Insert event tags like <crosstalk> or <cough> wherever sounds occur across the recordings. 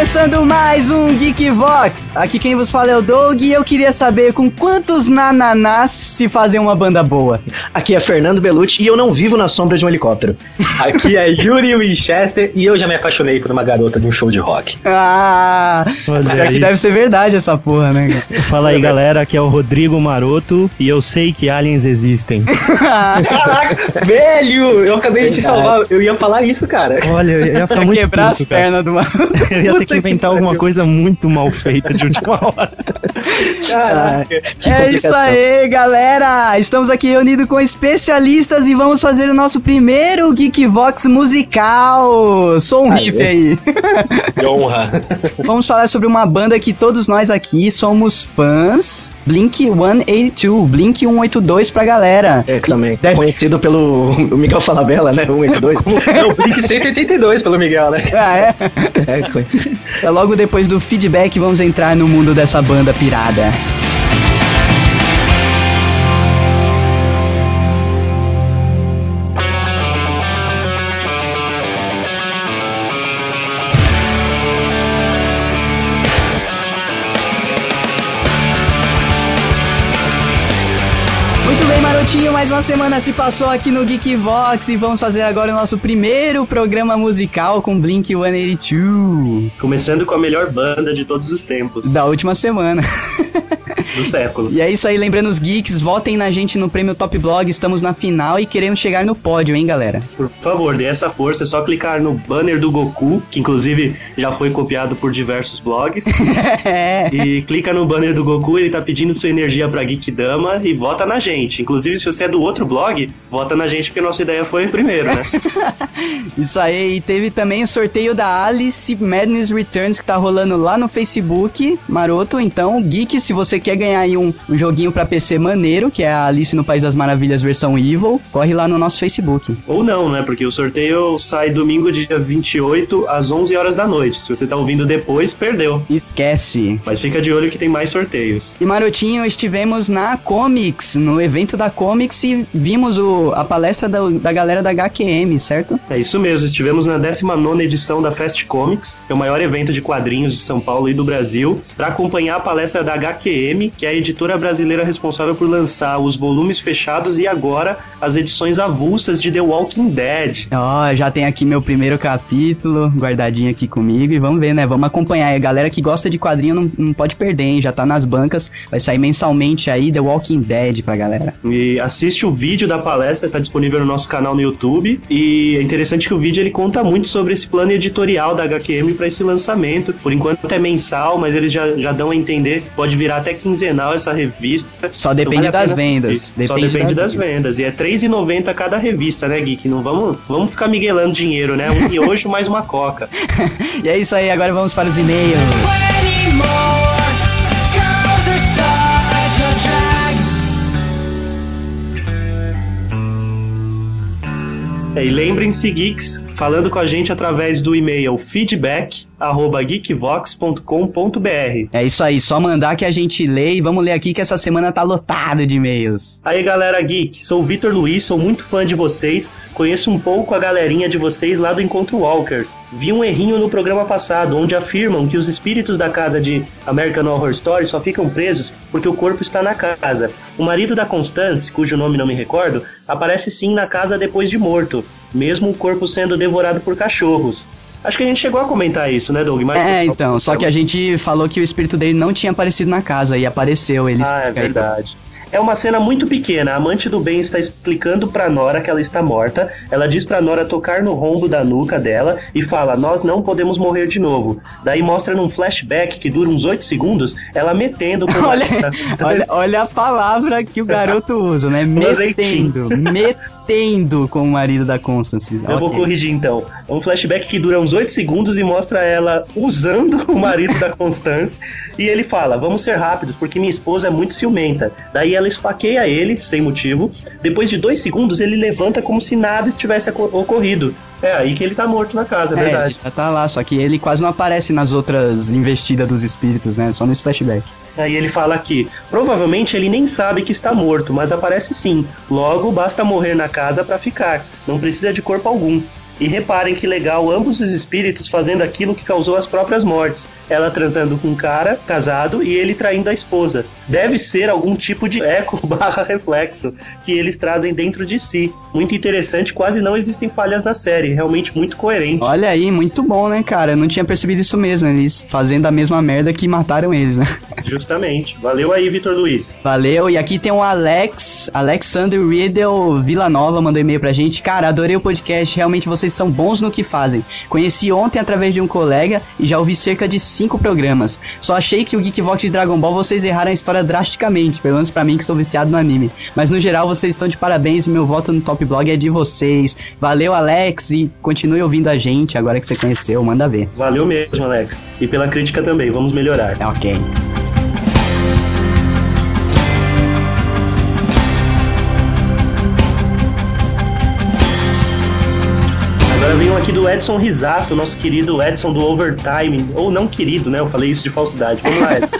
começando mais um Geek Vox. Aqui quem vos fala é o Doug e eu queria saber com quantos nananás se fazer uma banda boa. Aqui é Fernando Belucci e eu não vivo na sombra de um helicóptero. Aqui é Yuri Winchester e eu já me apaixonei por uma garota de um show de rock. Ah, é que deve ser verdade essa porra, né? Fala aí, galera. Aqui é o Rodrigo Maroto e eu sei que aliens existem. Caraca, velho! Eu acabei de te salvar. Eu ia falar isso, cara. Olha, eu ia ficar muito quebrar puto, as cara. pernas do maluco. <laughs> Eu ia ter que inventar alguma coisa muito mal feita de última hora. Caraca. É isso aí, galera! Estamos aqui reunidos com especialistas e vamos fazer o nosso primeiro Geek Vox musical. Sou um riff aí. Que honra. Vamos falar sobre uma banda que todos nós aqui somos fãs. Blink 182, Blink 182 pra galera. É, também. Conhecido pelo o Miguel Falabella, né? 182. É o Blink 182 pelo Miguel, né? Ah, é? é, conhecido. É Logo depois do feedback, vamos entrar no mundo dessa banda pirada. Mais uma semana se passou aqui no Geek Vox e vamos fazer agora o nosso primeiro programa musical com Blink 182 Começando com a melhor banda de todos os tempos da última semana. <laughs> do século. E é isso aí, lembrando os geeks, votem na gente no Prêmio Top Blog, estamos na final e queremos chegar no pódio, hein, galera? Por favor, dê essa força. É só clicar no banner do Goku, que inclusive já foi copiado por diversos blogs. <laughs> É. e clica no banner do Goku, ele tá pedindo sua energia pra Geekdama e vota na gente. Inclusive, se você é do outro blog, vota na gente, porque nossa ideia foi primeiro, né? <laughs> Isso aí, e teve também o sorteio da Alice Madness Returns que tá rolando lá no Facebook, maroto. Então, geek, se você quer ganhar aí um, um joguinho pra PC maneiro, que é a Alice no País das Maravilhas versão Evil, corre lá no nosso Facebook. Ou não, né? Porque o sorteio sai domingo, dia 28, às 11 horas da noite. Se você tá ouvindo depois, perdeu. Esquece. Mas fica de olho que tem mais sorteios. E Marotinho, estivemos na Comics, no evento da Comics e vimos o, a palestra da, da galera da HQM, certo? É isso mesmo, estivemos na 19 edição da Fast Comics, que é o maior evento de quadrinhos de São Paulo e do Brasil, para acompanhar a palestra da HQM, que é a editora brasileira responsável por lançar os volumes fechados e agora as edições avulsas de The Walking Dead. Ó, já tem aqui meu primeiro capítulo guardadinho aqui comigo e vamos ver, né? Vamos acompanhar. A galera que gosta de quadrinho não, não pode perder, hein? Já tá nas bancas, vai sair mensalmente aí The Walking Dead pra galera. E assiste o vídeo da palestra, está disponível no nosso canal no YouTube. E é interessante que o vídeo ele conta muito sobre esse plano editorial da HQM para esse lançamento. Por enquanto é mensal, mas eles já, já dão a entender, pode virar até quinzenal essa revista. Só depende vale das vendas. assistir. Só depende das, vendas. E é R$3,90 cada revista, né, Geek? Não vamos, vamos ficar miguelando dinheiro, né? Um miojo <laughs> mais uma coca. E é isso aí, agora vamos para os e-mails. É, e lembrem-se, Geeks, falando com a gente através do e-mail feedback.geekvox.com.br. É isso aí, só mandar que a gente lê e vamos ler aqui que essa semana tá lotado de e-mails. Aí galera geek, sou o Vitor Luiz, sou muito fã de vocês, conheço um pouco a galerinha de vocês lá do Encontro Walkers. Vi um errinho no programa passado, onde afirmam que os espíritos da casa de American Horror Story só ficam presos porque o corpo está na casa. O marido da Constance, cujo nome não me recordo, aparece sim na casa depois de morto, mesmo o corpo sendo devorado por cachorros. Acho que a gente chegou a comentar isso, né, Doug? Mas- É, então, só que a gente falou que o espírito dele não tinha aparecido na casa e apareceu, ele Ah, é explica aí. verdade. É uma cena muito pequena. A amante do bem está explicando pra Nora que ela está morta. Ela diz pra Nora tocar no rombo da nuca dela e fala: Nós não podemos morrer de novo. Daí mostra num flashback que dura uns 8 segundos ela metendo <laughs> com Olha, olha, <laughs> olha a palavra que o garoto usa, né? Um Metendo. Metendo com o marido da Constance. Eu vou Ok. corrigir então. É um flashback que dura uns 8 segundos e mostra ela usando <laughs> o marido da Constance. E ele fala: Vamos ser rápidos, porque minha esposa é muito ciumenta. Daí ela esfaqueia ele, sem motivo. Depois de dois segundos, ele levanta como se nada estivesse ocorrido. É aí que ele tá morto na casa, é É, verdade. já tá lá, só que ele quase não aparece nas outras investidas dos espíritos, né? Só nesse flashback. Aí ele fala aqui: provavelmente ele nem sabe que está morto, mas aparece sim. Logo, basta morrer na casa pra ficar. Não precisa de corpo algum. E reparem que legal, ambos os espíritos fazendo aquilo que causou as próprias mortes. Ela transando com um cara casado e ele traindo a esposa. Deve ser algum tipo de eco <laughs> barra reflexo que eles trazem dentro de si. Muito interessante, quase não existem falhas na série, realmente muito coerente. Olha aí, muito bom, né, cara? Eu não tinha percebido isso mesmo. Eles fazendo a mesma merda que mataram eles, né? <laughs> Justamente. Valeu aí, Vitor Luiz. Valeu. E aqui tem o Alex, Alexander Riedel Villanova, mandou e-mail pra gente. Cara, adorei o podcast. Realmente vocês são bons no que fazem. Conheci ontem através de um colega e já ouvi cerca de cinco programas. Só achei que o Geekvox de Dragon Ball vocês erraram a história drasticamente, pelo menos pra mim que sou viciado no anime. Mas no geral vocês estão de parabéns e meu voto no Top Blog é de vocês. Valeu, Alex, e continue ouvindo a gente agora que você conheceu. Manda ver. Valeu mesmo, Alex. E pela crítica também, vamos melhorar. Ok. Do Edson Risato, nosso querido Edson do Overtime. Ou não querido, né? Eu falei isso de falsidade. Vamos lá, Edson.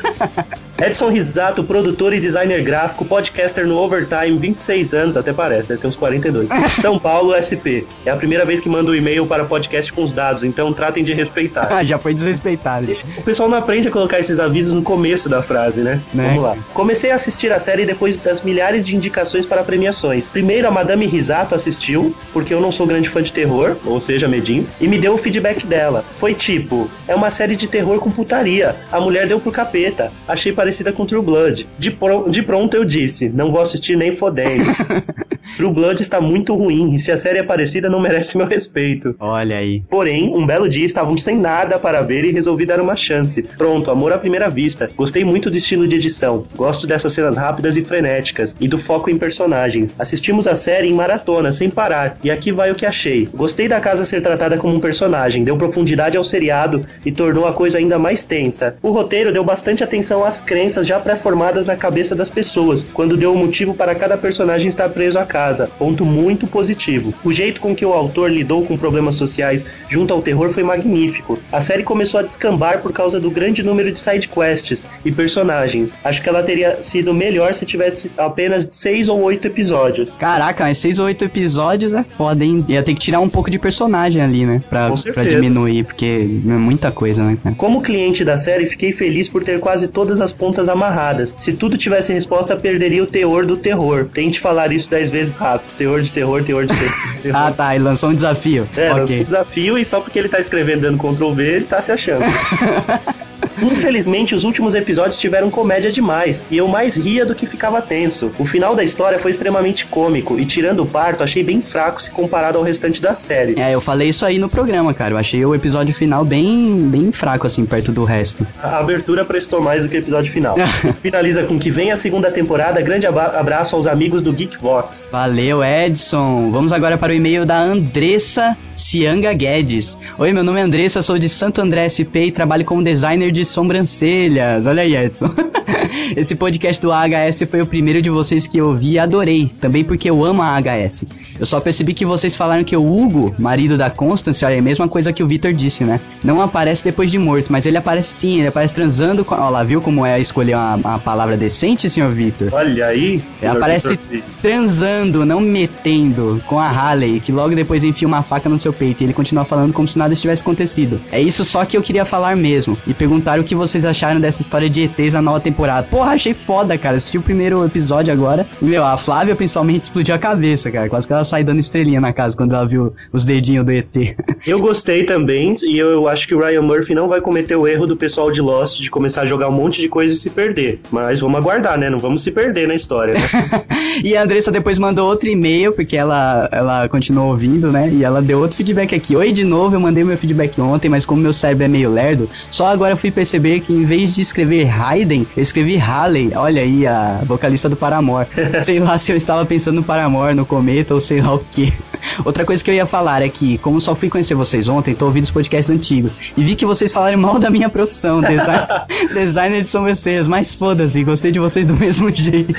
<laughs> Edson Risato, produtor e designer gráfico, podcaster no Overtime, 26 anos, até parece, deve ter uns 42. <laughs> São Paulo, SP. É a primeira vez que mando um e-mail para podcast com os dados, então tratem de respeitar. Ah, já foi desrespeitado. O pessoal não aprende a colocar esses avisos no começo da frase, né? Né? Vamos lá. Comecei a assistir a série depois das milhares de indicações para premiações. Primeiro, a Madame Risato assistiu, porque eu não sou grande fã de terror, ou seja, medinho, e me deu o feedback dela. Foi tipo, é uma série de terror com putaria. A mulher deu pro capeta. Achei parecida com True Blood. De, pro- de pronto eu disse, não vou assistir nem fodendo. <laughs> True Blood está muito ruim, e se a série é parecida, não merece meu respeito. Olha aí. Porém, um belo dia estavam sem nada para ver e resolvi dar uma chance. Pronto, amor à primeira vista. Gostei muito do estilo de edição. Gosto dessas cenas rápidas e frenéticas e do foco em personagens. Assistimos a série em maratona, sem parar, e aqui vai o que achei. Gostei da casa ser tratada como um personagem, deu profundidade ao seriado e tornou a coisa ainda mais tensa. O roteiro deu bastante atenção às crenças já pré-formadas na cabeça das pessoas, quando deu o motivo para cada personagem estar preso à casa. Ponto muito positivo. O jeito com que o autor lidou com problemas sociais junto ao terror foi magnífico. A série começou a descambar por causa do grande número de side quests e personagens. Acho que ela teria sido melhor se tivesse apenas seis ou oito episódios. Caraca, mas seis ou oito episódios é foda, hein? Ia ter que tirar um pouco de personagem ali, né? Pra, pra diminuir, porque é muita coisa, né, cara? Como cliente da série, fiquei feliz por ter quase todas as pontas amarradas. Se tudo tivesse resposta, perderia o teor do terror. Tente falar isso dez vezes rápido. Teor de terror, teor de terror. <laughs> Ah, tá, ele lançou um desafio. É, lançou um desafio e só porque ele tá escrevendo dando Ctrl V, ele tá se achando. <laughs> Infelizmente, os últimos episódios tiveram comédia demais, e eu mais ria do que ficava tenso. O final da história foi extremamente cômico, e tirando o parto, achei bem fraco se comparado ao restante da série. É, eu falei isso aí no programa, cara. Eu achei o episódio final bem, bem fraco, assim, perto do resto. A abertura prestou mais do que o episódio final. <laughs> Finaliza com que vem a segunda temporada. Grande abraço aos amigos do Geekvox. Valeu, Edson. Vamos agora para o e-mail da Andressa Cianga Guedes. Oi, meu nome é Andressa, sou de Santo André SP e trabalho como designer de sobrancelhas. Olha aí, Edson. <laughs> Esse podcast do AHS foi o primeiro de vocês que eu vi e adorei. Também porque eu amo a AHS. Eu só percebi que vocês falaram que o Hugo, marido da Constance, olha, é a mesma coisa que o Victor disse, né? Não aparece depois de morto, mas ele aparece sim, ele aparece transando com. Olha lá, viu como é escolher uma, uma palavra decente, senhor Victor? Olha aí. Ele aparece Victor transando, não metendo com a Harley, que logo depois enfia uma faca no seu peito e ele continua falando como se nada tivesse acontecido. É isso só que eu queria falar mesmo. E perguntar o que vocês acharam dessa história de ETs na nova temporada. Porra, achei foda, cara. Assisti o primeiro episódio agora. E, Meu, a Flávia principalmente explodiu a cabeça, cara. Quase que ela sai dando estrelinha na casa quando ela viu os dedinhos do ET. <laughs> Eu gostei também, e eu acho que o Ryan Murphy não vai cometer o erro do pessoal de Lost de começar a jogar um monte de coisa e se perder. Mas vamos aguardar, né? Não vamos se perder na história, né? <laughs> E a Andressa depois mandou outro e-mail, porque ela, ela continuou ouvindo, né? E ela deu outro feedback aqui. Oi, de novo, eu mandei meu feedback ontem, mas como meu cérebro é meio lerdo, só agora eu fui perceber que em vez de escrever Hayden, eu escrevi Halley. Olha aí, a vocalista do Paramore. <laughs> sei lá se eu estava pensando no Paramore, no Cometa ou sei lá o que. <laughs> Outra coisa que eu ia falar é que, como só fui conhecer vocês ontem, tô ouvindo os podcasts antigos e vi que vocês falaram mal da minha profissão, design, <laughs> designer de sobrancelhas, mas foda-se, gostei de vocês do mesmo <laughs> jeito.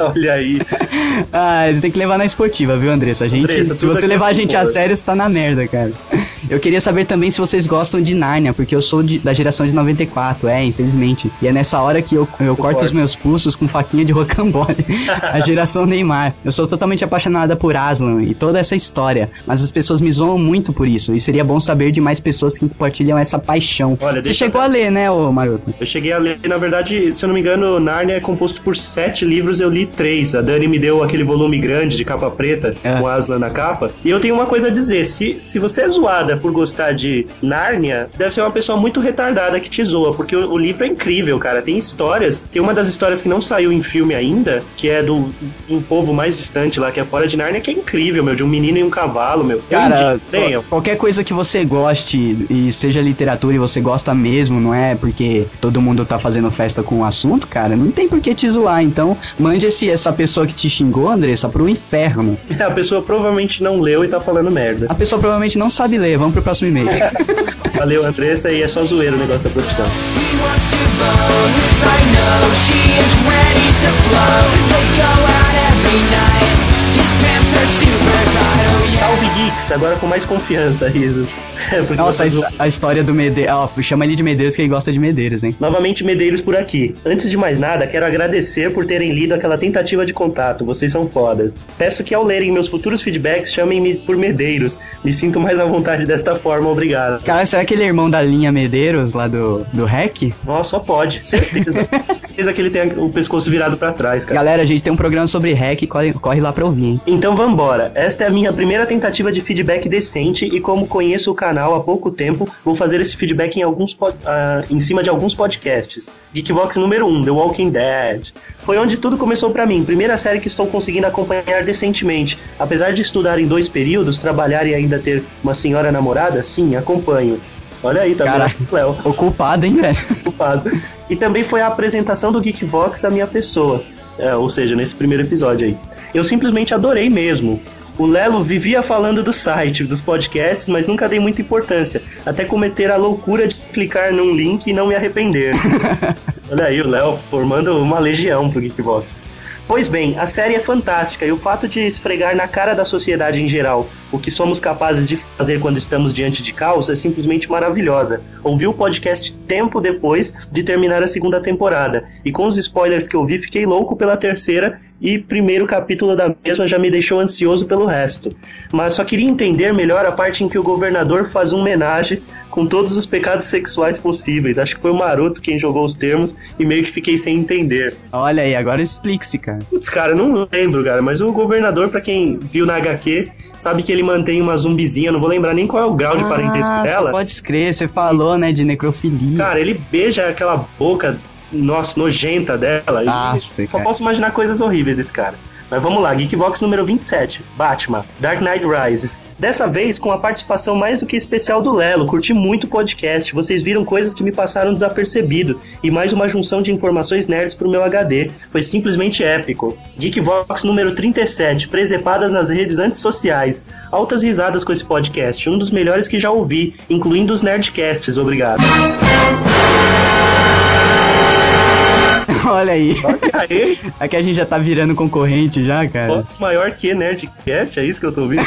Olha aí. Ah, tem que levar na esportiva, viu, Andressa? A gente, Andressa, se você aqui levar a é gente a humor. sério, você tá na merda, cara. Eu queria saber também se vocês gostam de Nárnia, porque eu sou de- da geração de 94, é, infelizmente. E é nessa hora que eu, eu corto os meus pulsos com faquinha de rocambole. a geração Neymar. Eu sou totalmente apaixonada por Aslan e toda essa história, mas as pessoas me zoam muito por isso. E seria bom saber de mais pessoas que compartilham essa paixão. Olha, Você chegou eu- a ler, né, ô Maroto? Eu cheguei a ler, na verdade, se eu não me engano, Narnia é composto por sete livros, eu li três. A Dani me deu aquele volume grande de capa preta, É. com Aslan na capa. E eu tenho uma coisa a dizer: se, se você é zoada por gostar de Nárnia, deve ser uma pessoa muito retardada que te zoa, porque o, o livro é incrível, cara. Tem histórias. Tem uma das histórias que não saiu em filme ainda, que é do um povo mais distante lá, que é fora de Nárnia, que é incrível, meu, de um menino e um cavalo, meu. Eu Cara, indico, qualquer coisa que você goste e seja literatura e você gosta mesmo, não é porque todo mundo tá fazendo festa com o assunto, cara, não tem por que te zoar. Então, mande esse, essa pessoa que te xingou, Andressa, pro inferno. <laughs> A pessoa provavelmente não leu e tá falando merda. A pessoa provavelmente não sabe ler. Vamos pro próximo e-mail. <laughs> Valeu, Andressa, e é só zoeiro o negócio da produção. He wants to bone, yes I know She is ready to blow They go out every night His pants are super time. Geeks, agora com mais confiança, risos. <laughs> É, Nossa, a, vocês- a história do Medeiros. Ó, chama ele de Medeiros que ele gosta de Medeiros, hein? Novamente, Medeiros por aqui. Antes de mais nada, quero agradecer por terem lido aquela tentativa de contato. Vocês são foda. Peço que ao lerem meus futuros feedbacks, chamem-me por Medeiros. Me sinto mais à vontade desta forma, obrigado. Cara, será que ele é irmão da linha Medeiros, lá do, do REC? Nossa, só pode. Certeza. <laughs> Certeza que ele tem o pescoço virado pra trás, cara. Galera, a gente tem um programa sobre REC, corre, corre lá pra ouvir, hein? Então vambora. Esta é a minha primeira tentativa de feedback decente e como conheço o canal há pouco tempo, vou fazer esse feedback em, alguns ah, em cima de alguns podcasts. Geekbox número 1, The Walking Dead. Foi onde tudo começou pra mim. Primeira série que estou conseguindo acompanhar decentemente. Apesar de estudar em dois períodos, trabalhar e ainda ter uma senhora namorada, sim, acompanho. Olha aí, tá vendo? Léo Ocupado, hein, velho? <laughs> ocupado. E também foi a apresentação do Geekvox à minha pessoa. É, ou seja, nesse primeiro episódio aí. Eu simplesmente adorei mesmo. O Lelo vivia falando do site, dos podcasts, mas nunca dei muita importância. Até cometer a loucura de clicar num link e não me arrepender. <laughs> Olha aí, o Léo formando uma legião pro Geekbox. Pois bem, a série é fantástica e o fato de esfregar na cara da sociedade em geral o que somos capazes de fazer quando estamos diante de caos é simplesmente maravilhosa. Ouvi o podcast tempo depois de terminar a segunda temporada e com os spoilers que eu vi fiquei louco pela terceira e primeiro capítulo da mesma já me deixou ansioso pelo resto. Mas só queria entender melhor a parte em que o governador faz um homenagem com todos os pecados sexuais possíveis. Acho que foi o Maroto quem jogou os termos e meio que fiquei sem entender. Olha aí, agora explique-se, cara. Putz, cara, eu não lembro, cara, mas o governador, pra quem viu na HQ, sabe que ele mantém uma zumbizinha, não vou lembrar nem qual é o grau de parentesco Ah, dela. você pode escrever, você falou, né, de necrofilia. Cara, ele beija aquela boca, nossa, nojenta dela. Nossa, só cara. posso imaginar coisas horríveis desse cara. Mas vamos lá, Geekbox número 27, Batman, Dark Knight Rises. Dessa vez com a participação mais do que especial do Lelo, curti muito o podcast, vocês viram coisas que me passaram desapercebido e mais uma junção de informações nerds pro meu HD. Foi simplesmente épico. Geekvox número 37, presepadas nas redes antissociais. Altas risadas com esse podcast, um dos melhores que já ouvi, incluindo os nerdcasts, obrigado. <laughs> Olha aí. Olha aí, Aqui a gente já tá virando concorrente já, cara. Voz maior que Nerdcast, é isso que eu tô ouvindo?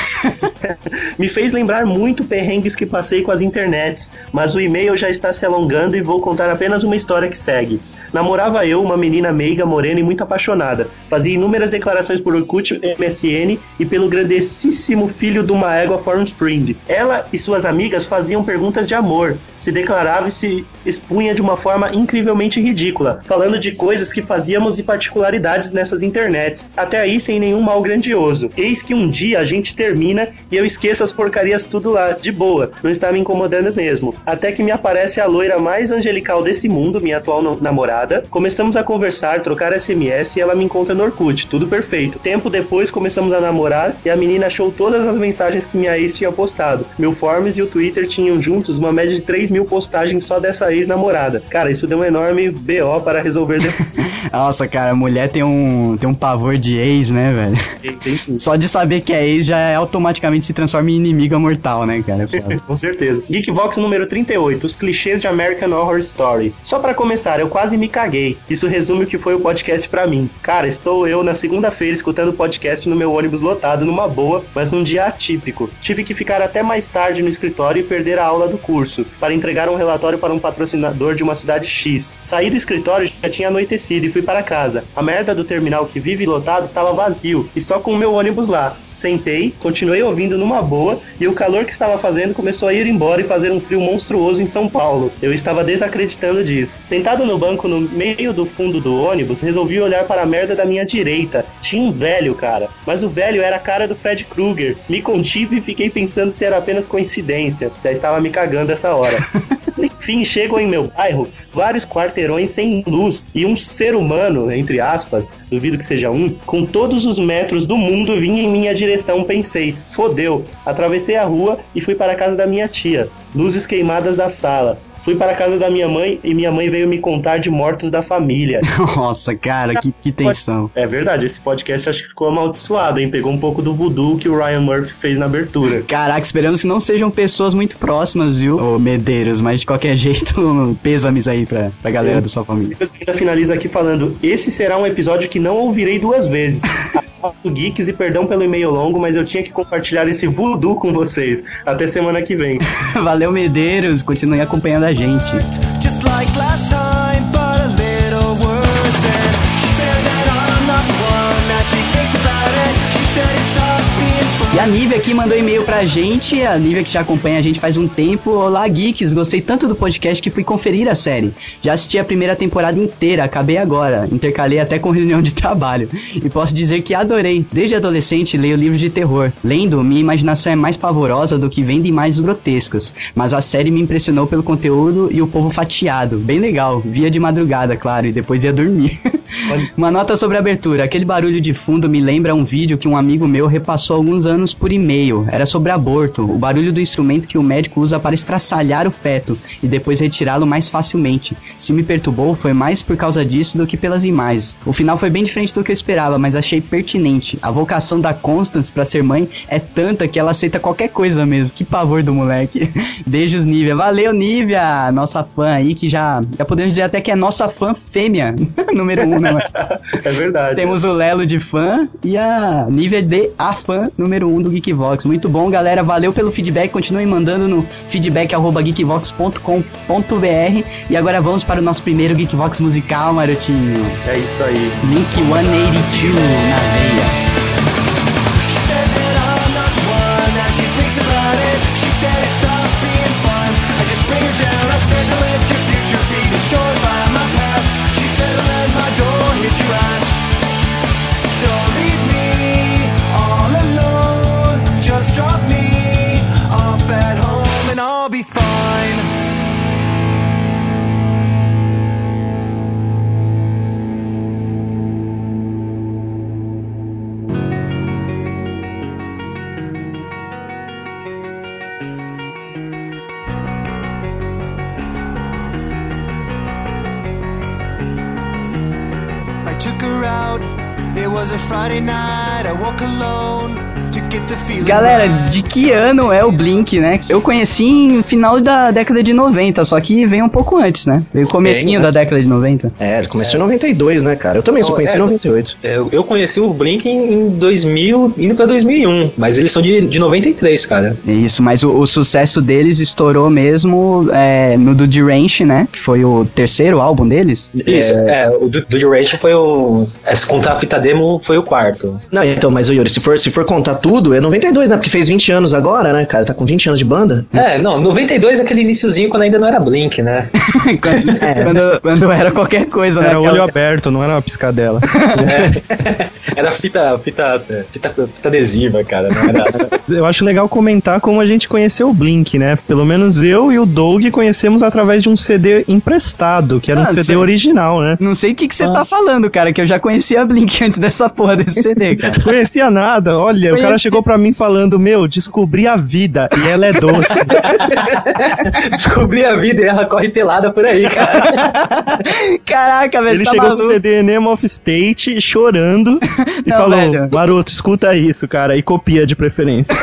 <laughs> Me fez lembrar muito perrengues que passei com as internets, mas o e-mail já está se alongando e vou contar apenas uma história que segue. Namorava eu uma menina meiga, morena e muito apaixonada. Fazia inúmeras declarações por Orkut, MSN e pelo grandessíssimo filho de uma égua Formspring. Ela e suas amigas faziam perguntas de amor, se declarava e se expunha de uma forma incrivelmente ridícula, falando de coisas que fazíamos e particularidades nessas internets, até aí sem nenhum mal grandioso. Eis que um dia a gente termina e eu esqueço as porcarias tudo lá, de boa, não está me incomodando mesmo. Até que me aparece a loira mais angelical desse mundo, minha atual namorada. Começamos a conversar, trocar SMS e ela me encontra no Orkut, tudo perfeito. Tempo depois começamos a namorar e a menina achou todas as mensagens que minha ex tinha postado. Meu Forms e o Twitter tinham juntos uma média de 3 mil postagens só dessa ex-namorada. Cara, isso deu um enorme BO para resolver <laughs> Nossa, cara, mulher tem um, tem um pavor de ex, né, velho? Tem, tem sim. Só de saber que é ex já é automaticamente se transforma em inimiga mortal, né, cara? <laughs> Com certeza. Geekvox número 38, os clichês de American Horror Story. Só pra começar, eu quase me caguei. Isso resume o que foi o podcast pra mim. Cara, estou eu na segunda-feira escutando o podcast no meu ônibus lotado, numa boa, mas num dia atípico. Tive que ficar até mais tarde no escritório e perder a aula do curso, para entregar um relatório para um patrocinador de uma cidade X. Saí do escritório já tinha anoitecido e fui para casa. A merda do terminal que vive lotado estava vazio e só com o meu ônibus lá. Sentei, continuei ouvindo numa boa e o calor que estava fazendo começou a ir embora e fazer um frio monstruoso em São Paulo. Eu estava desacreditando disso. Sentado no banco no meio do fundo do ônibus, resolvi olhar para a merda da minha direita. Tinha um velho, cara. Mas o velho era a cara do Fred Krueger. Me contive e fiquei pensando se era apenas coincidência. Já estava me cagando essa hora. <laughs> Enfim, chegam em meu bairro vários quarteirões sem luz e um ser humano, entre aspas, duvido que seja um, com todos os metros do mundo vinha em minha direção. Pensei, fodeu. Atravessei a rua e fui para a casa da minha tia. Luzes queimadas da sala. Fui para a casa da minha mãe e minha mãe veio me contar de mortos da família. <laughs> Nossa, cara, que, que tensão. É verdade, esse podcast acho que ficou amaldiçoado, hein? Pegou um pouco do voodoo que o Ryan Murphy fez na abertura. Caraca, esperamos que não sejam pessoas muito próximas, viu, ô Medeiros? Mas de qualquer <laughs> jeito, pêsames aí pra, pra galera da sua família. Eu ainda finaliza aqui falando: esse será um episódio que não ouvirei duas vezes. <laughs> Geeks e perdão pelo e-mail longo, mas eu tinha que compartilhar esse voodoo com vocês. Até semana que vem. <laughs> Valeu, Medeiros. Continue acompanhando a gente. Just like last time, E a Nívia aqui mandou e-mail pra gente, a Nívia que já acompanha a gente faz um tempo. Olá, Geeks, gostei tanto do podcast que fui conferir a série. Já assisti a primeira temporada inteira, acabei agora. Intercalei até com reunião de trabalho. E posso dizer que adorei. Desde adolescente leio livros de terror. Lendo, minha imaginação é mais pavorosa do que vendo imagens grotescas. Mas a série me impressionou pelo conteúdo e o povo fatiado. Bem legal. Via de madrugada, claro, e depois ia dormir. <laughs> Uma nota sobre a abertura. Aquele barulho de fundo me lembra um vídeo que um amigo meu repassou alguns anos por e-mail. Era sobre aborto, o barulho do instrumento que o médico usa para estraçalhar o feto e depois retirá-lo mais facilmente. Se me perturbou, foi mais por causa disso do que pelas imagens. O final foi bem diferente do que eu esperava, mas achei pertinente. A vocação da Constance para ser mãe é tanta que ela aceita qualquer coisa mesmo. Que pavor do moleque. <laughs> Beijos, Nívia. Valeu, Nívia, nossa fã aí que já, já podemos dizer até que é nossa fã fêmea, <laughs> número um, né? <laughs> É verdade. Temos o Lelo de fã e a Nívia de a fã número 1 um do Geekvox. Muito bom, galera. Valeu pelo feedback. Continuem mandando no feedback.geekvox.com.br. E agora vamos para o nosso primeiro Geekvox musical, Marotinho. É isso aí. Link 182 na veia. Friday night. I walk alone Galera, de que ano é o Blink, né? Eu conheci em final da década de 90, só que veio um pouco antes, né? Veio o comecinho Bem da década de 90. É, começou em 92, né, cara? Eu também só Não, conheci é, em 98. Eu, eu conheci o Blink em 2000, indo pra 2001, mas eles são de, de 93, cara. Isso, mas o, o sucesso deles estourou mesmo é, no do Ranch, né? Que foi o terceiro álbum deles. Isso, é, o do, do Duration foi o. Esse contar a fita demo foi o quarto. Não, então, mas o Yuri, se for, se for contar tudo, é 92, né? Porque fez 20 anos agora, né, cara? Tá com 20 anos de banda. É, não, 92 é aquele iniciozinho quando ainda não era Blink, né? <laughs> quando, É. quando, quando era qualquer coisa, né? Era Aquela- olho aberto, não era uma piscadela. É. <laughs> Era fita, fita, fita, fita adesiva, cara. Não era, <laughs> Eu acho legal comentar como a gente conheceu o Blink, né? Pelo menos eu e o Doug conhecemos através de um CD emprestado, que era um Ah, CD sei. original, né? Não sei o que, que você tá falando, cara, que eu já conhecia a Blink antes dessa porra desse CD, cara. Conhecia nada, olha, o cara chegou pra mim falando, meu, descobri a vida e ela é doce. <laughs> Descobri a vida e ela corre pelada por aí, cara. <laughs> Caraca, velho, Ele tá chegou com o maluco. CD Name of State chorando <laughs> e Não, falou, velho. maroto, escuta isso, cara, e copia de preferência.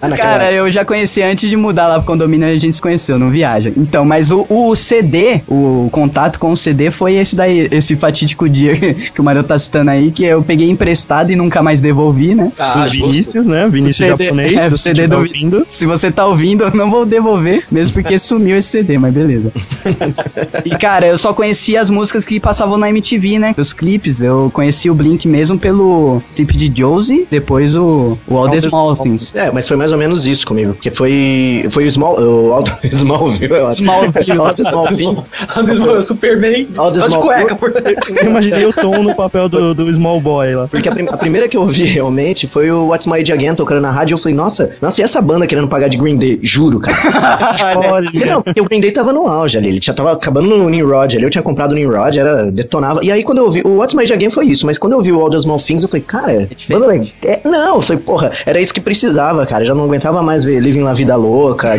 Ah, Cara, eu já conheci antes de mudar lá pro condomínio, a gente se conheceu, não viaja. Então, mas o, o CD, o contato com o CD foi esse daí, esse fatídico dia que o Mario tá citando aí, que eu peguei emprestado e nunca mais devolvi, né? Ah, o Vinícius, né? Vinícius CD japonês. é, o se CD do- ouvindo. Se você tá ouvindo, eu não vou devolver, mesmo porque <laughs> sumiu esse CD, mas beleza. E cara, eu só conhecia as músicas que passavam na MTV, né? Os clipes, eu conheci o Blink mesmo pelo clipe de Josie, depois o, o All the Small Things. É, mas foi mais ou menos isso comigo, porque foi, foi o Small, o Aldo <laughs> Smallville, eu acho. Smallville. Aldo Smallville. o Superman All the só de small- cueca. Por... Eu imaginei o Tom no papel do, do Small Boy lá. Porque a, prim- a primeira que eu ouvi realmente foi o What's My Age Again tocando na rádio. Eu falei, nossa, nossa, e essa banda querendo pagar de Green Day? Juro, cara. <laughs> Olha, Não, porque o Green Day tava no auge ali. Ele já tava acabando no Nimrod ali. Eu tinha comprado o Nimrod, era, detonava. E aí quando eu ouvi. O What's My Age Again foi isso. Mas quando eu ouvi o All the Small Things, eu falei, cara, banda legal. É, não, eu falei, porra, era isso que precisava, cara. Eu já não aguentava mais ver Living La Vida Louca. <laughs>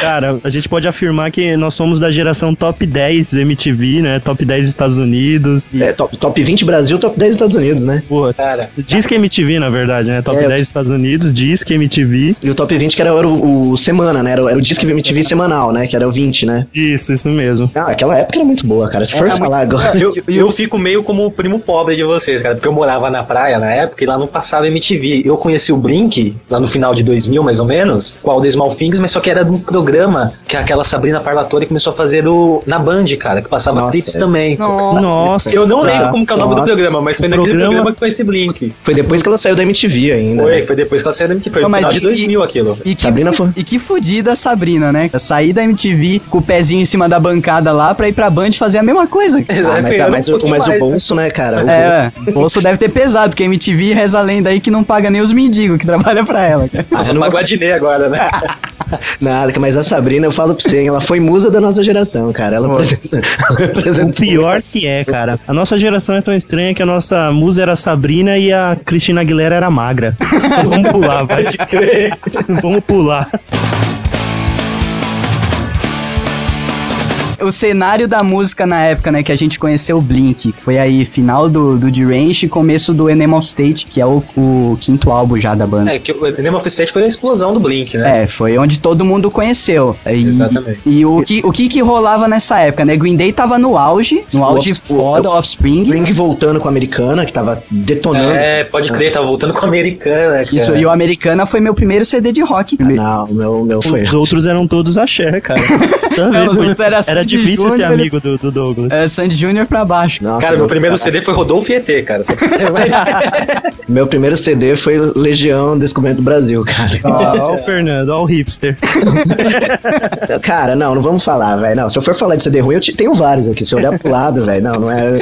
Cara, a gente pode afirmar que nós somos da geração top 10 MTV, né? Top 10 Estados Unidos. É, top, top 20 Brasil, top 10 Estados Unidos, né? putz, Cara. diz que MTV, na verdade, né? Top É, 10 Estados Unidos, diz que MTV. E o top 20 que era, era o, o semana, né? Era, o- era o Disque MTV semanal, né? Que era o 20, né? Isso, isso mesmo. Ah, aquela época era muito boa, cara. Se for Era falar agora. Eu, <laughs> eu os- fico meio como o primo pobre de vocês, cara, porque eu morava na praia na época e lá não passava MTV. Eu conheci o Blink, lá no final de 2000, mais ou menos, com o The Small Things, mas só que era de um programa que aquela Sabrina Parlatore começou a fazer do, na Band, cara, que passava Nossa, clipes é. também. Nossa. Eu não lembro como que é o nome do programa, mas foi O naquele programa- programa que foi esse Blink. Foi depois que ela saiu da MTV ainda. Foi, né? foi depois que ela saiu da MTV, foi Não, mas de e- 2000 aquilo. E que, Sabrina foi- e que fudida a Sabrina, né? Sair da MTV com o pezinho em cima da bancada lá pra ir pra Band fazer a mesma coisa. Ah, mas, ah, mas, o- mas o bolso, né, cara? O bolso- É, o bolso deve ter pesado, porque a MTV reza a lenda aí que não paga nem os mendigos que <laughs> trabalham pra ela. cara. Ah, só não- pagou a agora, né? <laughs> Nada, mas a Sabrina, eu falo pra você, hein, ela foi musa da nossa geração, cara. Ela apresenta- ela O pior que é, cara. A nossa geração é tão estranha que a nossa musa era a Sabrina e a Cristina Aguilera era magra. Vamos pular, vai. Pode crer. Vamos pular. O cenário da música na época, né, que a gente conheceu o Blink, que foi aí final do, do Deranged e começo do Enema of State, que é o, o quinto álbum já da banda. É, que o Name of State foi a explosão do Blink, né? É, foi onde todo mundo conheceu. E, Exatamente. E o que, o que que rolava nessa época, né? Green Day tava no auge, no auge Offs- foda, o- Offspring. Ring voltando com a americana, que tava detonando. É, pode crer, tá voltando com a americana. Isso, cara. e o Americana foi meu primeiro CD de rock. Não, o meu, o meu foi. Os outros eram todos axé, cara. <laughs> Tá Não, os outros era Era Difícil ser Júnior, amigo do, do Douglas. É, Sandy Júnior pra baixo. Nossa, Cara, meu primeiro CD foi Rodolfo e ET, cara. <laughs> Meu primeiro CD foi Legião Descoberto do Brasil, cara. Ó, o Fernando, ó o hipster. <laughs> Cara, não, não vamos falar, velho. Não, se eu for falar de CD ruim, eu te- tenho vários aqui. Se eu olhar pro lado, <laughs> velho, não, não é,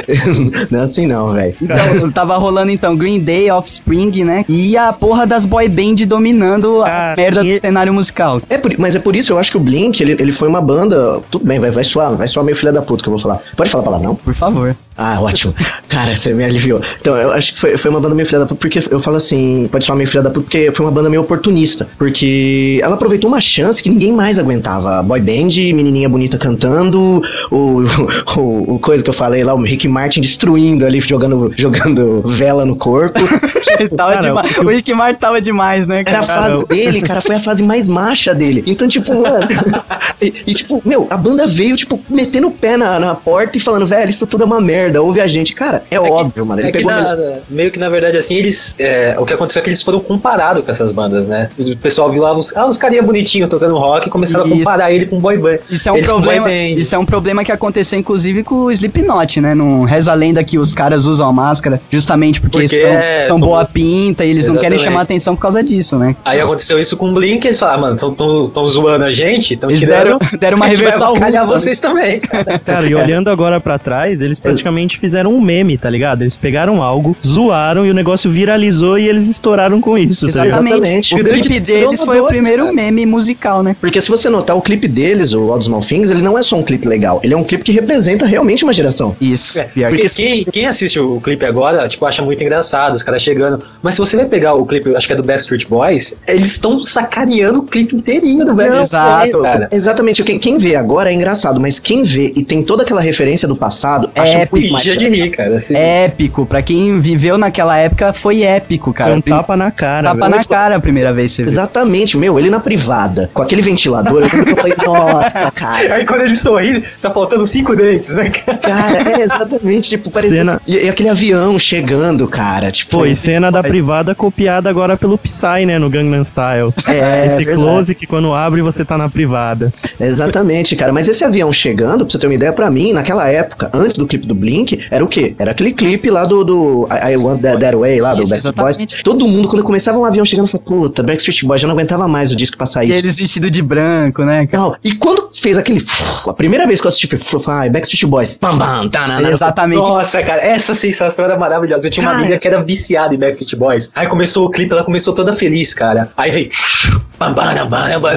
não é assim não, velho. Então, tava rolando então Green Day, Offspring, né? E a porra das boy band dominando Cara, a merda tinha- do cenário musical. É por- mas é por isso eu acho que o Blink, ele, ele foi uma banda. Tudo bem, vai, vai soar, vai soar meio filha da puta que eu vou falar. Pode falar palavra, não? Por favor. Ah, ótimo. Cara, você me aliviou. Então, eu acho que foi, foi uma banda meio filha da puta, porque eu falo assim, pode soar meio filha da puta, porque foi uma banda meio oportunista. Porque ela aproveitou uma chance que ninguém mais aguentava. Boy band, menininha bonita cantando, o, <laughs> o, o coisa que eu falei lá, o Rick Martin destruindo ali, jogando, jogando vela no corpo. <laughs> tava Cara, demais. o- Rick Martin tava demais, né, Era a cara? fase dele, cara, foi a fase mais macha dele. Então, tipo, mano. <laughs> e, e, tipo, meu, a banda veio, tipo, metendo o pé na, na porta e falando, velho, isso tudo é uma merda, ouve a gente. Cara, é, óbvio, mano. Ele É que pegou. na- meio que na verdade assim, eles. é, o que aconteceu é que eles foram comparados com essas bandas, né? O pessoal viu lá os, ah, os carinha bonitinhos tocando rock e começaram Isso. a comparar ele com boy band. Isso é um Eles problema. boy band. Isso é um problema que aconteceu inclusive com o Slipknot, né? Não reza a lenda que os caras usam a máscara justamente porque, Porque são, é, são são boa bo- pinta e eles não querem Exatamente. chamar atenção por causa disso, né? Aí aconteceu isso com o Blink, eles falaram, ah, mano, tão, tão, tão zoando a gente, tão Eles tirando. deram, deram uma <laughs> reversal russa. vocês também. Cara, e olhando agora pra trás, eles praticamente praticamente fizeram um meme, tá ligado? Eles pegaram algo, zoaram e o negócio viralizou e eles estouraram com isso, tá ligado? Exatamente. O Exatamente. clipe deles foi o primeiro cara. meme musical, né? Porque se você notar o clipe deles, o All the Small Things, ele não é só um clipe legal, ele é um clipe que representa realmente uma geração. Isso. É, Pior porque que quem, quem assiste o clipe agora, tipo, acha muito engraçado, os caras chegando. Mas se você vai pegar o clipe, acho que é do Backstreet Boys, eles estão sacaneando o clipe inteirinho do Backstreet exato. Boys, cara. Exatamente, quem, quem vê agora é engraçado, mas quem vê e tem toda aquela referência do passado, É acha épico. muito mais Fingia de rir, cara. assim. épico. Pra quem viveu naquela época, foi épico, cara. Foi um tapa na cara. tapa velho. na cara a primeira vez que você viu. Exatamente, meu, ele na privada, com aquele ventilador, eu falei, nossa, cara. Aí quando ele sorri, tá faltando cinco dentes, né, cara? Cara, é exatamente, tipo, parecia. Cena- E, e aquele avião chegando, cara, tipo. E cena da privada copiada agora pelo Psy, né, no Gangnam Style. É, Esse verdade. close que quando abre você tá na privada. Exatamente, cara. Mas esse avião chegando, pra você ter uma ideia, pra mim, naquela época, antes do clipe do Blink, era o quê? Era aquele clipe lá do, do I, I Want That, That Way, lá do Isso, Backstreet Boys. Todo mundo, quando começava um avião chegando, falava, puta, Backstreet Boys, já não aguentava mais o disco passar E isso. eles vestidos de branco, né? Não, E quando fez aquele. A primeira vez que eu assisti foi, ai, Backstreet Boys. Pam, pam, tá, na, Exatamente. Nossa, cara, essa sensação era maravilhosa. Eu tinha uma Cara. amiga que era viciada em Backstreet Boys. Aí começou o clipe, ela começou toda feliz, cara. Aí veio.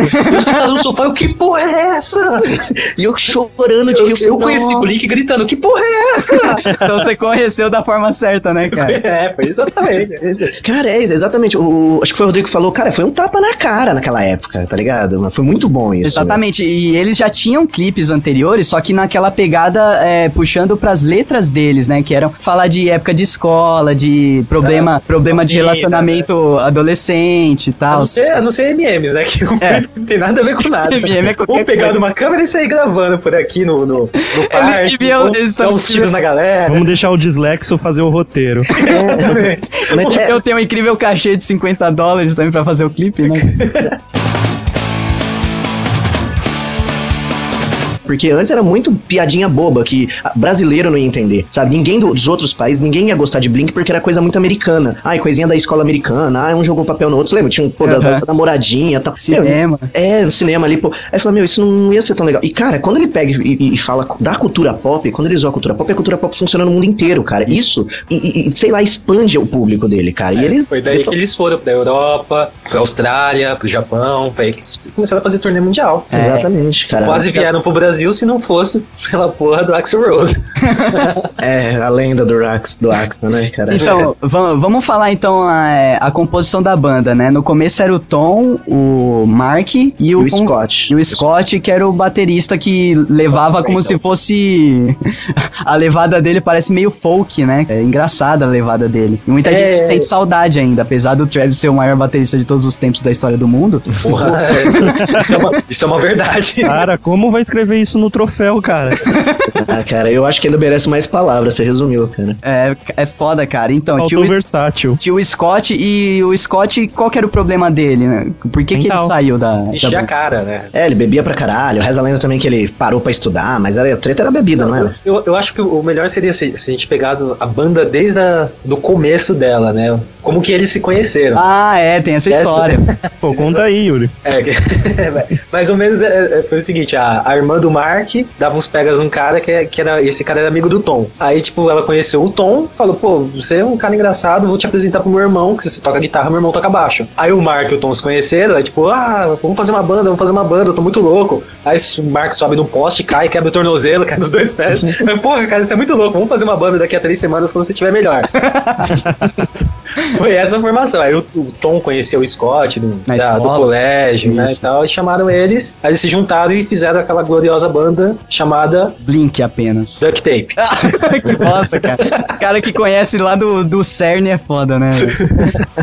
E Você tá no sofá, eu, que porra é essa? E eu chorando de Eu, rir. eu conheci o Blink gritando, que porra é essa? Então você conheceu da forma certa, né, cara? <laughs> É, foi exatamente. Cara, é exatamente. O, acho que foi o Rodrigo que falou, cara, foi um tapa na cara naquela época, tá ligado? Foi muito bom isso. Exatamente, e eles já tinham clipes anteriores, só que naquela pegada é, puxando pras letras deles, né? Que eram falar de época de escola, de problema, problema de vida, relacionamento adolescente e A tal. não, ser, a não ser MMs, né? Que não, É. <laughs> tem nada a ver com nada. MM é pegar coisa. numa câmera e sair gravando por aqui no, no, no <laughs> parque. deviam- vamos eles dar uns tiros na galera. Vamos deixar o dislexo fazer o roteiro. <laughs> Exatamente. Mas é, Eu tenho um incrível cachê de 50 dólares também pra fazer o clipe, né? Porque antes era muito piadinha boba que brasileiro não ia entender, sabe? Ninguém do- dos outros países, ninguém ia gostar de Blink porque era coisa muito americana. Ai, coisinha da escola americana, ah, um jogou papel no outro, você lembra? Tinha um pô, da, da namoradinha tal. Cinema. É, no cinema ali, pô. Aí fala, meu, isso não ia ser tão legal. E, cara, quando ele pega e, e- fala da cultura pop, quando ele usa a cultura pop, a cultura pop funciona no mundo inteiro, cara. Isso, e, e- sei lá, expande o público dele, cara. e eles. Foi daí que eles foram pra Europa, pra Austrália, pro Japão, foi aí que eles começaram a fazer turnê mundial. Exatamente, cara. Quase vieram pro Brasil se não fosse pela porra do Axel Rose. <laughs> É, a lenda do Ax, do Axel, né, cara? Então, vamos, vamos falar então a, a composição da banda, né? No começo era o Tom, o Mark e E o, o Scott. E o Scott, que era o baterista que levava como se fosse. <laughs> a levada dele parece meio folk, né? É engraçada a levada dele. E muita É. gente sente saudade ainda, apesar do Travis ser o maior baterista de todos os tempos da história do mundo. Porra, é, <laughs> isso, é uma, isso é uma verdade. Cara, como vai escrever isso no troféu, cara? <laughs> Ah, cara, eu acho que ainda merece mais palavras, você resumiu, cara. É, é foda, cara. Então, tinha Faltou o, versátil. tinha o Scott e o Scott, qual que era o problema dele, né? Por que, que ele Mental. saiu da. da Encher a cara, né? É, ele bebia pra caralho. Reza a lenda também que ele parou pra estudar, mas era, a treta era bebida, não era? Eu, eu acho que o melhor seria se, se a gente pegado a banda desde a, do começo dela, né? Como que eles se conheceram. Ah, é, tem essa Essa- história. <laughs> Pô, conta aí, Yuri. É, <laughs> mais ou menos é, é, foi o seguinte, a, a irmã do Mark dava uns pegas num cara que, é- que era. Esse cara era amigo do Tom. Aí, tipo, ela conheceu o Tom, falou, pô, você é um cara engraçado, vou te apresentar pro meu irmão, que você toca guitarra, meu irmão toca baixo. Aí o Mark e o Tom se conheceram, aí tipo, ah, vamos fazer uma banda, vamos fazer uma banda, eu tô muito louco. Aí o Mark sobe num poste, cai, quebra o tornozelo, <laughs> cai nos dois pés. Porra, cara, você é muito louco, vamos fazer uma banda daqui a três semanas quando você estiver melhor. Foi essa a formação. Aí o, o Tom conheceu o Scott do, Na da- do colégio, né, Isso. e tal, e chamaram eles, aí eles se juntaram e fizeram aquela gloriosa banda chamada Blink apenas. Duct Tape. <laughs> que bosta, cara. Os caras que conhecem lá do, do CERN é foda, né?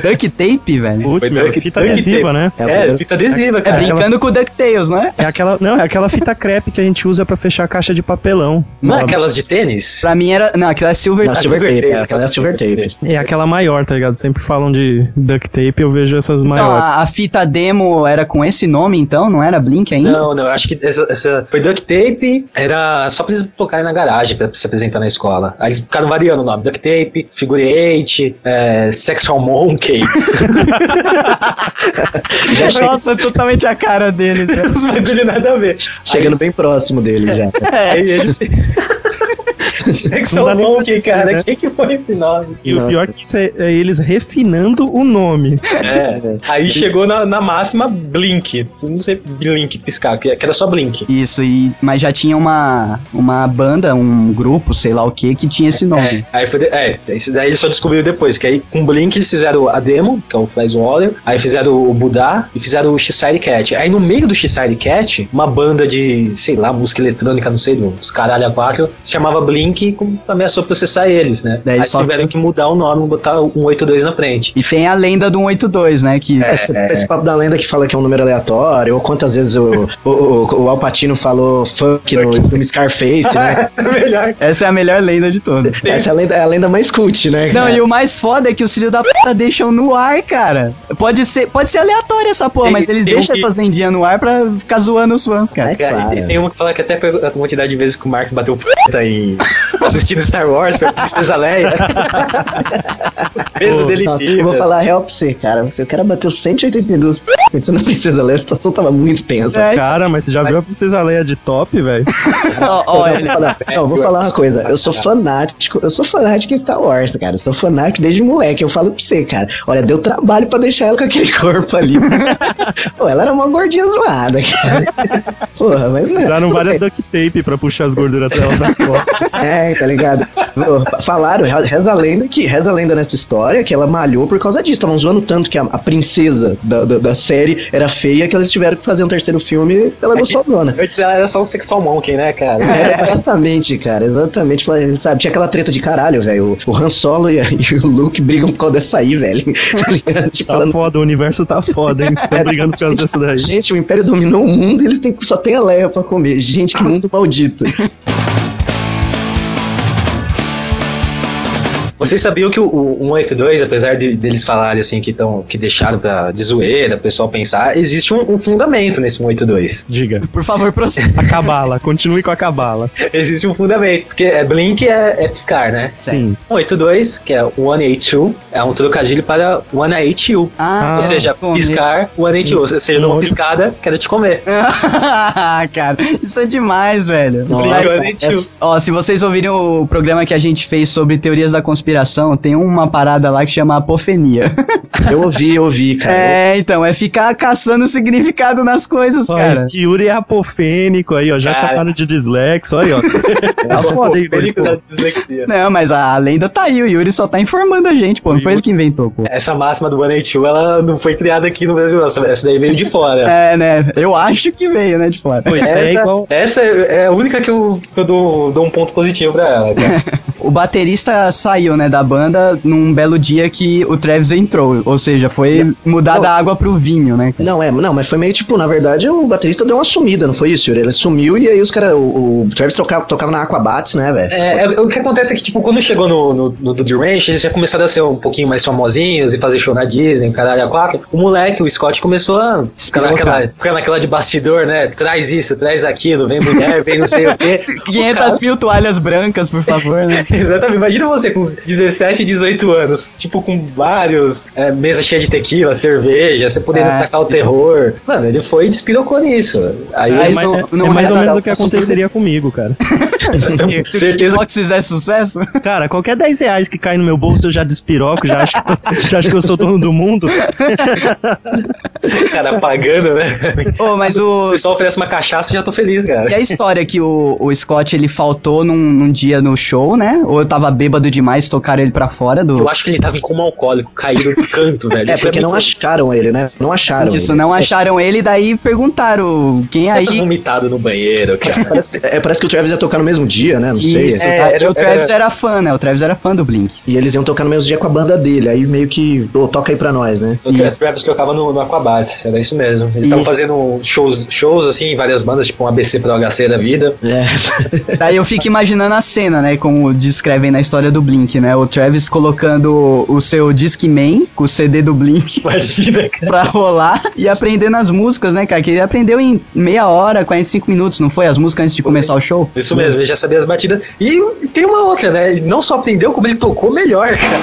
Duck Tape, velho. Putz, meu, fita adesiva, tape. né? É, fita adesiva, É cara. brincando com o DuckTales, não é? É aquela, não, é aquela fita crepe que a gente usa pra fechar a caixa de papelão. Não é aquelas de tênis? Pra mim era. Não, aquela é Silver Não. Silver Silver Tape, Tape, é, aquela é Silver Tape. É aquela maior, tá ligado? Sempre falam de duct tape, eu vejo essas Então, maiores. a, a fita demo era com esse nome, então? Não era Blink ainda? Não, não, eu acho que essa, essa foi Duct Tape, era só pra eles tocarem na garagem pra se apresentar na escola. Aí eles ficaram variando o nome: Duct Tape, Figure Eight, é, Sexual Monkey. <laughs> Nossa, totalmente a cara deles, velho. Os bagulho nada a ver. Chegando bem próximo dele já. <laughs> É. Aí eles, <laughs> Sexual Monkey, cara. né? Quem que foi esse nome? E o pior que isso é, é eles refinando o nome. É. Aí chegou na, na máxima Blink. Não sei Blink piscar, que era só Blink. Isso, e, mas já tinha uma, uma banda, um grupo, sei lá o que, que tinha esse nome. É, aí foi. É, isso daí ele só descobriu depois, que aí com Blink eles fizeram a demo, que é o Flash Waller, aí fizeram o Buddha e fizeram o X-Side Cat. Aí no meio do X-Side Cat, uma banda de, sei lá, música eletrônica, não sei, dos caralho a quatro, se chamava Blink e com- ameaçou processar eles, né? Daí aí só- tiveram que mudar o nome, botar um 82 na frente. E tem a lenda do 182, né? Que Esse, esse papo da lenda que fala que é um número aleatório, ou quantas vezes o, o, o, o Alpatino falou funk no filme Scarface, né? <laughs> Melhor. essa é a melhor lenda de todas. Essa é a lenda, é a lenda mais cult, né? Não, cara? e o mais foda é que os filhos da puta deixam no ar, cara. Pode ser, pode ser aleatório essa porra, Tem- mas eles deixam que- essas lendinhas no ar pra ficar zoando os fãs, cara. É Cara, claro. e tem uma que fala que até a quantidade de vezes que o Mark bateu p em <laughs> assistindo Star Wars pra Princesa Leia. Peso nossa, eu vou falar a real pra você, cara. Se o cara bateu 182 p- pensando na Princesa Leia, a situação tava muito tensa. É. Cara, mas você já viu a Princesa Leia de top, velho? <laughs> Vou falar, não, eu vou falar uma coisa. Eu sou fanático, eu sou fanático em Star Wars, cara. Eu sou fanático desde moleque. Eu falo pra você, cara. Olha, deu trabalho pra deixar ela com aquele <laughs> corpo ali. Pô, ela era uma gordinha zoada, cara. Porra, mas não. Usaram várias duct tape pra puxar as gorduras dela das <laughs> costas. É, tá ligado? Falaram, reza a lenda que reza a lenda nessa história que ela malhou por causa disso. Estavam zoando tanto que a, a princesa da, da, da série era feia que eles tiveram que fazer um terceiro filme ela gostosona. Antes ela era só um sexual monkey, né, cara? É, <laughs> exatamente, cara, exatamente. Sabe, tinha aquela treta de caralho, velho. O, Han Solo e, a- e o Luke brigam por causa dessa aí, velho. <laughs> Tá tipo, Tá ela- foda, o universo tá foda, hein? Você tá brigando por causa dessa daí. Gente, o Império dominou o mundo e eles têm, só tem a Leia pra comer. Gente, que mundo maldito. Vocês sabiam que o, o 182, apesar de deles falarem assim que, tão, que deixaram pra, de zoeira, o pessoal pensar, existe um, um fundamento nesse 182. Diga. por favor, prossiga. <laughs> A cabala, continue com a cabala. Existe um fundamento, porque é Blink é, é piscar, né? Sim. 182, que é 182, é um trocadilho para 182. Ah, Ou seja, comer. piscar 182, ou seja, numa piscada, quero te comer. <laughs> cara, isso é demais, velho. Sim, Vai- 182. Ó, se vocês ouvirem o programa que a gente fez sobre teorias da conspiração, tem uma parada lá que chama apofenia. Eu ouvi, eu ouvi, <laughs> cara. É, então, é ficar caçando significado nas coisas, Ó, cara. esse Yuri é apofênico aí, ó. Já Cara. chamaram de dislexo, aí, ó. <laughs> Tá foda da dislexia. Não, mas a lenda tá aí, o Yuri só tá informando a gente, pô. Não foi ele que inventou, pô. Essa máxima do 182, ela não foi criada aqui no Brasil, não. Essa- daí veio de fora. É, né? Eu acho que veio, né, de fora. Aí é Essa, igual. essa é a única que eu, que eu dou, dou um ponto positivo pra ela, cara. <laughs> O baterista saiu, né, da banda num belo dia que o Travis entrou. Ou seja, foi mudar da água pro vinho, né? Não, é, não, mas foi meio tipo, na verdade, o baterista deu uma sumida, não foi isso, Yuri? Ele sumiu e aí os caras, o, o Travis tocava, tocava na Aquabats, né, velho? É, é, o que acontece é que, tipo, quando chegou no, no, no The Ranch, eles já começaram a ser um pouquinho mais famosinhos e fazer show na Disney, caralho, a quatro. O moleque, o Scott, começou a ficar naquela, ficar naquela de bastidor, né? Traz isso, traz aquilo, vem mulher, vem não sei o quê. <laughs> 500 mil toalhas brancas, por favor, né? <laughs> Exatamente, imagina você com uns 17, 18 anos, tipo, com vários é, mesa cheia de tequila, cerveja, você podendo É, atacar o sim. terror. Mano, ele foi e despirocou nisso. Aí não- é, não é mais ou menos o que aconteceria comigo, cara. <laughs> <laughs> Se o certeza Kickbox fizer sucesso, Cara, qualquer 10 reais que cai no meu bolso eu já despiroco, já acho, já acho que eu sou dono do mundo. que cara pagando, né? Ô, mas O o. pessoal oferece uma cachaça e já tô feliz, cara. E a história que o, o Scott ele faltou num, num dia no show, né? Ou eu tava bêbado demais, tocaram ele pra fora do. Eu acho que ele tava em coma alcoólico, caído no canto, velho. É, porque não acharam ele, né? Não acharam Isso, ele. não acharam ele, daí perguntaram quem Ele tá aí. vomitado no banheiro, cara. Parece, é, parece que o Travis ia tocar no mesmo dia, né? Não sei. Isso, É, tá? era- o Travis era- era fã, né? O Travis era fã do Blink. E eles iam tocar no mesmo dia com a banda dele. Aí meio que, pô, toca aí pra nós, né? O Travis Travis que eu tava no, no Aquabats, era isso mesmo. Eles estavam fazendo shows, shows assim, em várias bandas, tipo um ABC pro HC da vida. É. <laughs> Daí eu fico imaginando a cena, né? Como descrevem na história do Blink, né? O Travis colocando o seu Discman com o CD do Blink <laughs> Imagina, cara. pra rolar e aprendendo as músicas, né, cara? Que ele aprendeu em meia hora, 45 minutos, não foi? As músicas antes de começar o show? Isso mesmo, ele já sabia as batidas. E tem uma outra, né? Ele não só aprendeu, como ele tocou melhor, cara.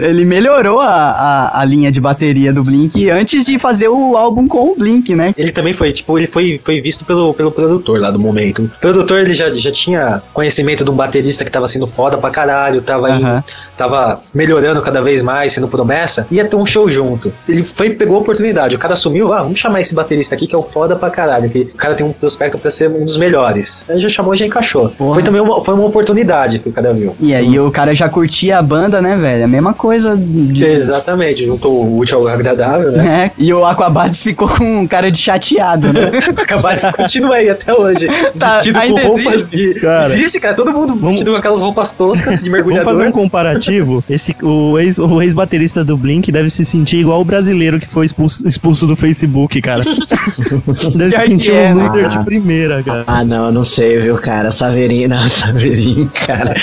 Ele melhorou a, a, a linha de bateria do Blink antes de fazer o álbum com o Blink, né? Ele também foi, tipo, ele foi, foi visto pelo, pelo produtor lá do momento. O produtor, ele já, já tinha conhecimento de um baterista que tava sendo foda pra caralho, tava, Aham. Tava melhorando cada vez mais, sendo promessa, ia ter um show junto. Ele foi pegou a oportunidade, o cara assumiu, ah, vamos chamar esse baterista aqui que é o foda pra caralho, que o cara tem um prospecto pra ser um dos melhores. Aí já chamou e já encaixou. Porra. Foi também uma, foi uma oportunidade que o cara viu. E aí o cara já curtia a banda, né, velho? A mesma coisa de. Exatamente, juntou o útil ao agradável, né? É, e o Aquabats ficou com um cara de chateado, né? <laughs> Acabar de continua aí até hoje. <laughs> Tá, vestido ainda com roupas existe? de. Cara. existe, cara. Todo mundo vestido com aquelas roupas toscas de <laughs> Vamos mergulhador. fazer um comparativo. Esse, o ex- o ex-baterista do Blink deve se sentir igual o brasileiro que foi expulso, expulso do Facebook, cara. <laughs> deve se sentir que é, um né? loser Ah. de primeira, cara. Ah, não, eu não sei, viu, cara. Saverin, não, <laughs> Saverin, cara.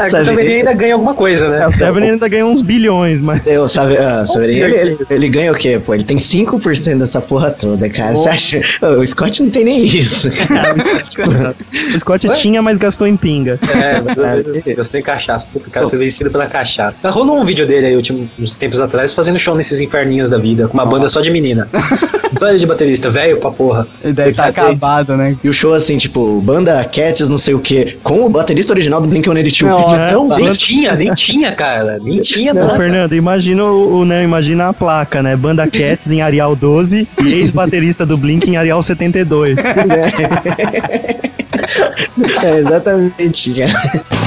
Ah, o Saverin ainda ganha alguma coisa, né? O Severin ainda ganhou uns bilhões, mas. Eu, sabe, ah, Saverin, ele, ele, ele ganha o quê, pô? Ele tem 5% dessa porra toda, cara. Você acha? O Scott não tem nem isso, <laughs> cara. O Scott tinha, mas gastou em pinga. É, mas eu, eu tenho cachaça. Puta, o cara foi vencido pela cachaça. Mas Rolou um vídeo dele aí últimos uns tempos atrás fazendo show nesses inferninhos da vida, com uma banda só de menina. <laughs> só ele de baterista, velho pra porra. Ele deve estar Foi fez. acabado, né? E o show, assim, tipo, banda Cats, não sei o quê, com o baterista original do Blink-182. Nossa, Não, Nem tinha, nem tinha, cara. Nem tinha, Não, nada. Fernando, imagina o, o, né, imagina a placa, né? Banda Cats em Arial 12 e ex-baterista do Blink em Arial 72. <laughs> É, exatamente, cara.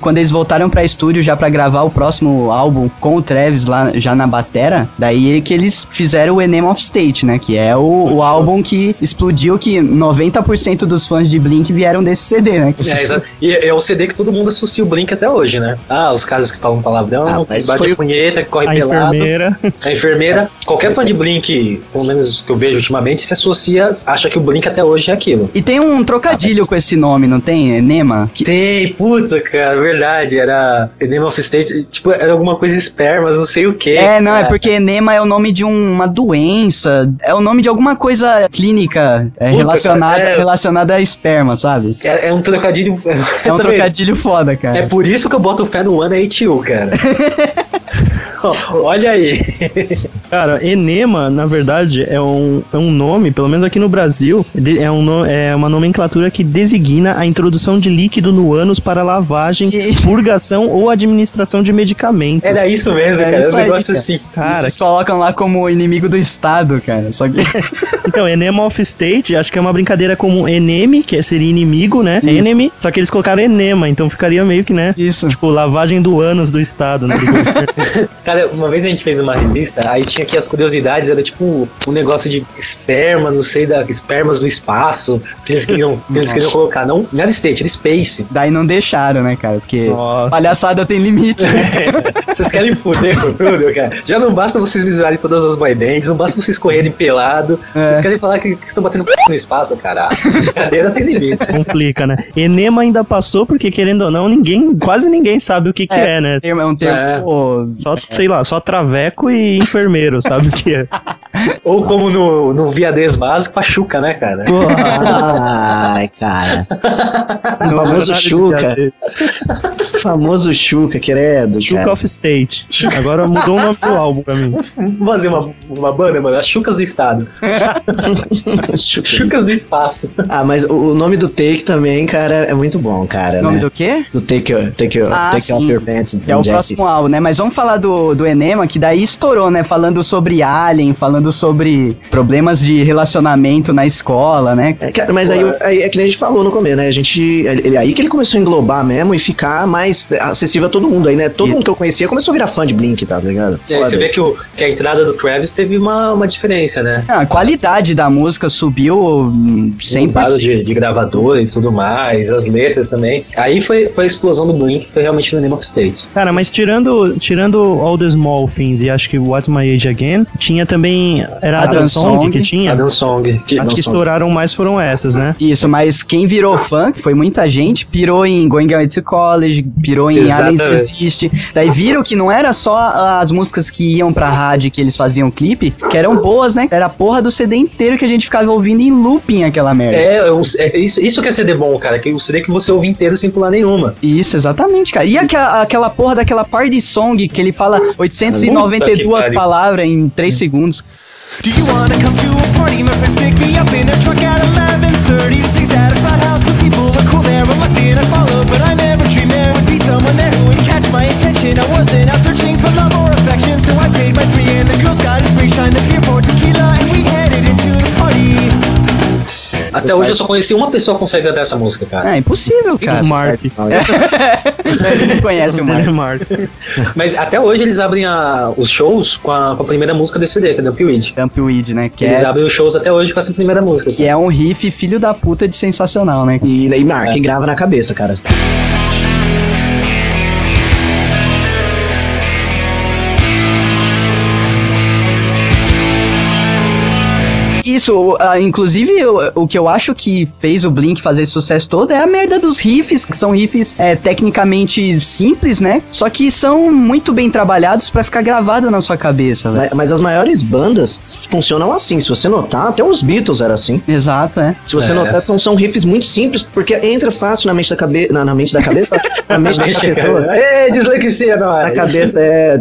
Quando eles voltaram pra estúdio já pra gravar o próximo álbum com o Travis lá já na batera, daí que eles fizeram o Enema of State, né? Que é o, o álbum que explodiu que 90% dos fãs de Blink vieram desse CD, né? É, exato. E é o CD que todo mundo associa o Blink até hoje, né? Ah, os caras que falam palavrão, Ah, que mas bate foi punheta, que corre A pelado. enfermeira. A enfermeira, qualquer fã de Blink, pelo menos que eu vejo ultimamente, se associa, acha que o Blink até hoje é aquilo. E tem um trocadilho com esse nome, não tem? Enema? Que- Tem, puta, cara, verdade, era Enema of State, tipo, era alguma coisa espermas, não sei o que. É, não, é porque enema é o nome de um- uma doença, é o nome de alguma coisa clínica é, Puta, relacionada, é. relacionada a esperma, sabe? É, é um trocadilho. É um <laughs> trocadilho foda, É cara. por isso que eu boto fé no One ATU, cara. <laughs> <laughs> Olha aí. Cara, enema, na verdade, é um, é um nome, pelo menos aqui no Brasil, é, um, no- é uma nomenclatura que designa a introdução de líquido no ânus para lavagem, purgação ou administração de medicamentos. Era isso mesmo, É cara. isso Era um aí, negócio cara. assim. Cara, Eles colocam lá como inimigo do Estado, cara. Só que. <laughs> então, enema of state, acho que é uma brincadeira como enemy, que seria inimigo, né? Isso. Enemy, só que eles colocaram enema, então ficaria meio que, né? Isso. Tipo, lavagem do ânus do Estado, né? <laughs> Cara, uma vez a gente fez uma revista, aí tinha aqui as curiosidades, era tipo um negócio de esperma, não sei, da espermas do espaço, que eles queriam, que eles queriam colocar. Não, não era state, era space. Daí não deixaram, né, cara? Porque Nossa. palhaçada tem limite. né? <laughs> Vocês querem foder com tudo, cara? Já não basta vocês visualizarem todas as boy bands, não basta vocês correrem pelado. É. Vocês querem falar que, que estão batendo p no espaço, cara. Brincadeira tem limite. Complica, né? Enema ainda passou porque, querendo ou não, ninguém, quase ninguém sabe o que, que é, né? É um termo. Só, sei lá, só traveco e enfermeiro, sabe o que é? <laughs> Ou como no, no viadez básico, Pachuca, né, cara? Ai, cara. <laughs> O Nossa, famoso Chuca. Famoso Chuca, credo, Chuca cara. of State. Agora mudou o nome do álbum pra mim. Vamos fazer uma, uma banda, mano. As Chucas do Estado. <laughs> Chuca. Chucas do Espaço. Ah, mas o, o nome do take também, cara, é muito bom, cara. O nome né? do quê? do take, take, Ah, take sim. off your pants. É o Jack. próximo álbum, né? Mas vamos falar do, do Enema, que daí estourou, né? Falando sobre Alien, falando sobre problemas de relacionamento na escola, né? É, cara, mas aí, aí é que nem a gente falou no começo, né? A gente. Ele, aí que ele começou a englobar mesmo e ficar mais acessível a todo mundo aí, né? Todo Isso. mundo que eu conhecia começou a virar fã de Blink, tá ligado? Aí você vê que, o, que a entrada do Travis teve uma, uma diferença, né? Ah, a qualidade da música subiu hum, Sempre 100%. de, de gravadora e tudo mais, as letras também. Aí foi, foi a explosão do Blink, foi realmente no Name of State. Cara, mas tirando, tirando All the Small Things e acho que What My Age Again, tinha também. Era a Adam Adam Song Song. que tinha. Adam Song. Que, As que estouraram mais foram essas, né? Isso, mas quem virou fã, que foi muita gente, pirou em Going Away to College, pirou em Exatamente. Aliens Existe. Daí viram que não era só as músicas que iam pra rádio que eles faziam clipe, que eram boas, né? Era a porra do CD inteiro que a gente ficava ouvindo em looping aquela merda. É, eu- é isso, isso que é CD bom, cara. Que o CD que você ouve inteiro sem pular nenhuma. Isso, exatamente, cara. E aquela, aquela porra daquela party song que ele fala 892 Puta que pariu. palavras em 3 segundos. Do you wanna come to a party? My friends pick me up in their truck Até hoje eu só conheci uma pessoa que consegue cantar essa música, cara. É impossível, cara. O Mark. Ele não conhece o é Mark. Mark. <laughs> Mas até hoje eles abrem a- os shows com a, com a primeira música desse CD, que é Dump Weed. Dumpweed, né? Que Eles é, abrem os shows até hoje com essa primeira música. que é um riff filho da puta de sensacional, né? E, e Mark, grava na cabeça, cara. Isso, ah, inclusive, o, o que eu acho que fez o Blink fazer esse sucesso todo é a merda dos riffs, que são riffs é, tecnicamente simples, né? Só que são muito bem trabalhados pra ficar gravado na sua cabeça. Mas, mas as maiores bandas funcionam assim. Se você notar, até os Beatles era assim. Exato, é. Se você É. notar, são, são riffs muito simples, porque entra fácil na mente da cabeça. Na, na mente da cabeça. na <laughs> mente da cara. Ê, dislexia, não Na é? cabeça é.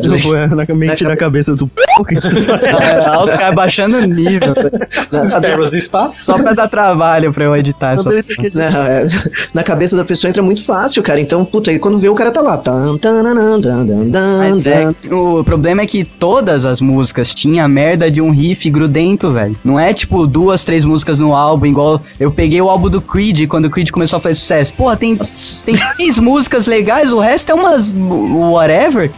Na mente Na da cabeça do <laughs> p. É, os caras baixando o nível. <laughs> Termos do espaço. Só pra dar trabalho pra eu editar essa. Não, é, na cabeça da pessoa entra muito fácil, cara. Então, puta, aí quando vê o cara tá lá. Tan, tan, tan, tan, Mas é, o problema é que todas as músicas tinham a merda de um riff grudento, velho. Não é tipo duas, três músicas no álbum, igual eu peguei o álbum do Creed quando o Creed começou a fazer sucesso. Porra, tem, tem três músicas legais, o resto é umas whatever.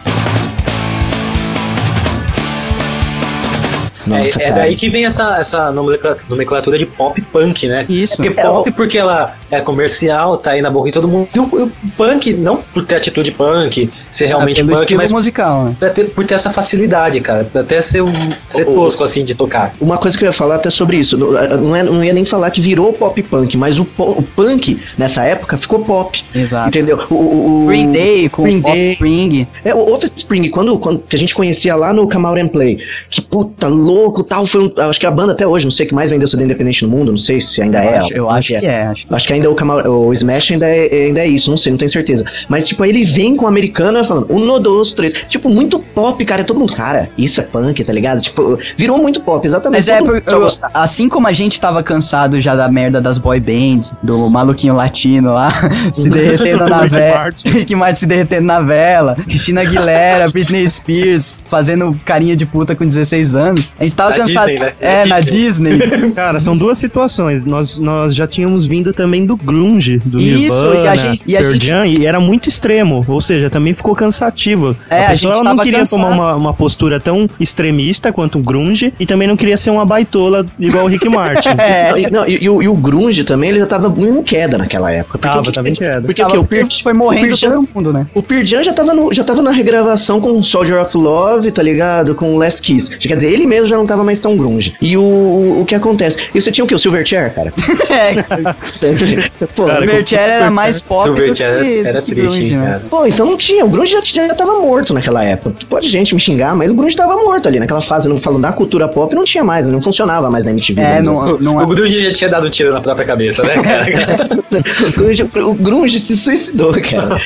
Nossa, é, é daí que vem essa, essa nomencla- nomenclatura de pop punk, né? Isso. É porque pop porque ela é comercial, tá aí na boca de todo mundo. E o, o punk, não por ter atitude punk, ser realmente É pelo punk, mas musical, né? por ter, por ter essa facilidade, cara. Até ser, um, ser O- tosco, assim, de tocar. Uma coisa que eu ia falar até sobre isso, não, não, é- não ia nem falar que virou pop punk, mas o, o punk nessa época ficou pop. Exato. Entendeu? O, o, o- Green Day com Green Pop Day. Spring. É, o Offspring, quando, quando que a gente conhecia lá no Come Out and Play, que puta, louco tal, foi um, acho que a banda até hoje, não sei o que mais vendeu CD independente no mundo, não sei se ainda Eu é. acho, eu acho que é. Acho que Acho que ainda o, Out- o Smash ainda é, ainda é isso, não sei, não tenho certeza. Mas, tipo, aí ele vem com o americano falando, um, dois, três. Tipo, muito pop, cara. Todo mundo, cara, isso é punk, tá ligado? Tipo, virou muito pop, exatamente. Mas é, por- eu- assim como a gente tava cansado já da merda das boy bands, do maluquinho latino lá, <laughs> <laughs> se derretendo na vela. Rick Martin se derretendo na vela, Cristina Aguilera, Britney Spears fazendo carinha de puta com 16 anos. A gente tava Na cansado. Disney, né? É, Na na <laughs> Disney. Cara, são duas situações. Nós, nós já tínhamos vindo também do grunge, do Isso, Nirvana, e a gente- e a gente- Jam, e era muito extremo. Ou seja, também ficou cansativo. É, a a pessoa gente não tava queria cansado. tomar uma, uma postura tão extremista quanto o grunge, e também não queria ser uma baitola igual o Rick <laughs> Martin. É, Não, e, não, e- e o, e o grunge também, ele já tava em queda naquela época. Porque Tava, tava em queda. Porque tava, o que? o Pearl- foi morrendo Pearl todo mundo, né? O Pearl Jam já tava, no, já tava na regravação com Soldier of Love, tá ligado? Com Last Kiss. Quer dizer, ele mesmo já não tava mais tão grunge. E o, o, o que acontece? E você tinha o quê? O Silverchair, cara? <laughs> É, <laughs> Pô, Cara, o Silverchair era mais pop do que, Silverchair era, era do que triste, grunge, hein, né? cara. Pô, então não tinha. O grunge já, já tava morto naquela época. Pode gente me xingar, mas o grunge tava morto ali. Naquela fase, não falando da cultura pop, não tinha mais, não funcionava mais na MTV. É, vamos dizer não, não O Grunge já tinha dado um tiro na própria cabeça, né, cara? <laughs> o, grunge, o grunge se suicidou, cara.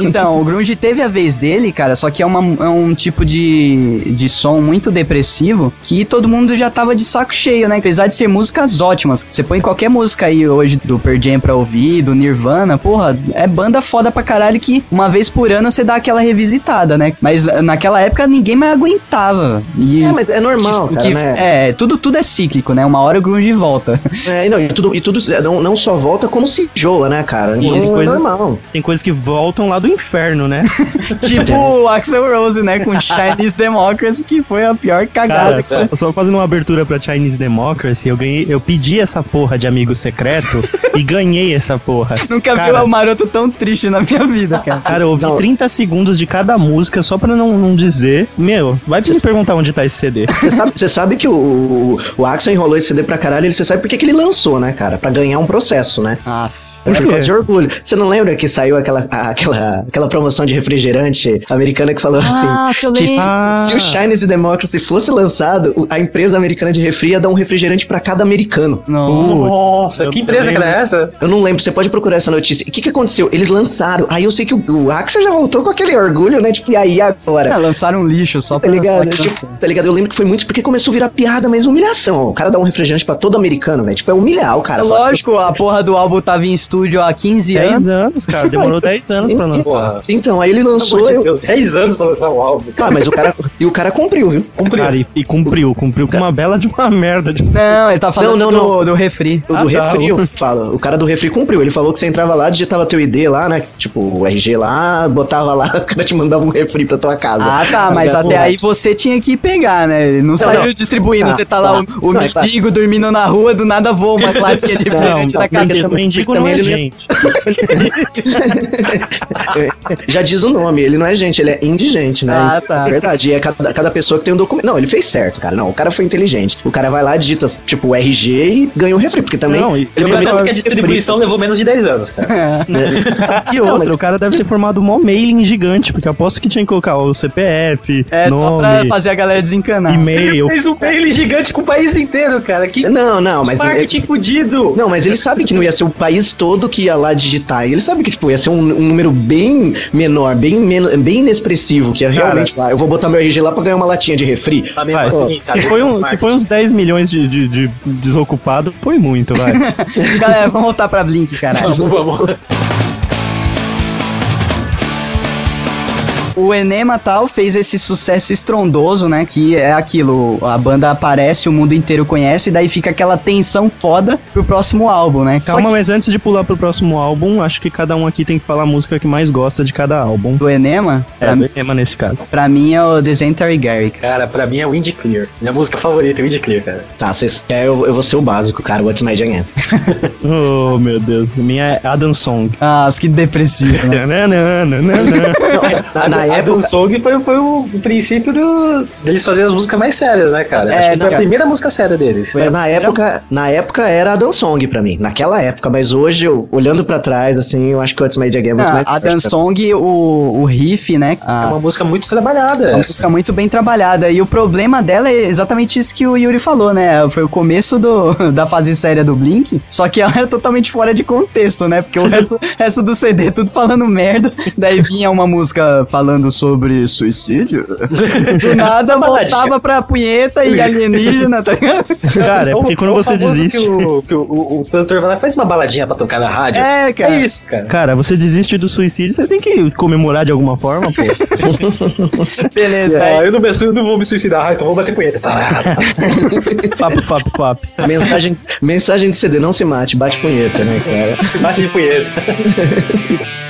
Então, o grunge teve a vez dele, cara, só que é, uma- é um tipo de, de som muito depressivo que todo mundo já tava de saco cheio, né? Apesar de ser músicas ótimas. Você põe qualquer música aí hoje do Pearl Jam pra ouvir, do Nirvana, porra, é banda foda pra caralho que uma vez por ano você dá aquela revisitada, né? Mas naquela época ninguém mais aguentava. E É, mas é normal, que- cara, que- né? É, tudo, tudo é cíclico, né? Uma hora o grunge volta. <laughs> É, e não, e tudo, e tudo não, não só volta, como se enjoa, né, cara? Então, é coisas- normal. Tem coisas que voltam lá do inferno, né? <laughs> tipo o Axel Rose, né? Com <laughs> Chinese Democracy, que foi a pior cagada Cara, só, só fazendo uma abertura pra Chinese Democracy, eu ganhei, eu pedi essa porra de amigo secreto <laughs> e ganhei essa porra. Nunca Cara, vi um maroto tão triste na minha vida, cara. <laughs> Cara, eu ouvi Não. 30 segundos de cada música só pra não, não dizer. Meu, vai me perguntar onde tá esse CD. Você sabe, você sabe que o, o, o Axel enrolou esse CD pra caralho, ele- você sabe por que, que ele lançou, né, cara? Pra ganhar um processo, né? Ah, Por É por quê? causa de orgulho. Você não lembra que saiu aquela, aquela, aquela promoção de refrigerante americana que falou assim? Ah, se eu que lembro. Ah. se o Chinese Democracy fosse lançado, a empresa americana de refri ia dar um refrigerante pra cada americano. Não. Nossa, que empresa que era essa? Eu não lembro, você pode procurar essa notícia. O que, que aconteceu? Eles lançaram. Aí eu sei que o, o Axel já voltou com aquele orgulho, né? Tipo, e aí agora? Ah, lançaram um lixo só Tá pra ligado? falar que Tipo, tá ligado? Eu lembro que foi muito porque começou a virar piada, mas humilhação. O cara dá um refrigerante pra todo americano, velho. Tipo, é humilhar o cara. É lógico, a porra do álbum tava em estúdio há 15 anos. 10 anos, cara. Demorou <laughs> 10 anos pra lançar. Porra. Então, aí ele lançou. de Eu... Deus, 10 anos pra lançar um álbum. Ah, mas o cara. e o cara cumpriu, viu? Cumpriu. Cara, e, e cumpriu, cumpriu com uma bela de uma merda. De... Não, ele tá falando Não, não, do, do refri. O Ah, do tá. refri, eu falo, o cara do refri cumpriu. Ele falou que você entrava lá, digitava teu ID lá, né? Tipo, o RG lá, botava lá, <laughs> o cara te mandava um refri pra tua casa. Ah, tá, mas Mas é até aí você tinha que pegar, né? Ele não, saiu não. distribuindo. Tá, você tá lá, tá. o, o Não, tá. mendigo dormindo na rua, do nada voa uma <laughs> latinha de Não, refrigerante na cabeça. mendigo não também é ele não- gente. <laughs> Já diz o nome, ele não é gente, ele é indigente, né? Ah, tá. É verdade, e é cada, cada pessoa que tem um documento. Não, ele fez certo, cara. Não, o cara foi inteligente. O cara vai lá, digita, tipo, o RG e ganha o refri, porque também. Não, e- Eu ele lembro que a distribuição levou menos de 10 anos, cara. <laughs> E outra, o cara deve ter formado um mó mailing gigante, porque eu aposto que tinha que colocar o CPF, É, só pra nome, fazer a galera desencanar. e-mail. Fez um mail gigante com o país inteiro, cara. Que Não, não, mas. marketing fudido. Não, mas ele sabe que não ia ser o país todo que ia lá digitar. Ele sabe que tipo, ia ser um, um número bem menor, bem, men bem inexpressivo, que é realmente lá. Eu vou botar meu RG lá pra ganhar uma latinha de refri. Tá mesmo Vai, assim, se, cara, foi um, se foi uns 10 milhões de, de, de desocupado, foi muito, vai. <laughs> Galera, vamos voltar pra Blink, caralho. Vamos, vamos. O Enema tal fez esse sucesso estrondoso, né? Que é aquilo, a banda aparece, o mundo inteiro conhece, e daí fica aquela tensão foda pro próximo álbum, né? Só Calma, que mas antes de pular pro próximo álbum, acho que cada um aqui tem que falar a música que mais gosta de cada álbum. do Enema, É, pra, do tema nesse caso. pra mim é o Desenterry Gary. Cara, pra mim é Wind Clear. Minha música favorita é Wind Clear, cara. Tá, vocês. É, eu, eu vou ser o básico, cara. What's My Jam <laughs> Oh, meu Deus. Minha é Adam Song. Ah, que depressivo, né? <laughs> Nananana. Na, na a época. Adam Song foi, foi o, o princípio do, deles fazerem as músicas mais sérias, né, cara? É, Acho que foi a primeira música séria deles. Mas na época, na época era a Dan Song pra mim, naquela época, mas hoje, eu, olhando pra trás, assim, eu acho que o What's My Jam é muito Ah, mais a forte, Dan cara. Song, o, o riff, né? É A, uma música muito trabalhada. É uma música muito bem trabalhada. E o problema dela é exatamente isso que o Yuri falou, né? Foi o começo do, <laughs> da fase séria do Blink. Só que ela é totalmente fora de contexto, né? Porque o resto, <laughs> resto do CD é tudo falando merda. <laughs> Daí vinha uma música falando sobre suicídio. <laughs> Do nada voltava pra punheta e alienígena, tá ligado? Cara, é porque quando você desiste. Que o, que o, o, o cantor vai lá, faz uma baladinha pra tocar na rádio. É, cara. É isso, cara. Cara, você desiste do suicídio, você tem que comemorar de alguma forma, pô. <laughs> Beleza. Daí- eu não, me, eu não vou me suicidar, ah, então vou bater punheta. Tá. Fap, fap, fap. Mensagem, mensagem de CD, não se mate, bate punheta, né, cara? Bate de punheta. <laughs>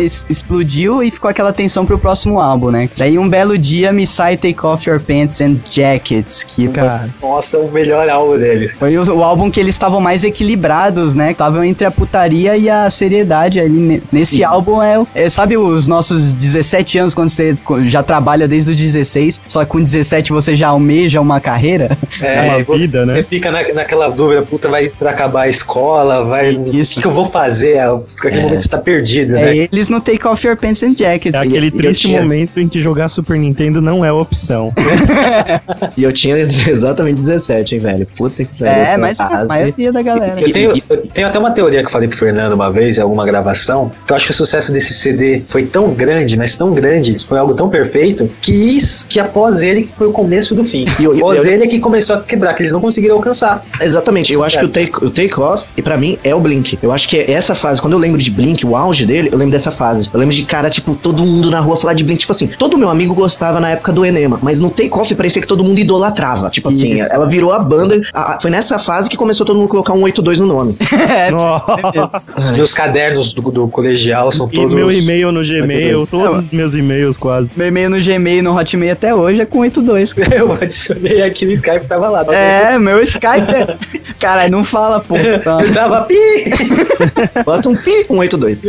es- explodiu e ficou aquela tensão pro próximo álbum, né? Daí um belo dia me sai Take Off Your Pants and Jackets, que Cara, Nossa, o melhor álbum deles. foi o, o álbum que eles estavam mais equilibrados, né? Estavam entre a putaria e a seriedade ali. ne- Nesse álbum é, o- é, Sabe os nossos 17 anos, quando você já trabalha desde os 16, só que com 17 você já almeja uma carreira? É uma você, vida, né? Você fica na, naquela dúvida, puta, vai pra acabar a escola, vai. O que, que eu vou fazer? É, Naquele momento você tá perdido, É né? Eles no Take Off Your Pants and Jackets. é aquele triste tinha- momento em que jogar Super Nintendo não é opção. <laughs> E eu tinha <laughs> exatamente 17, hein, velho. Puta que pariu. É, mas a maioria da galera. Eu tenho, eu tenho até uma teoria que eu falei pro Fernando uma vez, em alguma gravação, que eu acho que o sucesso desse CD foi tão grande, mas tão grande, foi algo tão perfeito, que isso, que após ele que foi o começo do fim. E após ele é que começou a quebrar, que eles não conseguiram alcançar. Exatamente, eu acho que o take, o take Off, e pra mim, é o Blink. Eu acho que essa fase, quando eu lembro de Blink, o auge dele, eu lembro dessa fase. Eu lembro de cara, tipo, todo mundo na rua falar de Blink. Tipo assim, todo meu amigo gostava na época do Enema, mas no take Off parecia que todo mundo idolatrava. Tipo assim, Isso. ela virou a banda. a- a- foi nessa fase que começou todo mundo a colocar um 82 no nome. <laughs> Nossa. Meus cadernos do, do colegial são E todos. meu e-mail no Gmail, Muito todos os meus e-mails quase. Meu e-mail no Gmail no Hotmail até hoje é com 82. <laughs> Eu adicionei aqui no Skype tava lá. tá É, meu Skype é... <laughs> Cara, não fala, pô. Eu tava pi! Bota um pi, um 82.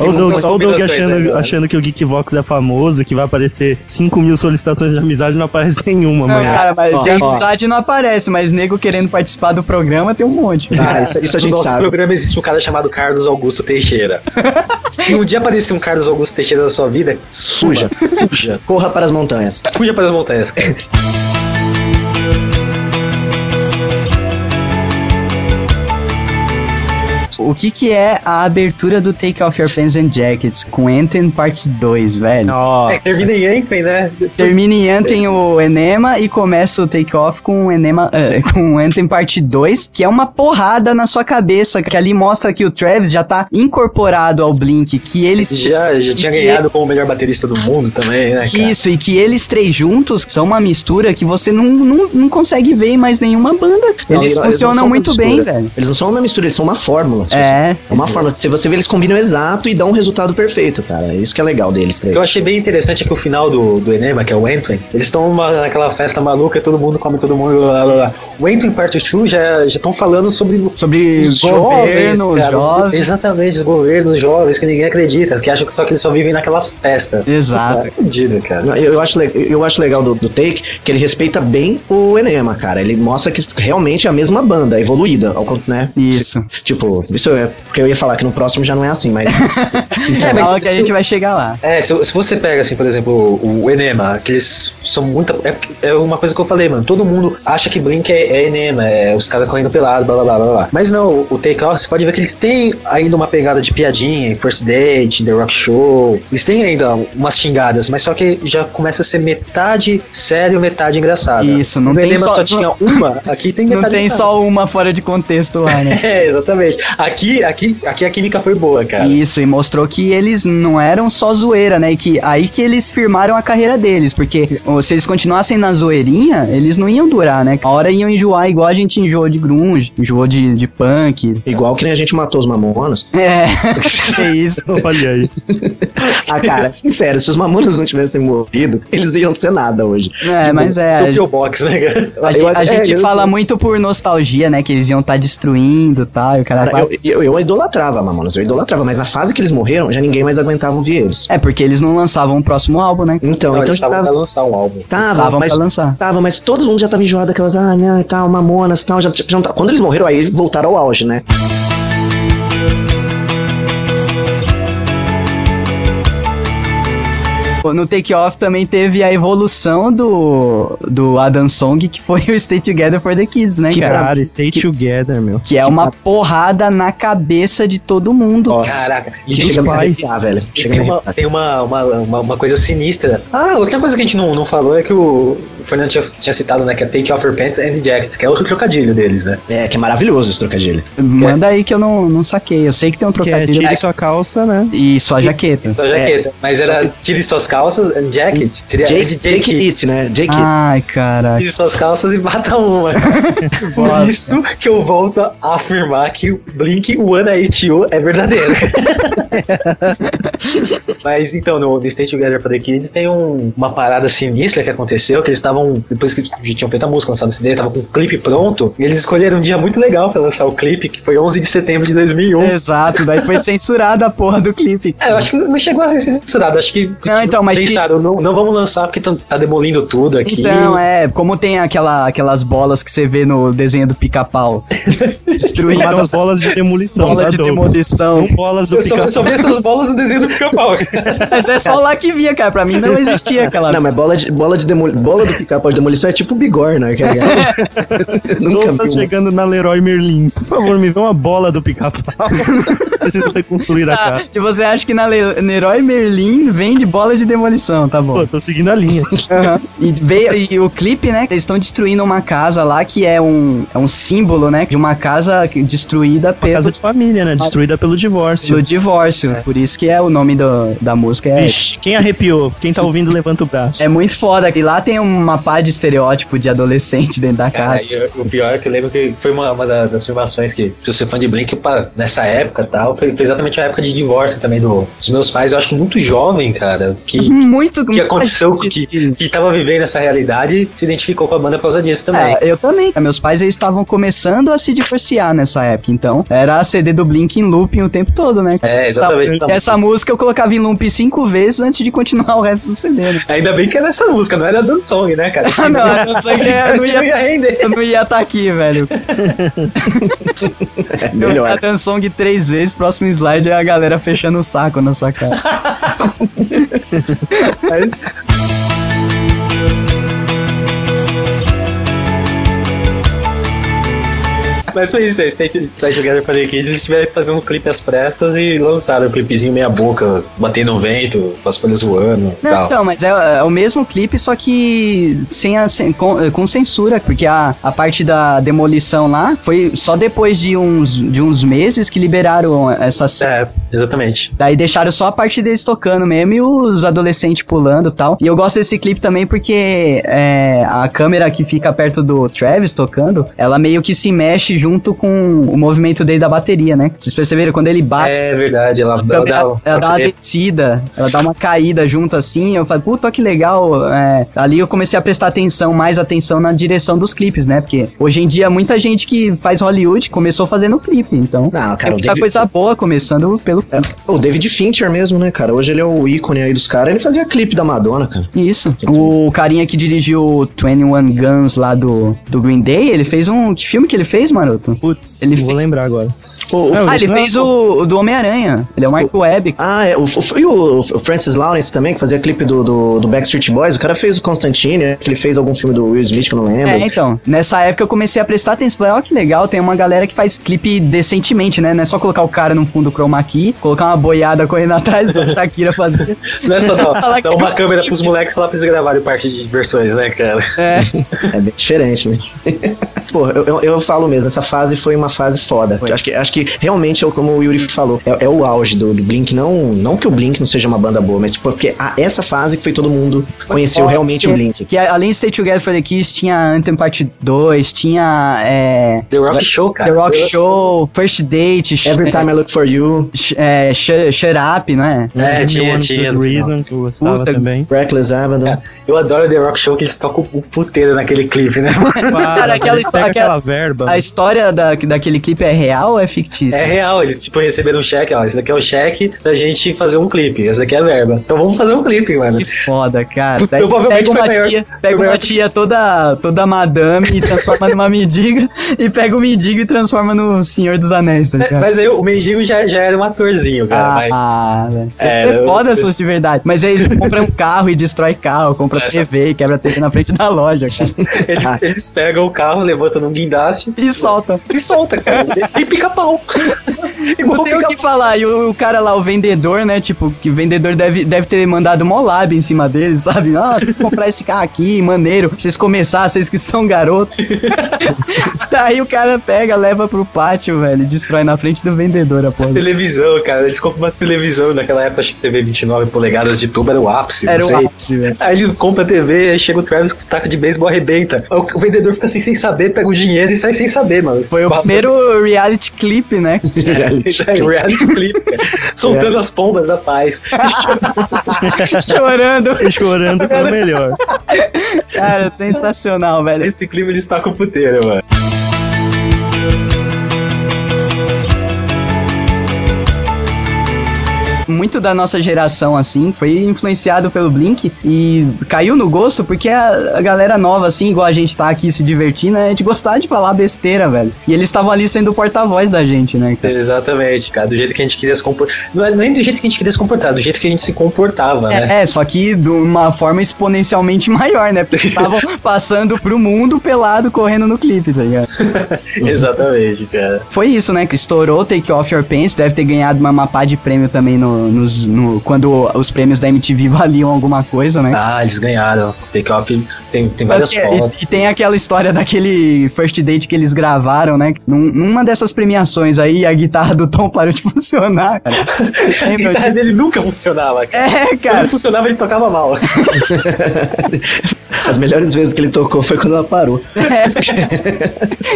Olha o Doug, umas olha o Doug combinações, achando, que o Geekvox é famoso, que vai aparecer 5 mil solicitações de amizade não aparece <laughs> nenhuma, mano. cara, mas Ó, de ó. amizade não aparece, mas nego querendo participar do programa tem um monte. Ah, isso, isso a No gente nosso sabe. programa existe um cara chamado Carlos Augusto Teixeira. <laughs> Se um dia aparecer um Carlos Augusto Teixeira na sua vida, Suja. suja. Fuja. Corra para as montanhas. Fuja para as montanhas, cara. O que que é a abertura do Take Off Your Pants and Jackets com Anthem Parte 2, velho? Nossa. É, termina em Anthem, né? Termina em Anthem o Enema e começa o Take Off com o Enema, eh, <laughs> com o Anthem Parte 2, que é uma porrada na sua cabeça, que ali mostra que o Travis já tá incorporado ao Blink, que eles Já, já tinha Que- ganhado como o melhor baterista do mundo também, né, cara? Isso, e que eles três juntos são uma mistura que você não, não, não consegue ver em mais nenhuma banda. Não, eles não- funcionam uma muito bem, velho. Eles não são uma mistura, eles são uma fórmula. É. É uma fórmula. Se você vê, eles combinam exato e dão um resultado perfeito, cara. É isso que é legal deles O três. que eu achei bem interessante é que o final do, do Enema, que é o Anthem, eles estão naquela festa maluca e todo mundo come todo mundo. Blá, blá, blá. O Anthem Part 2 já estão falando sobre Sobre os jovens, cara, os- jovens. Exatamente, os governos jovens que ninguém acredita, que acham que só que eles só vivem naquela festa. Exato. É fudido, cara. Não, Eu, eu acho, eu acho legal do, do Take que ele respeita bem o Enema, cara. Ele mostra que realmente é a mesma banda, evoluída, ao né? Isso. Tipo, isso é porque eu ia falar que no próximo já não é assim, mas. <laughs> É, mas se- que a gente vai chegar lá. É, se, se você pega, assim, por exemplo, o, o Enema, que eles são muito. É, é uma coisa que eu falei, mano. Todo mundo acha que Blink é, é Enema, é os caras correndo pelado, blá blá blá blá blá. Mas não, o, o Take Off, você pode ver que eles têm ainda uma pegada de piadinha em First Date, The Rock Show. Eles têm ainda umas xingadas, mas só que já começa a ser metade sério, metade engraçado. Isso, não o tem Enema só- só, tinha uma, aqui tem <laughs> Não metade tem engraçada. só uma fora de contexto lá, né? <laughs> É, exatamente. Aqui, aqui, aqui a química foi boa, cara. Isso, e mostrou que eles não eram só zoeira, né? E que aí que eles firmaram a carreira deles, porque se eles continuassem na zoeirinha, eles não iam durar, né? A hora iam enjoar igual a gente enjoou de grunge, enjoou de, de punk. Igual que nem a gente matou os mamonas. É, <laughs> é isso. Olha aí. Ah, cara, sincero, se os mamonas não tivessem morrido, eles iam ser nada hoje. É, mas é. Seu A, P.O. Box, né, cara? a Eu- gente, a é, gente eu- fala muito por nostalgia, né? Que eles iam estar destruindo e tal. E o cara. Cara, eu, eu, eu idolatrava Mamonas, eu idolatrava, mas na fase que eles morreram, já ninguém mais aguentava ouvir eles. É, porque eles não lançavam o próximo álbum, né? Então, Não, então eles já estavam pra tava, lançar um álbum. tava, Estavam mas, pra lançar. tava, mas todo mundo já tava enjoado daquelas, ah, não, e tal, Mamonas, tal, já, já tá- quando eles morreram, aí voltaram ao auge, né? No Take Off também teve a evolução do, do Adam Song, que foi o Stay Together for the Kids, né, Que cara? Cara, stay together, meu. Que é uma porrada na cabeça de todo mundo. Nossa, Caraca, que dos chega a arrepiar, velho. E Chega a tem uma, arrepiar. tem uma, uma, uma, uma coisa sinistra. Ah, outra coisa que a gente não, não falou é que o, o Fernando tinha, tinha citado, né, que é Take Off Your Pants and Jackets, que é outro trocadilho deles, né? É, que é maravilhoso esse trocadilho. Manda aí que eu não, não saquei. Eu sei que tem um Que é trocadilho tire sua calça, né? e sua jaqueta. Só jaqueta. Mas era tire suas calças and jacket. Seria Jake, de Jake It, né? Jake It. Ai, caraca. Tire suas calças e bata uma. <laughs> Por isso que eu volto a afirmar que o Blink One You é verdadeiro. <laughs> Mas então, no The Stay Together for the Kids tem um- uma parada sinistra que aconteceu, que eles estavam, depois que já tinham feito a música, lançado o CD, tava com o clipe pronto, e eles escolheram um dia muito legal pra lançar o clipe, que foi 11 de setembro de 2001. Exato, daí foi censurada a porra do clipe. É, eu acho que não chegou a ser censurado, acho que Não, então, mas pensaram, não, não vamos lançar porque tá, tá demolindo tudo aqui. Então, é, como tem aquela, aquelas bolas que você vê no desenho do pica-pau. <laughs> Destruindo Chamadas <laughs> bolas de demolição. bola tá, de demolição. Não bolas do Eu só, eu só vi essas bolas no desenho do pica-pau. <laughs> Mas é só lá que via, cara. Pra mim não existia aquela. Não, mas bola, de, bola, de demoli, bola do pica-pau de demolição é tipo bigorna, cara. Nunca vi. chegando na Leroy Merlin. Por favor, me dê uma bola do pica-pau. Preciso reconstruir a Ah, casa. e você acha que na Le- Leroy Merlin vende bola de demolição, tá bom. Pô, tô seguindo a linha. Aham. E, veio, e o clipe, né? Eles estão destruindo uma casa lá que é um, é um símbolo, né? De uma casa que- destruída pelo, Casa de família, né? Destruída pelo divórcio. pelo divórcio. Por isso que é o nome do, da música. É, Vixe, quem arrepiou? Quem tá ouvindo, levanta o braço. é muito foda. E lá tem uma pá de estereótipo de adolescente dentro da Cara, casa. e o pior é que eu lembro que foi uma, uma da- das afirmações que, se você é fã de Blink, pá, nessa época e tal, foi, foi exatamente a época de divórcio também do, dos meus pais. Eu acho que muito jovem, cara, que, <laughs> Muito que aconteceu, que, que tava vivendo essa realidade, se identificou com a banda por causa disso também. É, eu também. Meus pais eles estavam começando a se divorciar nessa época, então era a CD do Blink em looping o tempo todo, né? É, exatamente. Essa música eu colocava em loop cinco vezes antes de continuar o resto do CD. Né? Ainda bem que era essa música, não era Dan Song, né, cara? <laughs> Ah, não, a Dan Song é- não <laughs> ia- não ia render. Eu não ia estar aqui, velho. É melhor. dar song três vezes, próximo slide é a galera fechando o saco na sua cara. <laughs> Ahí. Mas foi isso aí, Stay Stay Together for the Kids, eles tiveram que fazer um clipe às pressas e lançaram o clipezinho meia boca, batendo no vento, com as folhas voando e Não, tal. então, mas é, é o mesmo clipe, só que sem a, sem- com, com censura, porque a, a parte da demolição lá foi só depois de uns, de uns meses que liberaram essa cena. É, exatamente. Daí deixaram só a parte deles tocando mesmo e os adolescentes pulando e tal. E eu gosto desse clipe também porque é, a câmera que fica perto do Travis tocando, ela meio que se mexe junto com o movimento dele da bateria, né? Vocês perceberam? Quando ele bate, É verdade, ela, ela, ela dá, ela dá uma descida, ela dá uma caída junto assim. Eu falei, puta que legal. é, ali eu comecei a prestar atenção, mais atenção na direção dos clipes, né? Porque hoje em dia muita gente que faz Hollywood começou fazendo clipe, então. Não, Tem cara, o muita David, coisa boa começando pelo é, o David Fincher mesmo, né, cara? Hoje ele é o ícone aí dos caras. Ele fazia clipe da Madonna, cara. Isso. O carinha que dirigiu o 21 Guns lá do, do Green Day, ele fez um. Que filme que ele fez, maroto? Putz, Ele vou fez- lembrar agora. O- o- Não, Ah, ele é- fez o, o do Homem-Aranha. Ele é o Mark Webb. Ah, é, o, foi o, o Francis Lawrence também, que fazia clipe do, do, do Backstreet Boys. O cara fez o Constantine, que ele fez algum filme do Will Smith, que eu não lembro. É, então, nessa época eu comecei a prestar atenção. Falei, ó, que legal, tem uma galera que faz clipe decentemente, né? Não é só colocar o cara num fundo chroma key, colocar uma boiada correndo atrás, igual <laughs> a Shakira fazia. Não é só <laughs> Falar dar uma é um câmera <laughs> pros moleques falar pra eles gravarem parte de versões, né, cara? É, É bem diferente, né? Pô, eu, eu, eu falo mesmo, essa fase foi uma fase foda. Acho que, acho que realmente, é como o Yuri falou, é, é o auge do, do Blink. Não, não que o Blink não seja uma banda boa, mas porque a, essa fase que foi todo mundo conheceu realmente o Blink. que além de Stay Together for the Kiss, tinha Anthem Part 2, tinha é, The Rock Show, cara. The Rock Show, First Date, Every Time I Look For You, Sh- é, Shut, Shut Up, não é? É, tinha, tinha. Reason, que eu gostava Puta, também. Reckless Abandon. Eu adoro The Rock Show que eles tocam o puteiro naquele clipe, né? <laughs> Para, aquela pegam aquela verba. A história da, daquele clipe é real ou é fictícia? É real, eles tipo receberam um cheque, ó. Esse daqui é o cheque da gente fazer um clipe. Essa aqui é a verba. Então vamos fazer um clipe, mano. Que foda, cara. Daí Provavelmente pegam uma maior- tia, pega uma tia toda, toda madame e <laughs> transforma numa mendiga, e pega o mendigo e transforma no Senhor dos Anéis, tá É, ligado? Mas aí o mendigo já, já era um atorzinho, cara. mas- Ah, velho. É, É, eu- foda se fosse de verdade. Mas aí eles compram um carro e destrói carro, compra Essa- TV e quebra a TV na frente da loja, cara. <laughs> Eles, eles pegam o carro, levantam num guindaste E solta. e solta, cara. <laughs> Tem pica-pau. Não <laughs> tem o que falar. E o, o cara lá, o vendedor, né? Tipo, que o vendedor deve, deve ter mandado mó lábio em cima deles, <laughs> sabe? Nossa, tem que comprar esse carro aqui, maneiro. Vocês começar, vocês que são garotos. <laughs> Daí o cara pega, leva pro pátio, velho. Destrói na frente do vendedor a porra. Televisão, cara. Eles compram uma televisão naquela época, acho que TV 29 polegadas de tubo era o ápice. Era não o ápice, velho. Aí ele compra a TV, aí chega o Travis com o taco de beisebol arrebenta. Aí O, o vendedor fica assim sem saber, pega o dinheiro e sai sem saber, mano. Foi o primeiro reality clip, né? <laughs> É, reality clip, cara. Soltando as pombas da paz. <laughs> Chorando. Chorando foi o melhor. Cara, sensacional, velho. Esse clima ele está com puteiro, mano. Muito da nossa geração, assim, foi influenciado pelo Blink e caiu no gosto porque a, a galera nova, assim, igual a gente tá aqui se divertindo, a gente gostava de falar besteira, velho. E eles estavam ali sendo o porta-voz da gente, né? cara? Exatamente, cara. Do jeito que a gente queria se comportar. Não é nem do jeito que a gente queria se comportar, do jeito que a gente se comportava, né? É, só que de uma forma exponencialmente <laughs> maior, né? Porque estavam <laughs> passando pro mundo pelado correndo no clipe, tá ligado? <laughs> Exatamente, cara. Foi isso, né? Que estourou Take Off Your Pants, deve ter ganhado uma mapá de prêmio também no, nos, no- quando os prêmios da MTV <laughs> valiam alguma coisa, né? Ah, eles ganharam. Take off tem, tem várias Porque- fotos. e, e tem aquela história daquele first date que eles gravaram, né? Num- numa dessas premiações aí, a guitarra do Tom parou de <laughs> funcionar, cara. <laughs> A guitarra dele nunca funcionava, cara. É, Quando cara. funcionava, ele tocava mal. As melhores vezes que ele tocou foi quando ela parou.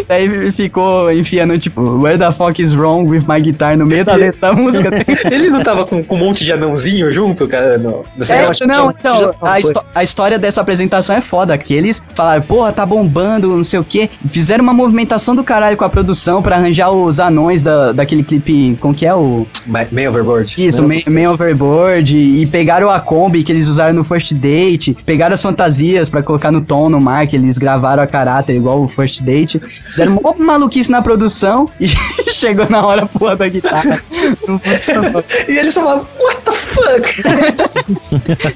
Daí ficou enfiando, tipo, Where the fuck is wrong with my guitar no meio da letra da música. ele não tava com, com um monte de anãozinho junto, cara? No, É, não, já- então, a, a história dessa apresentação é foda, que eles falaram, porra, tá bombando, não sei o quê. Fizeram uma movimentação do caralho com a produção pra arranjar os anões da, daquele clipe, como que é o... Man Overboard. Isso, né? Man, Man Overboard, e pegaram a Kombi que eles usaram no First Date, pegaram as fantasias pra colocar no tom, no mar, que eles gravaram a caráter igual o First Date, fizeram uma maluquice na produção e <laughs> chegou na hora, porra, da guitarra. Não funcionou. <laughs> E eles falavam, what the fuck?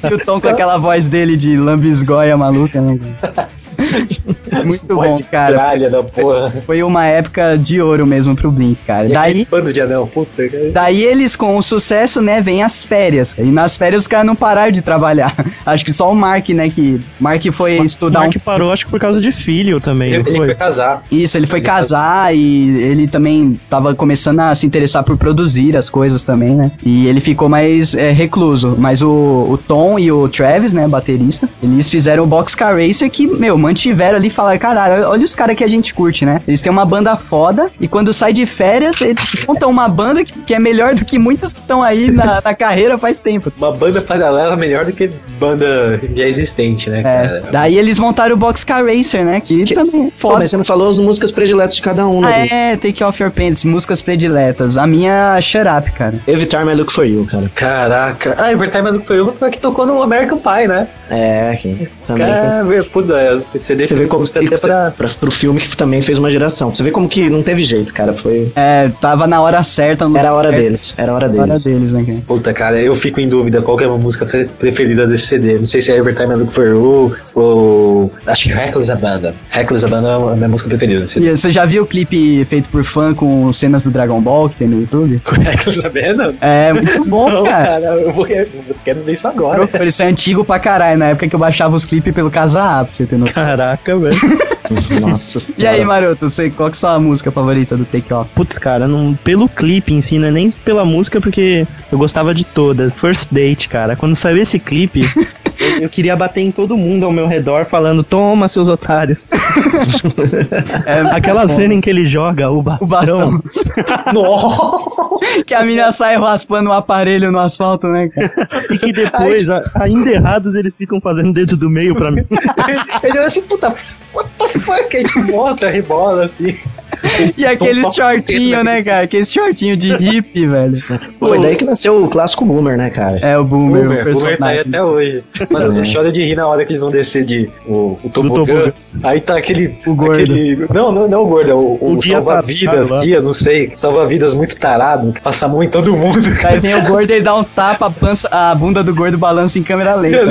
<laughs> E o Tom com aquela voz dele de lambisgoia maluca, né? <laughs> <laughs> Muito bom, Voz de cara. Da porra. Foi uma época de ouro mesmo pro Blink, cara. E Daí, Bando de anão, puta, cara. daí eles, com o sucesso, né, vem as férias. E nas férias os caras não pararam de trabalhar. <laughs> Acho que só o Mark, né, que... Mark foi estudar O um... Mark parou, acho que por causa de filho também, Ele, ele foi? foi casar. Isso, ele foi Ele casar e ele também tava começando a se interessar por produzir as coisas também, né? E ele ficou mais é, recluso. Mas o, o Tom e o Travis, né, baterista, eles fizeram o Boxcar Racer que, meu, mantiveram ali e falaram, caralho, olha os caras que a gente curte, né? Eles têm uma banda foda e quando sai de férias, eles montam uma banda que, que é melhor do que muitas que estão aí na, na carreira faz tempo. Uma banda paralela melhor do que banda já existente, né, É, cara? daí eles montaram o Boxcar Racer, né? Que, Que- também é Pô, foda. mas você não falou as músicas prediletas de cada um, Ah, né? é, Take Off Your Pants, músicas prediletas. A minha é Shut Up, cara. Every Time I Look For You, cara. Caraca. Ah, Evertime do foi foi a que tocou no American Pie, né? É, aqui. Também. Cara, puta, CD Você vê como custa até pra... pra, pro filme que também fez uma geração. Você vê como que não teve jeito, cara. Foi. É, tava na hora certa. no Era a hora certo. deles. Era a hora deles. Hora deles, né, cara? Puta, cara, eu fico em dúvida qual que é a música pre- preferida desse CD. Não sei se é Evertime Look For You ou... Acho que Reckless Abandon. Reckless Abandon é a minha música preferida CD. E você já viu o clipe feito por fã com cenas do Dragon Ball que tem no YouTube? <laughs> Reckless Abandon? É, muito <laughs> bom, Não, cara. cara, eu, vou, eu quero ver isso agora. Isso é antigo pra caralho, na época que eu baixava os clipes pelo Casa A, pra você ter noção. Caraca, velho. <laughs> Nossa. E aí, senhora. Maroto, você, qual que é a sua música favorita do Take Off? Putz, cara, não, pelo clipe em si, não é nem pela música, porque eu gostava de todas. First Date, cara, quando saiu esse clipe, eu, queria bater em todo mundo ao meu redor, falando: Toma, seus otários. <laughs> É, Aquela cena em que ele joga o bastão. O bastão. <laughs> Nossa! que a mina sai raspando o aparelho no asfalto, né, cara? E que depois, a- ainda errados, eles ficam fazendo dedo do meio pra mim. <laughs> Ele olha assim, puta, what the fuck? Aí tipo, mostra, rebola, assim. E aqueles shortinhos, né, cara? Aqueles shortinhos de hippie, velho. Foi daí que nasceu o clássico Boomer, né, cara? É, o Boomer, Boomer, o Boomer tá aí até hoje. Mano, É. chora de rir na hora que eles vão descer de o, o tobogã. tobogã. Aí tá aquele. O gordo. aquele- não, não, não o gordo, é o, o, O salva-vidas, lá. guia, não sei. Salva-vidas muito tarado, que passa a mão em todo mundo. Aí vem o gordo e dá um tapa, a, pança- a bunda do gordo balança em câmera lenta.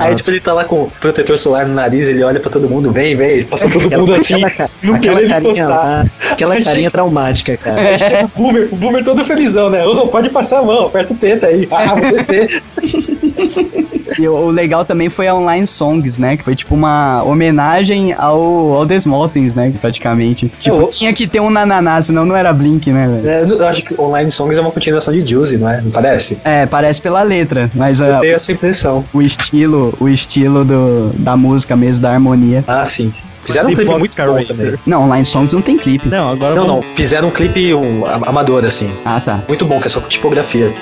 Aí, tipo, ele tá lá com protetor solar no nariz, ele olha pra todo mundo, vem, vem, ele passa todo <laughs> Aquela- mundo assim, aquela não querendo carinha lá. <laughs> Aquela carinha traumática, cara. Chega o boomer, o boomer todo felizão, né? Ô, pode passar a mão, aperta o teta aí. Ah, vou descer. <laughs> E o legal também foi a Online Songs, né? Que foi tipo uma homenagem ao, ao The Smoltens, né? Praticamente. Tipo, Eu- tinha que ter um nananá, senão não era Blink, né, velho? É, eu acho que Online Songs é uma continuação de Juicy, não é? Não parece? É, parece pela letra, mas Eu ah, tenho essa impressão. o estilo, o estilo do, da música mesmo, da harmonia. Ah, sim. Fizeram um clipe muito bom Racer. também. Não, Online Songs não tem clipe. Não, agora Não, vamos- não. Fizeram um clipe um, am- amador, assim. Ah, tá. Muito bom, que é só com tipografia.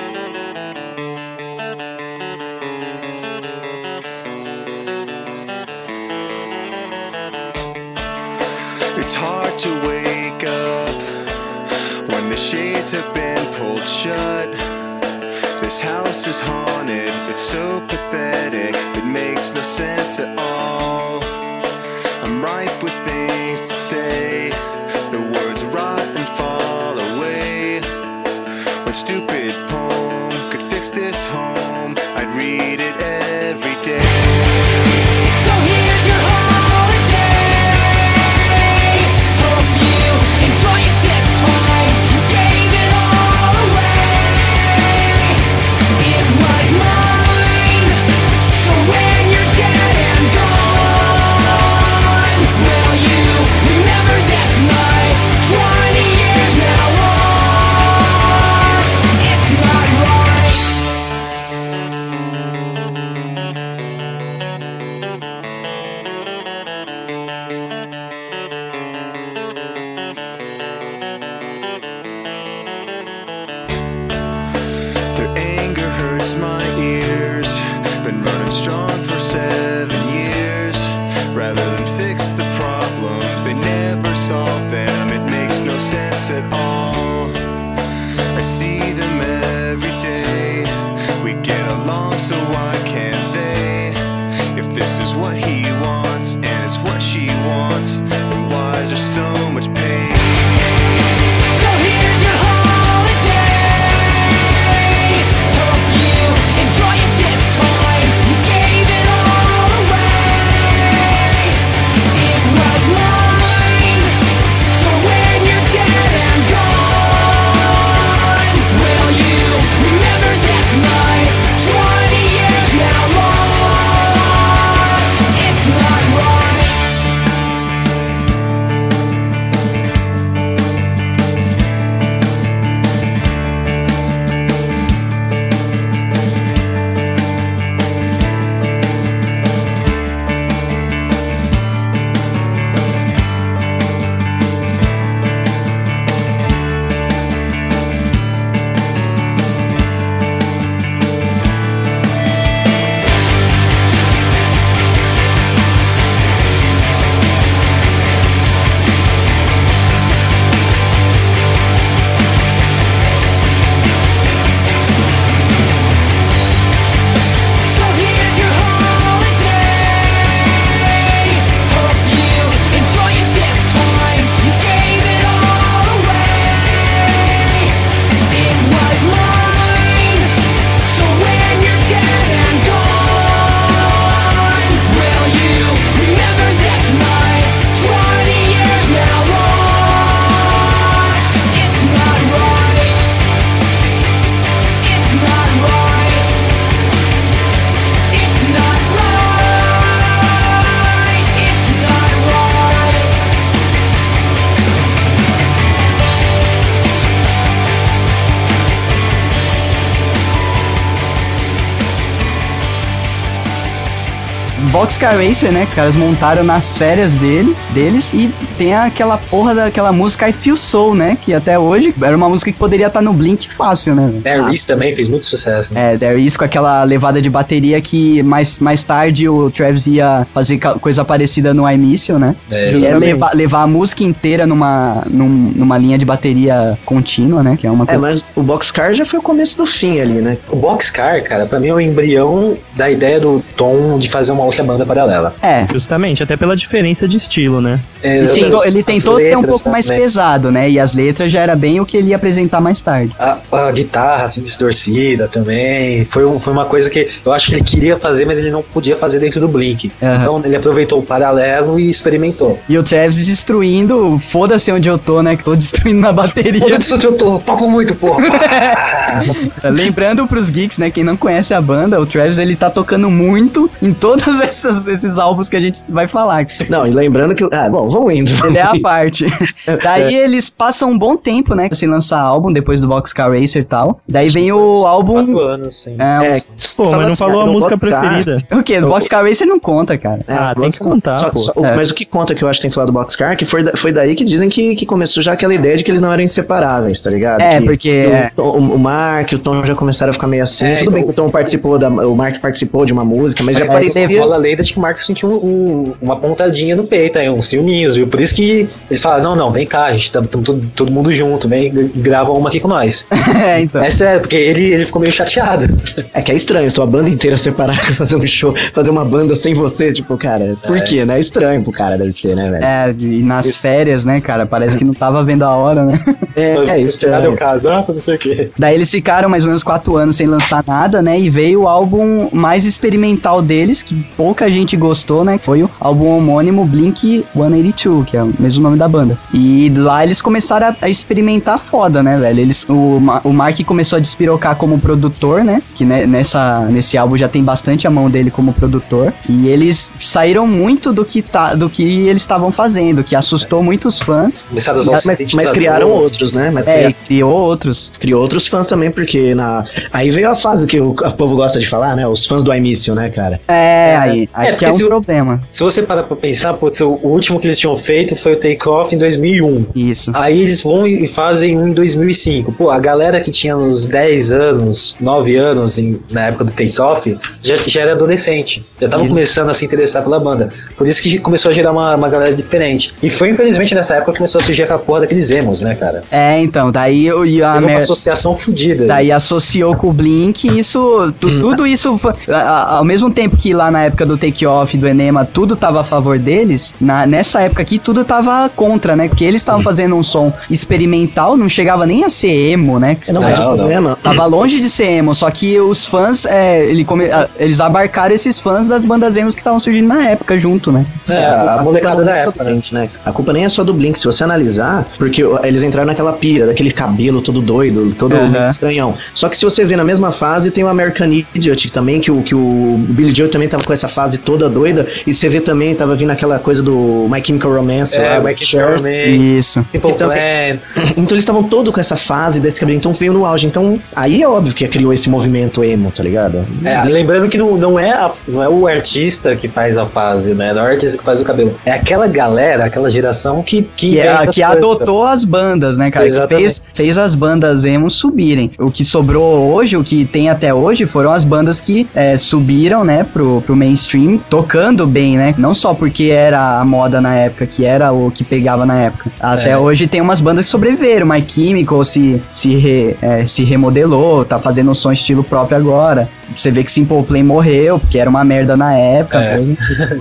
Boxcar Racer, né? Que os caras montaram nas férias dele, deles. E tem aquela porra daquela música I Feel Soul, né? Que até hoje era uma música que poderia estar no Blink fácil, né? There Is também fez muito sucesso. né? É, There Is com aquela levada de bateria que mais, mais tarde o Travis ia fazer coisa parecida no I Miss You, né? É, E é exatamente. levar, levar a música inteira numa, num- numa linha de bateria contínua, né? Que é uma É, coisa. mas o Boxcar já foi o começo do fim ali, né? O Boxcar, cara, pra mim é o embrião da ideia do Tom de fazer uma outra banda paralela. É, Justamente, até pela diferença de estilo, né? É, Ele tentou, ele tentou ser um pouco mais também. pesado, né? E as letras já era bem o que ele ia apresentar mais tarde. A, a guitarra assim distorcida também foi, um- foi uma coisa que eu acho que ele queria fazer, mas ele não podia fazer dentro do Blink. Aham. Então ele aproveitou o paralelo e experimentou. E o Travis destruindo, foda-se onde eu tô, né? Que tô <laughs> destruindo na bateria. Pô, disso eu tô, toco muito, porra. <laughs> Lembrando pros geeks, né? Quem não conhece a banda, o Travis ele tá tocando muito em todos <laughs> esses álbuns que a gente vai falar. Não, e lembrando que. Ah, bom, vamos indo. Ele é a parte. <laughs> Daí eles passam um bom tempo, né? Sem lançar álbum, depois do Boxcar Racer e tal. Daí vem o álbum. Quatro anos, sim. É, É, Pô, mas não assim, falou a no música Boxcar, preferida. o quê? O Boxcar Racer não conta, cara. É, Ah, tem que contar, só- pô. só- o- É. Mas o que conta que eu acho que tem que falar do Boxcar, que foi, da- foi daí que dizem que, que começou já aquela ideia de que eles não eram inseparáveis, tá ligado? É, Que porque- O, o, o Mark e o Tom já começaram a ficar meio assim. É, Tudo bem que o Tom participou da. O Mark participou de uma música, mas já Mas parecia. rola a lenda de que o Marcos sentiu um- um- uma pontadinha no peito, aí, uns ciúminhos, viu? Por isso que eles falaram, não, não, vem cá, a gente tá tamo todo, todo mundo junto, vem e grava uma aqui com nós. <laughs> é, então. É sério, porque ele, ele ficou meio chateado. É que é estranho, tua banda inteira separar pra fazer um show, fazer uma banda sem você, tipo, cara, por quê, né? É estranho pro cara, deve ser, né, velho? É, e nas férias, né, cara? Parece que não tava vendo a hora, né? <laughs> É, é É. o caso? Ah, não sei o quê. Daí eles ficaram mais ou menos quatro anos sem lançar nada, né? E veio o álbum mais experimental deles, que pouca gente gostou, né? Foi o álbum homônimo Blink 182, que é o mesmo nome da banda. E lá eles começaram a, a experimentar foda, né, velho? Eles, o, o Mark começou a despirocar como produtor, né? Que ne- nessa, nesse álbum já tem bastante a mão dele como produtor. E eles saíram muito do que, tá, do que eles estavam fazendo, que assustou muitos fãs. Começaram a usar Mas, mas criaram outros, né? Mas É, criaram- criou outros. criou outros fãs também, porque na. Aí veio a fase que o, povo gosta de falar, né? Os fãs do iMissio, né, cara? É, aí, aí É, que é um se o- problema. Se você parar pra pensar, putz, o o último que eles tinham feito foi o Take Off em 2001. Isso. Aí eles vão e fazem um em 2005. Pô, a galera que tinha uns 10 anos, 9 anos em- na época do Take Off, já, já era adolescente. Já tava Isso. começando a se interessar pela banda. Por isso que começou a gerar uma, uma galera diferente. E foi infelizmente nessa época que começou a surgir aquela porra daqueles emos, né, cara? É, então, daí eu e a Teve uma mer- associação fodida. Daí associou com o Blink e isso, tu- tudo isso, foi- a- a- ao mesmo tempo que lá na época do Take Off, do Enema, tudo tava a favor deles, na, nessa época aqui tudo tava contra, né? Porque eles estavam fazendo um som experimental, não chegava nem a ser emo, né? Não, mas Não, o não. problema. Tava longe de ser emo, só que os fãs, é, ele come- a- eles abarcaram esses fãs das bandas emos que estavam surgindo na época junto, né? É, a, molecada culpa da não é só época, né? Blink, né? A culpa nem é só do Blink, se você analisar, porque eles entraram naquela pira, daquele cabelo todo doido, todo meio estranhão. Só que se você vê na mesma fase, tem o American Idiot também, que o, que o Billy Joe também tava com essa fase toda doida, e você vê também, tava vindo aquela coisa do My Chemical Romance É, lá, Shares. Sherman, Isso. Então, Plan. <laughs> Então eles estavam todos com essa fase desse cabelo, então veio no auge. Então, aí é óbvio que criou esse movimento emo, tá ligado? É, lembrando que não, não, é a- não é o artista que faz a fase, né? Não é o artista que faz o cabelo. É aquela galera, aquela geração que que, Que, é- que adotou as bandas, né, cara? Que Exatamente. fez, fez as bandas emo subirem. O que sobrou hoje, o que tem até hoje, foram as bandas que é, subiram, né, pro, pro mainstream, tocando bem, né? Não só porque era a moda na época, que era o que pegava na época. Até É. hoje tem umas bandas que sobreviveram. My Chemical se, se, re- é, se remodelou, tá fazendo um som estilo próprio agora. Você vê que Simple Plan morreu, porque era uma merda na época. É. <laughs>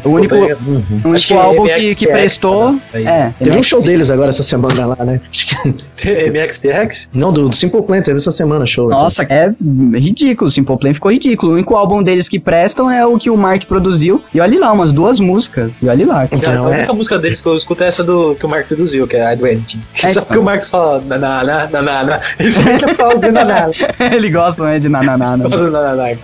O único, o Acho único que álbum MXPX que, que prestou. também. É, Teve um show deles agora essa semana lá, né? <laughs> MXPX? Não, do, do Simple Plan, teve essa semana show. assim. Nossa, é ridículo. O Simple Plan ficou ridículo. O único álbum deles que prestam é o que o Mark produziu. E olha lá, umas duas músicas. E olha lá. Então, a é. única música deles que eu escuto é essa do que o Mark produziu, que é I Do Anything. É, Só então. porque o Marcos fala na na na na na na. <laughs> Ele fica falando de na na na. Ele gosta, né, de nananá. né? Fala na na na.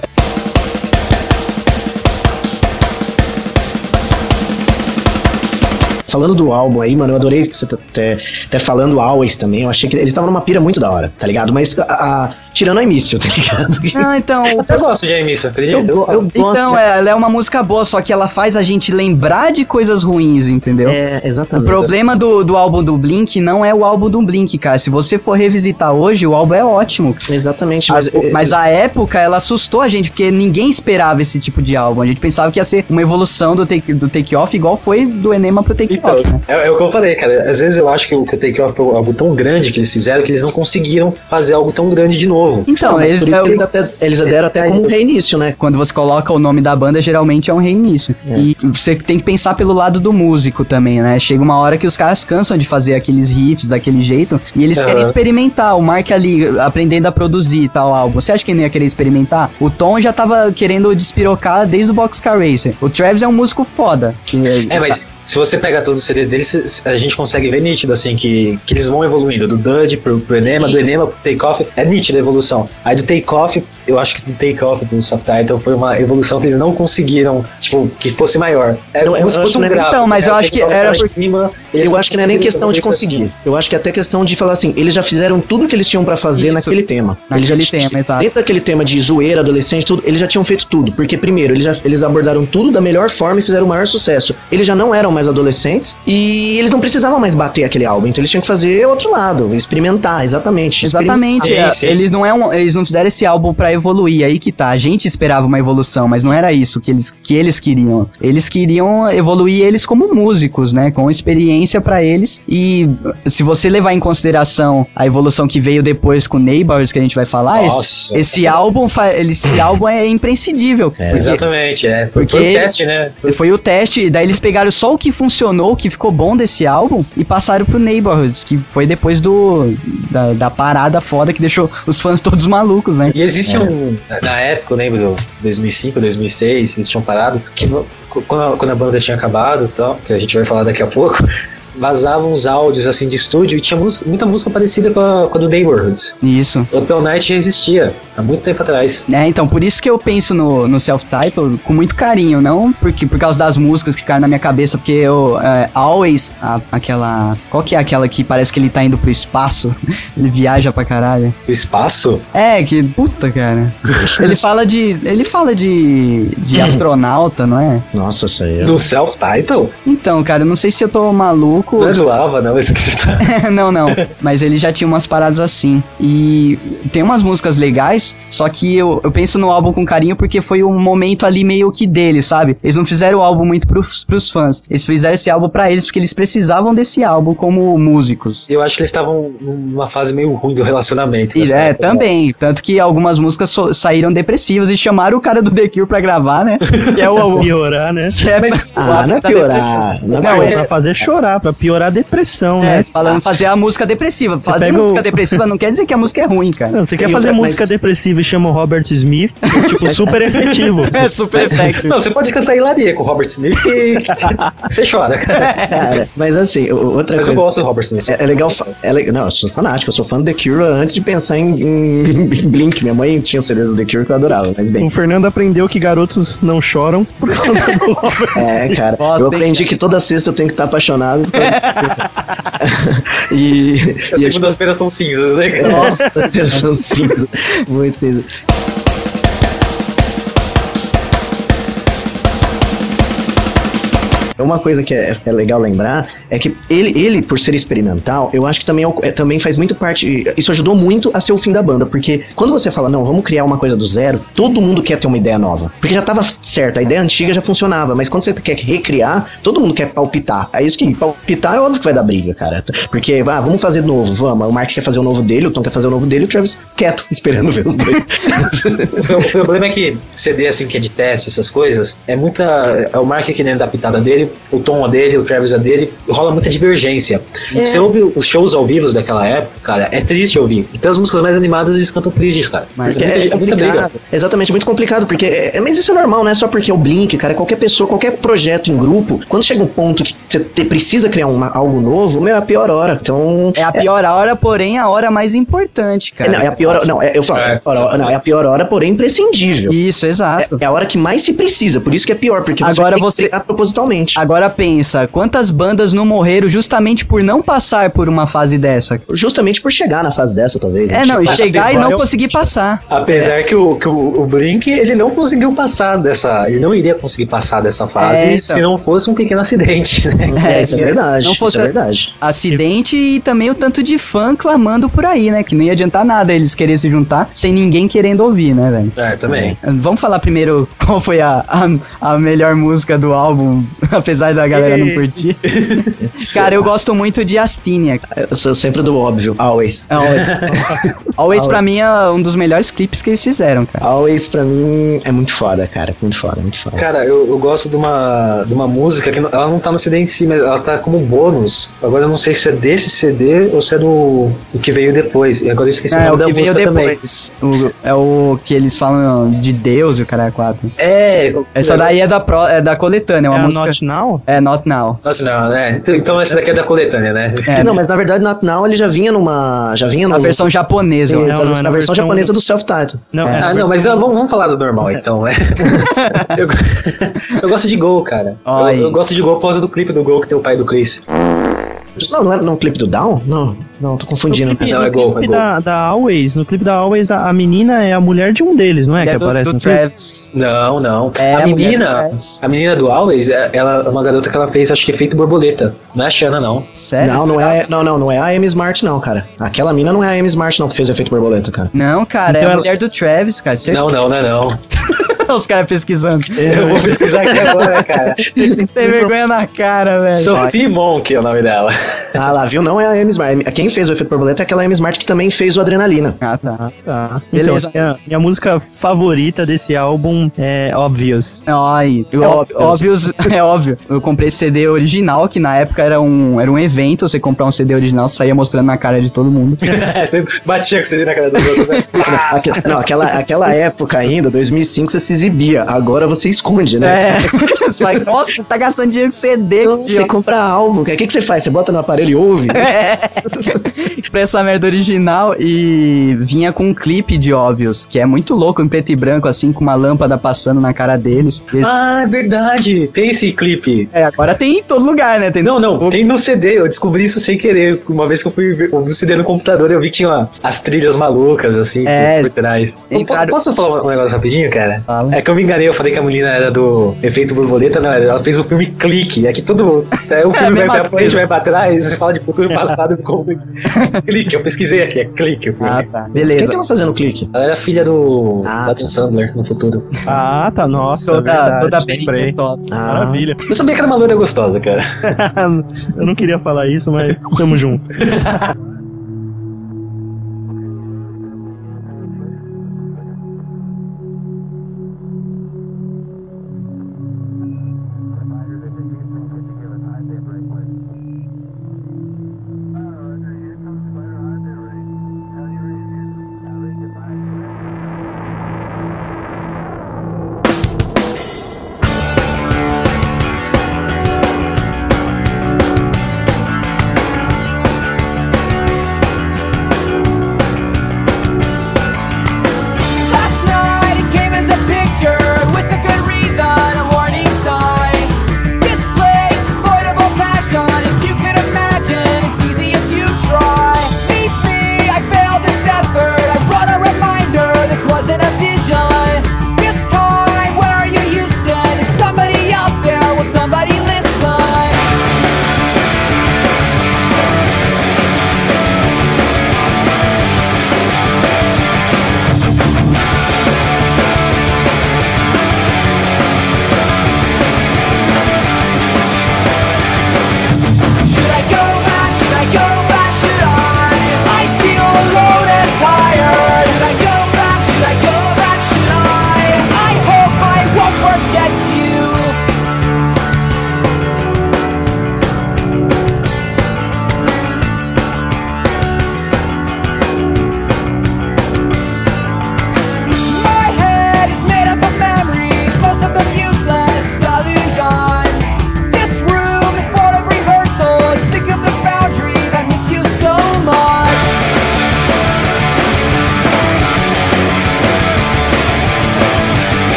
Falando do álbum aí, mano, eu adorei você até, até falando Always também. Eu achei que eles estavam numa pira muito da hora, tá ligado? Mas a, a- tirando a início, <laughs> tá ligado? Não, então. o- Eu gosto de Amy, isso, acredita? Eu, go- eu gosto. Então, é, ela é uma música boa, só que ela faz a gente lembrar de coisas ruins, entendeu? É, O exatamente. problema do, do álbum do Blink não é o álbum do Blink, cara. Se você for revisitar hoje, o álbum é ótimo. Exatamente, Mas, mas, mas a época, ela assustou a gente, porque ninguém esperava esse tipo de álbum. A gente pensava que ia ser uma evolução do Take, do take Off, igual foi do Enema pro Take Então, Off, né? é, é o que eu falei, cara. Às vezes eu acho que o, que o Take Off foi algo tão grande que eles fizeram que eles não conseguiram fazer algo tão grande de novo. Novo. Então, mas eles, que eles, até, eles deram até como um reinício, né? quando você coloca o nome da banda, geralmente é um reinício. É. E você tem que pensar pelo lado do músico também, né? Chega uma hora que os caras cansam de fazer aqueles riffs daquele jeito e eles querem experimentar. O Mark ali aprendendo a produzir tal álbum. Você acha que ele não ia querer experimentar? O Tom já tava querendo despirocar desde o Boxcar Racer. O Travis é um músico foda. que- É, mas se você pegar todo o CD deles, a gente consegue ver nítido, assim, que, que eles vão evoluindo. Do Dudge pro, pro Enema, do Enema pro Take Off, é nítida a evolução. Aí do Take Off, eu acho que do Take Off do Subtitle foi uma evolução que eles não conseguiram, tipo, que fosse maior. É Não, eu como se fosse um é- gráfico. Então, mas eu né? acho que era por- cima, Eu acho que não é nem questão de conseguir. Eu acho que é até questão de falar assim, eles já fizeram tudo que eles tinham pra fazer Isso. naquele tema. Naquele eles já, tema, exato. Dentro daquele tema de zoeira, adolescente, tudo, eles já tinham feito tudo. Porque, primeiro, eles, já, eles abordaram tudo da melhor forma e fizeram o maior sucesso. Eles já não eram mais adolescentes e eles não precisavam mais bater aquele álbum. Então eles tinham que fazer outro lado, experimentar, exatamente. Exatamente, é, eles não é um- eles não fizeram esse álbum pra evoluir, aí que tá. A gente esperava uma evolução, mas não era isso que eles, que eles queriam. Eles queriam evoluir eles como músicos, né, com experiência pra eles. E se você levar em consideração a evolução que veio depois com Neighbors que a gente vai falar, esse, Nossa. esse álbum, esse <clears throat> álbum é imprescindível. porque Exatamente, é. Foi, Porque foi ele- teste, né? Foi- foi o teste, daí eles pegaram só o que funcionou, o que ficou bom desse álbum e passaram pro Neighborhoods, que foi depois do da, da parada foda que deixou os fãs todos malucos, né? E existe um. Na época, eu lembro, 2005, 2006, eles tinham parado, que quando a, quando a banda tinha acabado e tal, que a gente vai falar daqui a pouco, vazavam uns áudios assim de estúdio e tinha muita música parecida com a, com a do Neighborhoods. Isso. O Upel Night já existia, há muito tempo atrás. É, então, por isso que eu penso no, no self-title com muito carinho, não porque por causa das músicas que ficaram na minha cabeça, porque eu, é, Always, a- aquela. Qual que é aquela que parece que ele tá indo pro espaço? <laughs> ele viaja pra caralho. O espaço? É, que. Puta, cara. <laughs> ele fala de. Ele fala de. de astronauta, não é? Nossa, isso aí. é- No self-title? Então, cara, eu não sei se eu tô maluco. Não é do Ava, não. Esse que tá... <laughs> não, não. Mas ele já tinha umas paradas assim. E tem umas músicas legais, só que eu, eu penso no álbum com carinho porque foi um momento ali meio que dele, sabe? Eles não fizeram o álbum muito pros, pros fãs. Eles fizeram esse álbum pra eles porque eles precisavam desse álbum como músicos. Eu acho que eles estavam numa fase meio ruim do relacionamento. E, é, época. também. Tanto que algumas músicas so- saíram depressivas e chamaram o cara do The Cure pra gravar, né? Que é o. <laughs> Piorar, né? que é, <laughs> o Ah, não é da piorar. Não é Não, Pô, é- pra fazer chorar, pra piorar a depressão, É, né? falando fazer a música depressiva. Fazer música o- depressiva não quer dizer que a música é ruim, cara. Não, você quer E fazer outra, música mas- depressiva e chama o Robert Smith, tipo, <laughs> super efetivo. É super effective. Não, você pode cantar hilaria com o Robert Smith e você chora, cara. Cara, mas assim, o- outra Mas eu coisa. gosto do Robert Smith. É, é legal. É le- Não, eu sou fanático, eu sou fã do The Cure antes de pensar em, em <laughs> Blink. Minha mãe tinha os CDs do The Cure que eu adorava, mas bem. O Fernando aprendeu que garotos não choram por causa do Robert. É, cara. Nossa, eu aprendi que toda sexta eu tenho que estar apaixonado. <laughs> e. E segundas-feiras são cinzas, né? nossa, <laughs> eu sou cinza. Muito cinza. Uma coisa que é, é legal lembrar é que ele, ele, por ser experimental, eu acho que também, é é- também faz muito parte. Isso ajudou muito a ser o fim da banda, porque quando você fala, não, vamos criar uma coisa do zero, todo mundo quer ter uma ideia nova. Porque já tava certo, a ideia antiga já funcionava, mas quando você quer recriar, todo mundo quer palpitar. É isso que palpitar é óbvio que vai dar briga, cara. Porque, ah, vamos fazer novo, vamos. O Mark quer fazer o novo dele, o Tom quer fazer o novo dele, o Travis quieto, esperando ver os dois. <laughs> O problema é que CD assim que é de teste, essas coisas, é muita. É o Mark querendo dar pitada dele, o Tom dele, o Travis a dele, rola muita divergência. Você ouve os shows ao vivo daquela época, cara, é triste ouvir. Então as músicas mais animadas eles cantam tristes, cara. Mas Porque muita- é, muita complicado. Exatamente, muito complicado, porque. É, mas isso é normal, não é só porque é o Blink, cara. Qualquer pessoa, qualquer projeto em grupo, quando chega um ponto que você precisa criar uma- algo novo, meu, é a pior hora. Então. É a pior hora, porém a hora mais importante, É, cara. não, é a pior hora. Não, é, eu falo, é. a pior hora- não, é a pior hora, porém imprescindível. Isso, É, exato. é a hora que mais se precisa, por isso que é pior, porque você Agora tem você- que propositalmente. Agora pensa, quantas bandas não morreram justamente por não passar por uma fase dessa? Justamente por chegar na fase dessa, talvez. É, né? não, e Tipo, chegar e não eu- conseguir passar. Apesar que, o, que o, o Blink ele não conseguiu passar dessa. Ele não iria conseguir passar dessa fase É, então. se não fosse um pequeno acidente, né? É, isso é se verdade. não isso fosse- é verdade. Acidente e também o tanto de fã clamando por aí, né? Que não ia adiantar nada eles quererem se juntar sem ninguém querendo ouvir, né, velho? É, também. Vamos falar primeiro qual foi a, a, a melhor música do álbum, a Apesar da galera não curtir. <laughs> Cara, eu gosto muito de Astinia. Eu sou sempre do óbvio. Always. Always. <laughs> Always pra mim é um dos melhores clipes que eles fizeram, cara. Always pra mim é muito foda, cara. Muito foda, muito foda. Cara, eu, eu gosto de uma, de uma música que não- ela não tá no CD em si, mas ela tá como bônus. Agora eu não sei se é desse CD ou se é do, do que veio depois. E agora eu esqueci É, o o nome da que veio música também. depois. O- é o que eles falam de Deus e o cara é quatro. É. Essa daí é da, pro, é da coletânea, é uma É a música. Not Now? É Not Now. Nossa, não, né? Então- Então essa daqui é da coletânea, né? É, não, mas na verdade Not Now ele já vinha numa. Já vinha a no, versão japonesa. Sim. Não, não, é na, na versão, japonesa do self-titled. Não, É. é, Ah, não, mas vamos, vamos falar do normal então, né? <laughs> eu, eu gosto de Gol, cara. Eu, eu gosto de Gol por causa do clipe do Gol que tem o pai do Chris. Não, não era no clipe do Down? Não, não, tô confundindo. No clipe, Não, é gol, clipe é gol. da, da Always, no clipe da Always, a, a menina é a mulher de um deles, não é? É que do, aparece do no clipe? Travis. Não, não. É, a a menina, Travis. a menina do Always, é- ela é uma garota que ela fez, acho que efeito borboleta. Não é a Xana, não. Sério? Não, não é, não, não, não é a Amy Smart, não, cara. Aquela mina não é a Amy Smart, não, que fez efeito borboleta, cara. Não, cara, Então é a ela- mulher do Travis, cara. certeza. Não, não, não é não. <laughs> <laughs> Os caras pesquisando. Eu vou pesquisar aqui agora, cara. Tem vergonha na cara, velho. Sophie Monk é o nome dela. Ah, lá, viu? Não é a Amy Smart. Quem fez o efeito borboleta é aquela Amy Smart que também fez o Adrenalina. Ah, tá. Ah, tá. Beleza. Então, minha, minha música favorita desse álbum é Obvious. Ai, É óbvio, óbvio. <laughs> é óbvio. Eu comprei CD original, que na época era um, era um evento. Você comprar um CD original, saía mostrando na cara de todo mundo. <laughs> Você batia com você na cara dos outros, né? <laughs> Aque- Não, aquela, aquela época ainda, 2005, você se exibia. Agora você esconde, né? É. Você fala, nossa, você tá gastando dinheiro com CD, Então, você compra álbum, o que, que você faz? Você bota no aparelho e ouve? <laughs> É. Comprei essa merda original e vinha com um clipe de óbvios, que é muito louco, em preto e branco, assim, com uma lâmpada passando na cara deles. Eles- Ah, é verdade. Tem esse clipe. É, agora tem em todo lugar, né? Tem Não, não, tem no CD. Eu descobri isso sem querer. Uma vez que eu fui ver o CD no computador, eu vi que tinha as trilhas malucas, assim, É. por trás. Tem, Po- cara- Posso falar um negócio rapidinho, cara? Fala. É que eu me enganei, eu falei que a menina era do Efeito Borboleta, não, ela fez o filme Clique. É que todo. É, o <laughs> É filme vai mesma pra frente, vai pra trás, você fala de futuro passado e ficou. <laughs> clique, eu pesquisei aqui, é Clique. Ah, tá. Quem Beleza. que ela fazendo clique? Ela era filha do Ah, Adam Sandler no futuro. Ah, tá, nossa, Toda, verdade, toda periquitosa. Ah, Maravilha. Eu sabia que era uma loira gostosa, cara. <laughs> Eu não queria falar isso, mas tamo junto. <laughs>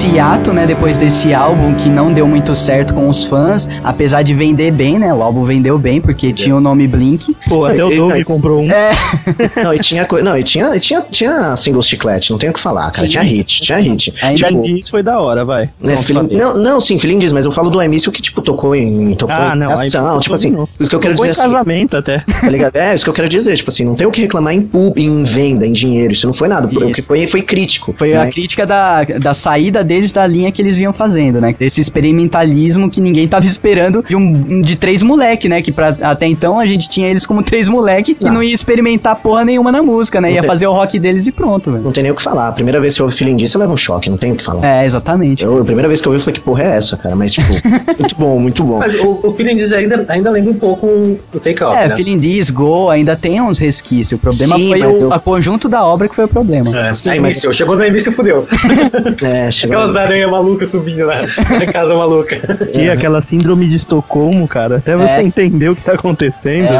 nesse hiato, né? Depois desse álbum que não deu muito certo com os fãs, apesar de vender bem, né? O álbum vendeu bem porque tinha o nome Blink. Pô, até o Doug comprou um. <laughs> Não, e tinha. Não, e tinha, tinha, tinha singles chiclete, não tem o que falar, cara. Sim. Tinha hit, tinha hit. Ainda tipo, Isso foi da hora, vai. né, Não, feeling- não, não, sim, feeling diz, mas eu falo do Emício que, tipo, tocou em. Tocou Ah, não, ação, tocou tipo assim, não. o que eu quero Foi dizer em assim, casamento até. tá ligado? É, isso que eu quero dizer, tipo assim, não tem o que reclamar em pub, em venda, em dinheiro, isso não foi nada. O que Isso. foi, foi crítico. Foi né? a crítica da, da saída deles da linha que eles vinham fazendo, né? Desse experimentalismo que ninguém tava <laughs> esperando de, um, de três moleque, né? Que pra, até então a gente tinha eles como três moleque que não, Não. ia experimentar porra nenhuma na música, né? Não Ia tem- fazer o rock deles e pronto, velho. Não tem nem o que falar. A primeira vez que eu ouvi feeling disso, eu levo um choque, não tem o que falar. É, exatamente. Eu, a primeira vez que eu ouvi, eu falei, que porra é essa, cara? Mas, tipo, <laughs> muito bom, muito bom. Mas o, o Feeling Diz ainda, ainda lembra um pouco o Take Off, É, né? Feeling This, Go, ainda tem uns resquícios. O problema Sim, foi o eu- a conjunto da obra que foi o problema. É, Sim, aí mas- início, chegou no início e fudeu. <laughs> É, chegou. Aquelas aranhas malucas subindo na, na casa maluca. <laughs> Que aquela síndrome de Estocolmo, cara. Até você É. entender o que tá acontecendo. É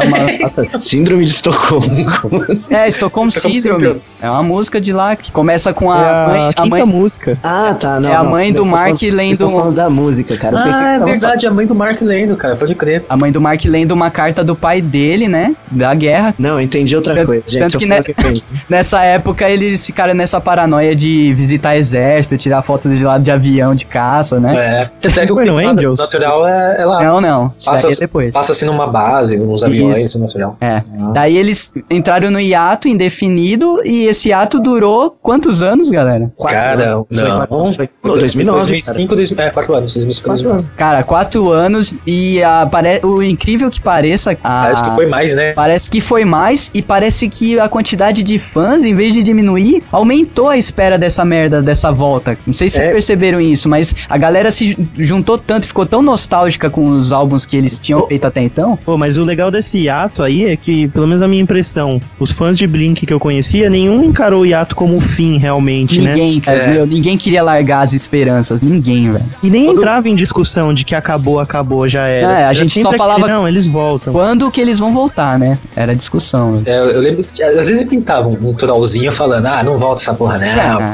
uma, <laughs> síndrome de Estocolmo. <laughs> é, Syndrome. Syndrome. É uma música de lá que começa com É a, a, mãe. A quinta mãe música. Ah, tá. Não, É a não. mãe do Eu tô Mark falando- lendo falando da música, cara. Ah, é tava verdade, a mãe do Mark lendo, cara, pode crer. a mãe do Mark lendo uma carta do pai dele, né? Da guerra. Não, eu entendi outra Tanto- coisa, gente. tanto que né- que. Nessa época eles ficaram nessa paranoia de visitar exército, tirar fotos de lado de avião de caça, né? É. Até que o Foi clima Angels? natural é, é lá. Não, não. Passa, é depois. passa assim numa base, nos aviões, Isso. no natural. É. Daí eles entraram no hiato indefinido e esse hiato durou quantos anos, galera? Quatro Cara, anos. Foi não. quatro- foi- Não, 2009. 2005, 2000, é, 4 anos, 2005, Quatro 2009. anos. Cara, quatro anos e a, pare... o incrível que pareça. A... Parece que foi mais, né? Parece que foi mais e parece que a quantidade de fãs, em vez de diminuir, aumentou a espera dessa merda, dessa volta. Não sei se vocês É. perceberam isso, mas a galera se ju- juntou tanto, ficou tão nostálgica com os álbuns que eles tinham feito até então. Pô, mas o legal desse hiato aí é que, pelo menos a minha impressão, os fãs de Blink que eu conhecia, nenhum encarou o hiato como fim realmente, né? Ninguém, cara, É. ninguém queria largar as esperanças, ninguém, velho. E nem Todo- entrava em discussão de que acabou, acabou, já era. É, a gente só aquele, falava- Não, eles voltam. Quando que eles vão voltar, né? Era a discussão. É, eu lembro que às vezes pintavam um trollzinho falando, ah, não volta essa porra, né?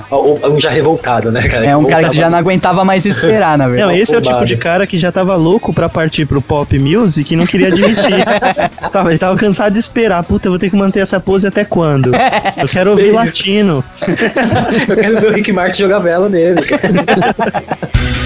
É. Ou ou um já revoltado, né, cara? É um cara que já não aguentava mais esperar, na Não, verdade. esse é o tipo de cara que já tava louco pra partir pro pop music e não queria admitir. <laughs> tava, ele tava cansado de esperar. Puta, eu vou ter que manter essa pose até quando? Eu quero ouvir latino. <laughs> Eu quero ver o Rick Martin jogar vela nele. <laughs>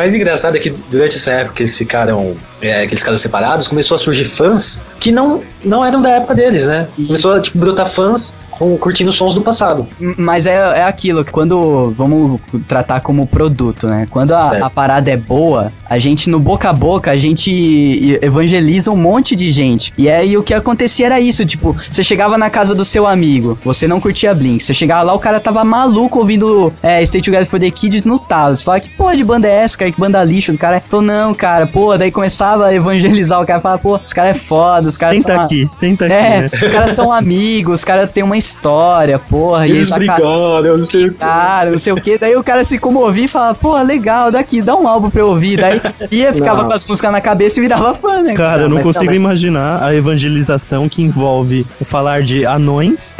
mais engraçado é que durante essa época que eles ficaram, é, que eles ficaram separados, começou a surgir fãs que não, não eram da época deles, né? Começou a tipo, brotar fãs curtindo sons do passado. Mas é, é aquilo, que quando vamos tratar como produto, né? Quando a, a parada é boa, a gente no boca a boca, a gente evangeliza um monte de gente. E aí o que acontecia era isso, tipo, você chegava na casa do seu amigo, você não curtia Blink, você chegava lá, o cara tava maluco ouvindo é, Stay Together for the Kids no talo. Você fala, que porra de banda é essa, cara? Que banda lixo? O cara falou, não, cara, pô, daí começava a evangelizar o cara, falava, pô, os caras é foda, os caras Senta são... a- aqui, senta aqui, É, né? os caras são amigos, os caras têm uma história, porra. e Eles ca- brigando, eu não sei o que. Cara, não sei o que. Daí o cara se comovia e falava, pô, legal, daqui, dá um álbum pra eu ouvir. Daí ia, ficava Não. com as músicas na cabeça e virava fã, né? Cara, eu não consigo aí. imaginar a evangelização que envolve falar de anões,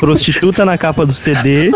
prostituta na capa do CD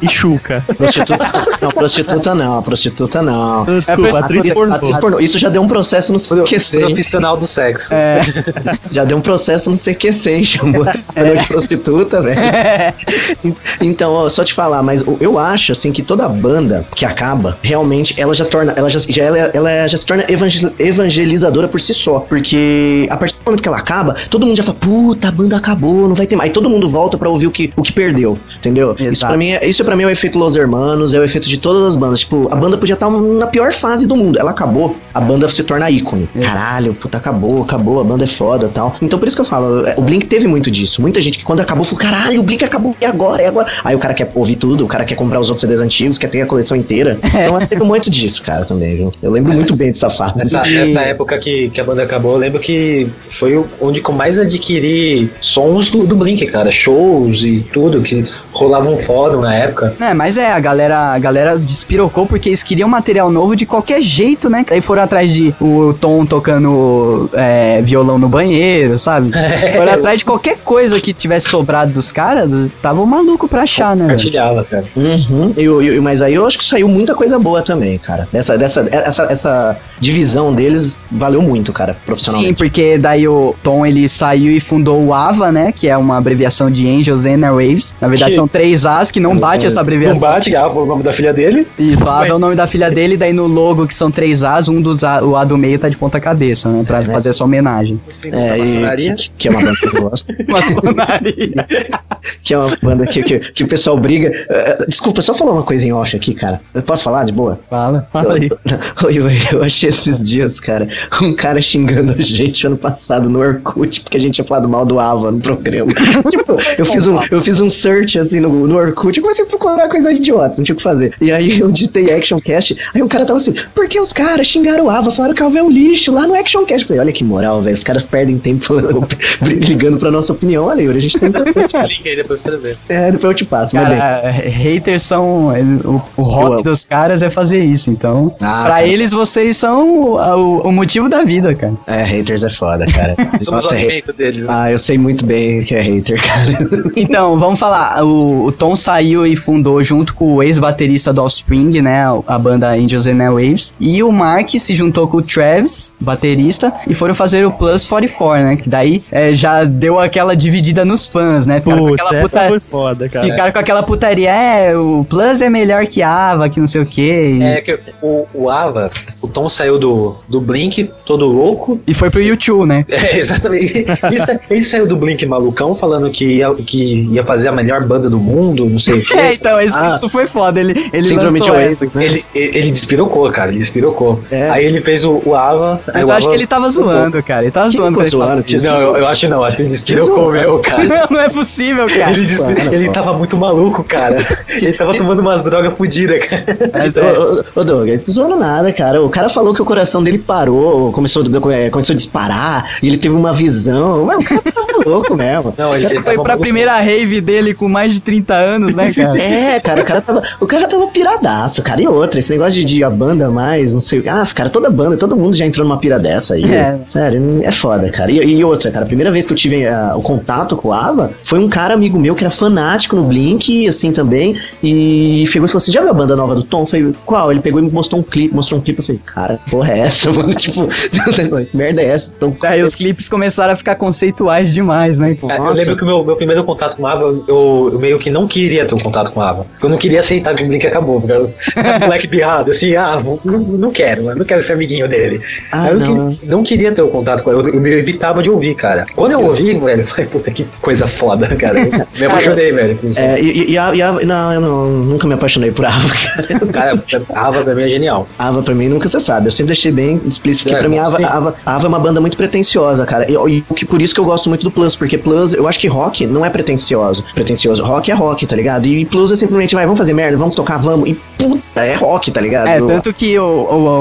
e chuca. Prostituta, não, prostituta não, prostituta não. Desculpa, atriz pornô. Atriz pornô. Isso já deu um processo no CQC. hein? Profissional do sexo. É, <laughs> Já deu um processo no CQC, hein? Chamou <laughs> É. de prostituta, velho. <laughs> Então, ó, só te falar, mas eu acho, assim, que toda banda que acaba, realmente, ela já torna, ela já, já, ela, ela já se torna evangel- evangelizadora por si só. Porque a partir do momento que ela acaba, todo mundo já fala, puta, a banda acabou, não vai ter mais. Aí todo mundo volta pra ouvir o que, o que perdeu, entendeu? Isso Exato. pra, mim, é- isso pra mim é o efeito Los Hermanos, é o efeito de todas as bandas. Tipo, a banda podia estar na pior fase do mundo. Ela acabou, a banda se torna ícone. É. Caralho, puta, acabou, acabou, a banda é foda e tal. Então por isso que eu falo, é, o Blink teve muito disso. Muita gente que quando acabou falou, caralho, o Blink acabou, e agora, e agora? Aí o cara quer ouvir tudo, o cara quer comprar os outros CDs antigos, quer ter a coleção inteira. <laughs> Então teve muito disso, cara, também, viu? Eu lembro muito bem dessa fase. Nessa, E- nessa época que, que a banda acabou, eu lembro que foi onde que eu mais adquiri sons do, do Blink, cara. Shows e tudo. Que rolava um fórum na época. É, mas é, a galera, a galera despirocou porque eles queriam material novo de qualquer jeito, né? Aí foram atrás de o Tom tocando é, violão no banheiro, sabe? <laughs> Foram atrás de qualquer coisa que tivesse sobrado dos caras, tava maluco pra achar, né? velho? Compartilhava, cara. Uhum. Eu, eu- mas aí eu acho que saiu muita coisa boa também, cara. Dessa, dessa, essa, essa divisão deles valeu muito, cara, Sim, profissionalmente. porque daí o Tom ele saiu e fundou o AVA, né? Que é uma abreviação de Angels and Airwaves. Na verdade, Que- são três As que não bate essa Não abreviação. bate, ah, o nome da filha dele. Isso, a AVA é o nome da filha dele, daí no logo que são três As, um dos A, o A do meio tá de ponta cabeça, né? Pra fazer essa homenagem. É, e, que, que é uma banda que eu gosto. <laughs> Maçonaria. <laughs> Que é uma banda que, que, que o pessoal briga. Eh, desculpa, só falar uma coisa em off aqui, cara. Eu posso falar de boa? Fala. Fala aí. <laughs> Eu, eu, eu achei esses dias, cara, um cara xingando a gente ano passado no Orkut, porque a gente tinha falado mal do Ava no programa. tipo, eu fiz, um, eu fiz um search assim no, no Orkut e comecei a procurar coisa idiota, não tinha o que fazer. E aí eu digitei Actioncast, aí um cara tava assim, por que os caras xingaram o Ava, falaram que o Ava é um lixo lá no Actioncast? Eu falei, olha que moral, velho, os caras perdem tempo falando- <laughs> ligando pra nossa opinião. Olha, Yuri, a gente tem <laughs> bastante. Link aí depois pra ver. É, depois eu te passo. Cara, haters são. O, o Eu hobby dos caras é fazer isso. Então, Ah, pra cara. eles, vocês são o, o- o motivo da vida, cara. É, haters é foda, cara. <laughs> Somos o Nossa, é alimento deles. né? Ah, eu sei muito bem o que é hater, cara. Então, vamos falar. O, o Tom saiu e fundou junto com o ex-baterista do Offspring, né? A banda Angels and Airwaves. E o Mark se juntou com o Travis, baterista, e foram fazer o Plus 44, né? Que daí é, já deu aquela dividida nos fãs, né? Ficaram com Putz, aquela puta- foi foda, cara. Ficaram com aquela putaria, é, o Plus é melhor que Ava, que não sei o quê. E, É que o, o Ava, o Tom saiu do, do Blink todo louco. e foi pro YouTube, né? <laughs> É, exatamente. Ele, sa- ele saiu do Blink malucão falando que ia, que ia fazer a melhor banda do mundo, não sei o quê. <laughs> É, então, isso, Ah. isso foi foda. Ele, ele Síndrome de. Oasis, né? Ele, ele despirocou, cara, ele despirocou. É. Aí ele fez o, o Ava. aí Mas o eu acho Ava- que ele tava zoando, cara. Ele tava zoando. ele zoando, tio? Não, eu, eu acho não, acho que ele despirocou mesmo, cara. <laughs> Não, não é possível, cara. Ele, despi- Para, ele pô. tava muito maluco, cara. Ele tava tomando umas drogas fodidas, cara. Mas, Ô, é, ô, ô, Doug, ele não zoando nada, cara. O cara falou que o coração dele parou, começou, é, começou a disparar, e ele teve uma visão. O cara tava <laughs> louco mesmo. Não, ele, ele foi pra maluco. primeira rave dele com mais de 30 anos, né, cara? <laughs> É, cara, o cara tava, o cara tava piradaço, cara. E outra, esse negócio de, de a banda mais, não sei. Ah, cara, toda banda, todo mundo já entrou numa pira dessa aí. É. Sério, é foda, cara. E, e outra, cara, a primeira vez que eu tive ah, o contato com o Ava foi um cara amigo meu que era fanático no Blink, assim também. E chegou e falou assim: já viu a banda nova do Tom? Eu falei, qual? Ele pegou e me mostrou um clipe, mostrou um clipe. Eu falei, cara, porra é essa, <laughs> mano? Tipo, <laughs> merda é essa? Então, Aí os clipes começaram a ficar conceituais demais, né? É, Eu Nossa. lembro que o meu, meu primeiro contato com a Ava, eu, eu meio que não queria ter um contato com a Ava. Eu não queria aceitar que o Blink acabou. Porque eu, sabe, moleque birrado, assim, ah, não, não quero, mano, não quero ser amiguinho dele. Ah, eu não. que- não queria ter o contato com ele, eu, eu me evitava de ouvir, cara. Quando eu ouvi, velho, eu falei, puta que coisa foda, cara. Eu me apaixonei, velho. É, e, e a, e a- não, eu não, nunca me apaixonei por Ava, cara. Cara, a Ava pra mim é genial. Ava pra mim nunca você sabe. Eu sempre deixei bem explícito porque É, pra mim Ava, sim. Ava, Ava é uma banda muito pretensiosa, cara. E, e por isso que eu gosto muito do Plus, porque Plus, eu acho que rock não é pretensioso. Pretensioso. Rock é rock, tá ligado? E Plus é simplesmente, vai, vamos fazer merda, vamos tocar, vamos. E puta, é rock, tá ligado? É, tanto que o,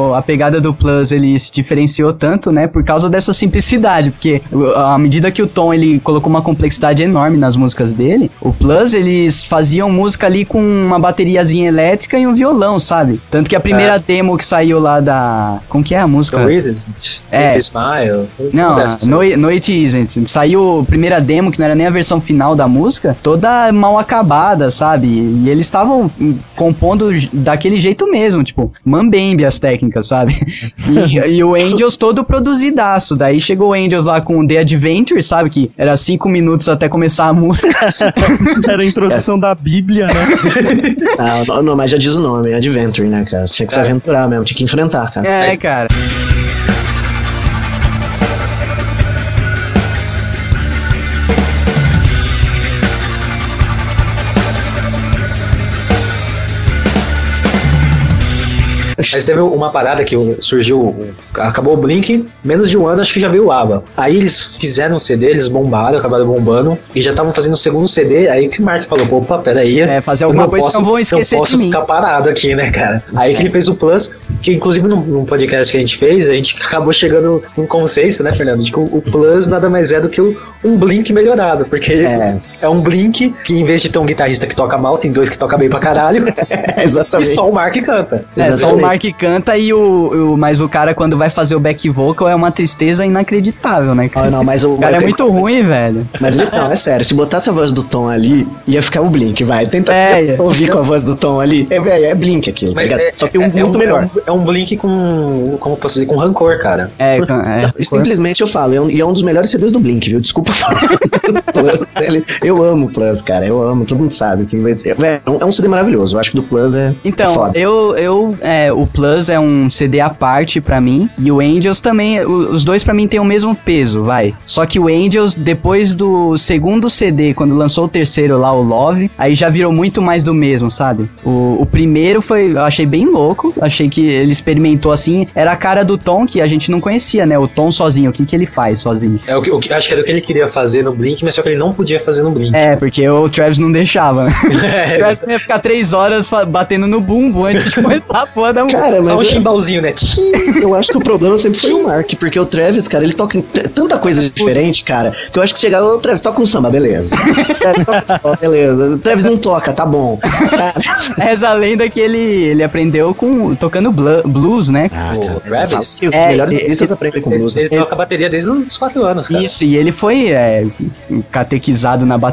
o- a pegada do Plus ele se diferenciou tanto, né, por causa dessa simplicidade, porque à medida que o Tom ele colocou uma complexidade enorme nas músicas dele, o Plus eles faziam música ali com uma bateriazinha elétrica e um violão, sabe? Tanto que a primeira demo que saiu lá da. Como que é a música? So It Is, É. Smile. Não, no, no It Isn't. Saiu a primeira demo, que não era nem a versão final da música, toda mal acabada, sabe? E eles estavam compondo daquele jeito mesmo, tipo, mambembe as técnicas, sabe? <laughs> E, e o Angels todo produzidaço. Daí chegou o Angels lá com o The Adventure, sabe? Que era cinco minutos até começar a música. <laughs> Era a introdução da Bíblia, né? <laughs> Ah, não, mas já diz o nome, Adventure, né, cara? Você tinha que se É. aventurar mesmo, tinha que enfrentar, cara. é, cara. Mas teve uma parada que surgiu, acabou o Blink, menos de um ano acho que já veio o ABBA. Aí eles fizeram um CD, eles bombaram, acabaram bombando, e já estavam fazendo o segundo CD, aí que o Mark falou, opa, peraí. É, fazer alguma coisa que não vão esquecer não posso de mim. ficar parado aqui, né, cara? Aí que ele fez o Plus, que inclusive num, num podcast que a gente fez, a gente acabou chegando num consenso, né, Fernando? De que o, o Plus nada mais é do que o, um Blink melhorado, porque É. é. um Blink que em vez de ter um guitarrista que toca mal, tem dois que toca bem pra caralho. <laughs> e Exatamente. só o Mark canta. É, só o. Mark canta e o, o. Mas o cara, quando vai fazer o back vocal, é uma tristeza inacreditável, né, Ah, cara? não, mas o, O cara é muito ruim, velho. Mas não, é sério, se botasse a voz do Tom ali, ia ficar o Blink, vai. Tenta É, é. <laughs> ouvir com a voz do Tom ali. É, velho, é Blink aquilo, tá Mas é, Só que um é- é muito melhor. É um, é um Blink com. Como eu posso dizer? Com rancor, cara. É, é. Simplesmente eu falo, é um- e é um dos melhores CDs do Blink, viu? Desculpa <laughs> falar. Ele- eu amo o Plus, cara, eu amo, todo mundo sabe. Assim, Véi, é um- é um CD maravilhoso, eu acho que do Plus é. Então, foda. eu, eu é, o Plus é um CD à parte pra mim e o Angels também, os dois pra mim tem o mesmo peso, vai. Só que o Angels depois do segundo CD, quando lançou o terceiro lá, o Love, aí já virou muito mais do mesmo, sabe? O, o primeiro foi, eu achei bem louco, achei que ele experimentou assim, era a cara do Tom que a gente não conhecia, né? O Tom sozinho, o que que ele faz sozinho? É o que, o que- acho que era o que ele queria fazer no Blink, mas só que ele não podia fazer no Blink. É, porque o Travis não deixava, né? <laughs> O É, Travis ia ficar três horas batendo no bumbum antes de <laughs> começar a porra da música. Cara, só um mas chimbalzinho, né? eu acho que o problema sempre foi o Mark, porque o Travis, cara, ele toca tanta coisa diferente, cara, que eu acho que chegava, ô Travis, toca um samba, beleza. <laughs> Travis, toca um samba, beleza. O Travis não toca, tá bom. Cara, Reza a lenda que ele, ele aprendeu com tocando blu- blues, né? Ah, O Travis? os É, melhores ele- artistas aprendem com Ele, blues. ele toca bateria desde os 4 anos, cara. Isso, e ele foi é, catequizado na bateria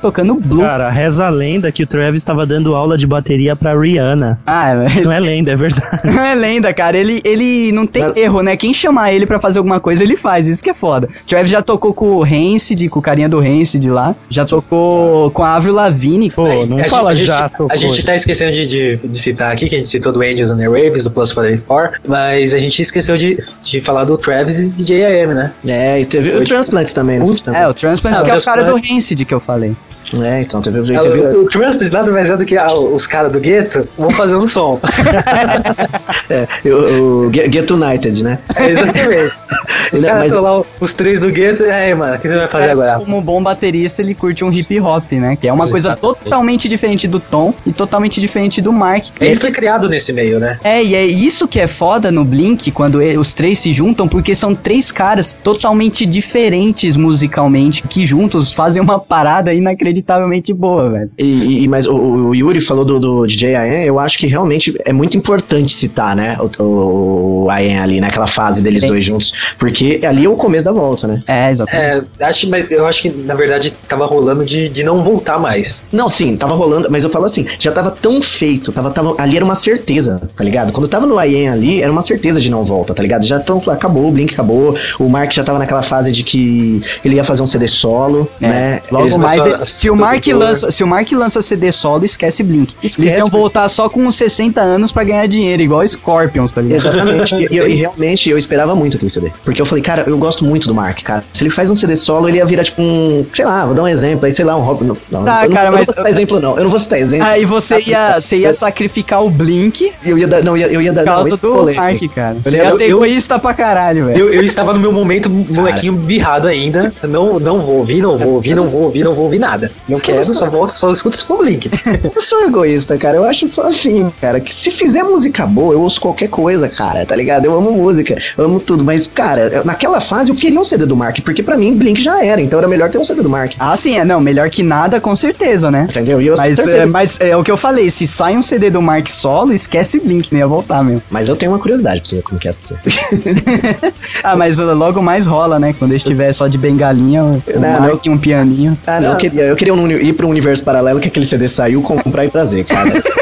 tocando blues. Cara, reza a lenda que o Travis estava dando aula de bateria pra Rihanna. Ah, Não é lenda, é verdade. <laughs> não é lenda, cara. Ele, ele não tem Mas- erro, né? Quem chamar ele pra fazer alguma coisa, ele faz. Isso que é foda. Travis já tocou com o Rancid, com o carinha do Rancid lá. Já tocou com a Avril Lavigne. Pô, não a fala gente, já, a gente, tocou. a gente tá esquecendo de, de, de citar aqui, que a gente citou do Angels and Airwaves, do Plus 44, mas a gente esqueceu de, de falar do Travis e de J.A.M., né? É, e teve o Transplants também. né? Também. É, o Transplants Ah, que é o o cara do. Rancid que eu falei. É, então teve, teve, É, O, o Transplants nada mais é do que ah, os caras do gueto vão fazer um som. <laughs> é, o, o Get Get United, né? É exatamente. <laughs> Os Não, caras mas- lá, os três do gueto, e aí, mano, o que você vai fazer Travis, agora? como bom baterista, ele curte um hip hop, né? Que é uma coisa Exatamente. totalmente diferente do Tom e totalmente diferente do Mark. Ele foi criado nesse meio, né? É, e é isso que é foda no Blink, quando e- os três se juntam, porque são três caras totalmente diferentes musicalmente, que juntos fazem uma parada inacreditavelmente boa, velho. E, e- mas o, o Yuri falou do, do DJ Ayan, eu acho que realmente é muito importante citar, né? O, o, o Ayan ali, naquela fase deles Sim. dois juntos. Porque ali é o começo da volta, né? É, exatamente. É, acho, mas eu acho que na verdade tava rolando de, de não voltar mais. Não, sim, tava rolando, mas eu falo assim, já tava tão feito, tava, tava, ali era uma certeza, tá ligado? Quando tava no Ayan ali, era uma certeza de não volta, tá ligado? Já tão, acabou, o Blink acabou, o Mark já tava naquela fase de que ele ia fazer um CD solo, É. né? Logo Eles mais, a- se o Mark lança, se o Mark lança CD solo, esquece Blink. Esquece, Eles iam voltar só com uns 60 anos pra ganhar dinheiro, igual Scorpions, tá ligado? Exatamente. e, e- e <laughs> realmente eu esperava muito aquele CD. Porque eu falei, cara, eu gosto muito do Mark, cara. Se ele faz um CD solo, ele ia virar tipo um. Sei lá, vou dar um exemplo aí, sei lá, um Rob. Não, não, Tá, eu não, cara, eu não mas- vou citar exemplo, não. Eu não vou citar exemplo. Aí você ia, você ia sacrificar o Blink Eu ia dar. Não, eu ia, eu dar. por causa eu do. Mark, cara. Você Eu- ia ser eu- egoísta pra caralho, velho. Eu, eu estava no meu momento molequinho birrado ainda. Não, não vou ouvir, não vou ouvir, não vou ouvir, não vou ouvir nada. Não quero, só vou, só escuto com o Blink. Eu sou egoísta, cara. Eu acho só assim, cara, que se fizer música boa, eu ouço qualquer coisa, cara, tá ligado? Eu amo música, eu amo tudo. Mas, cara, eu- naquela fase eu queria um CD do Mark, porque pra mim Blink já era, então era melhor ter um CD do Mark. Ah, sim, é, não, melhor que nada, com certeza, né? Entendeu? Eu Mas, certeza- é, mas é o que eu falei, se sai um CD do Mark solo, esquece Blink, não ia voltar mesmo. Mas eu tenho uma curiosidade pra você ver como que é essa. <laughs> Ah, mas uh, logo mais rola, né? Quando eu estiver só de bengalinha, o Não, Mark e um pianinho. Ah, não, eu queria, eu queria um ir pro universo paralelo que aquele CD saiu, comprar e trazer, cara. <laughs>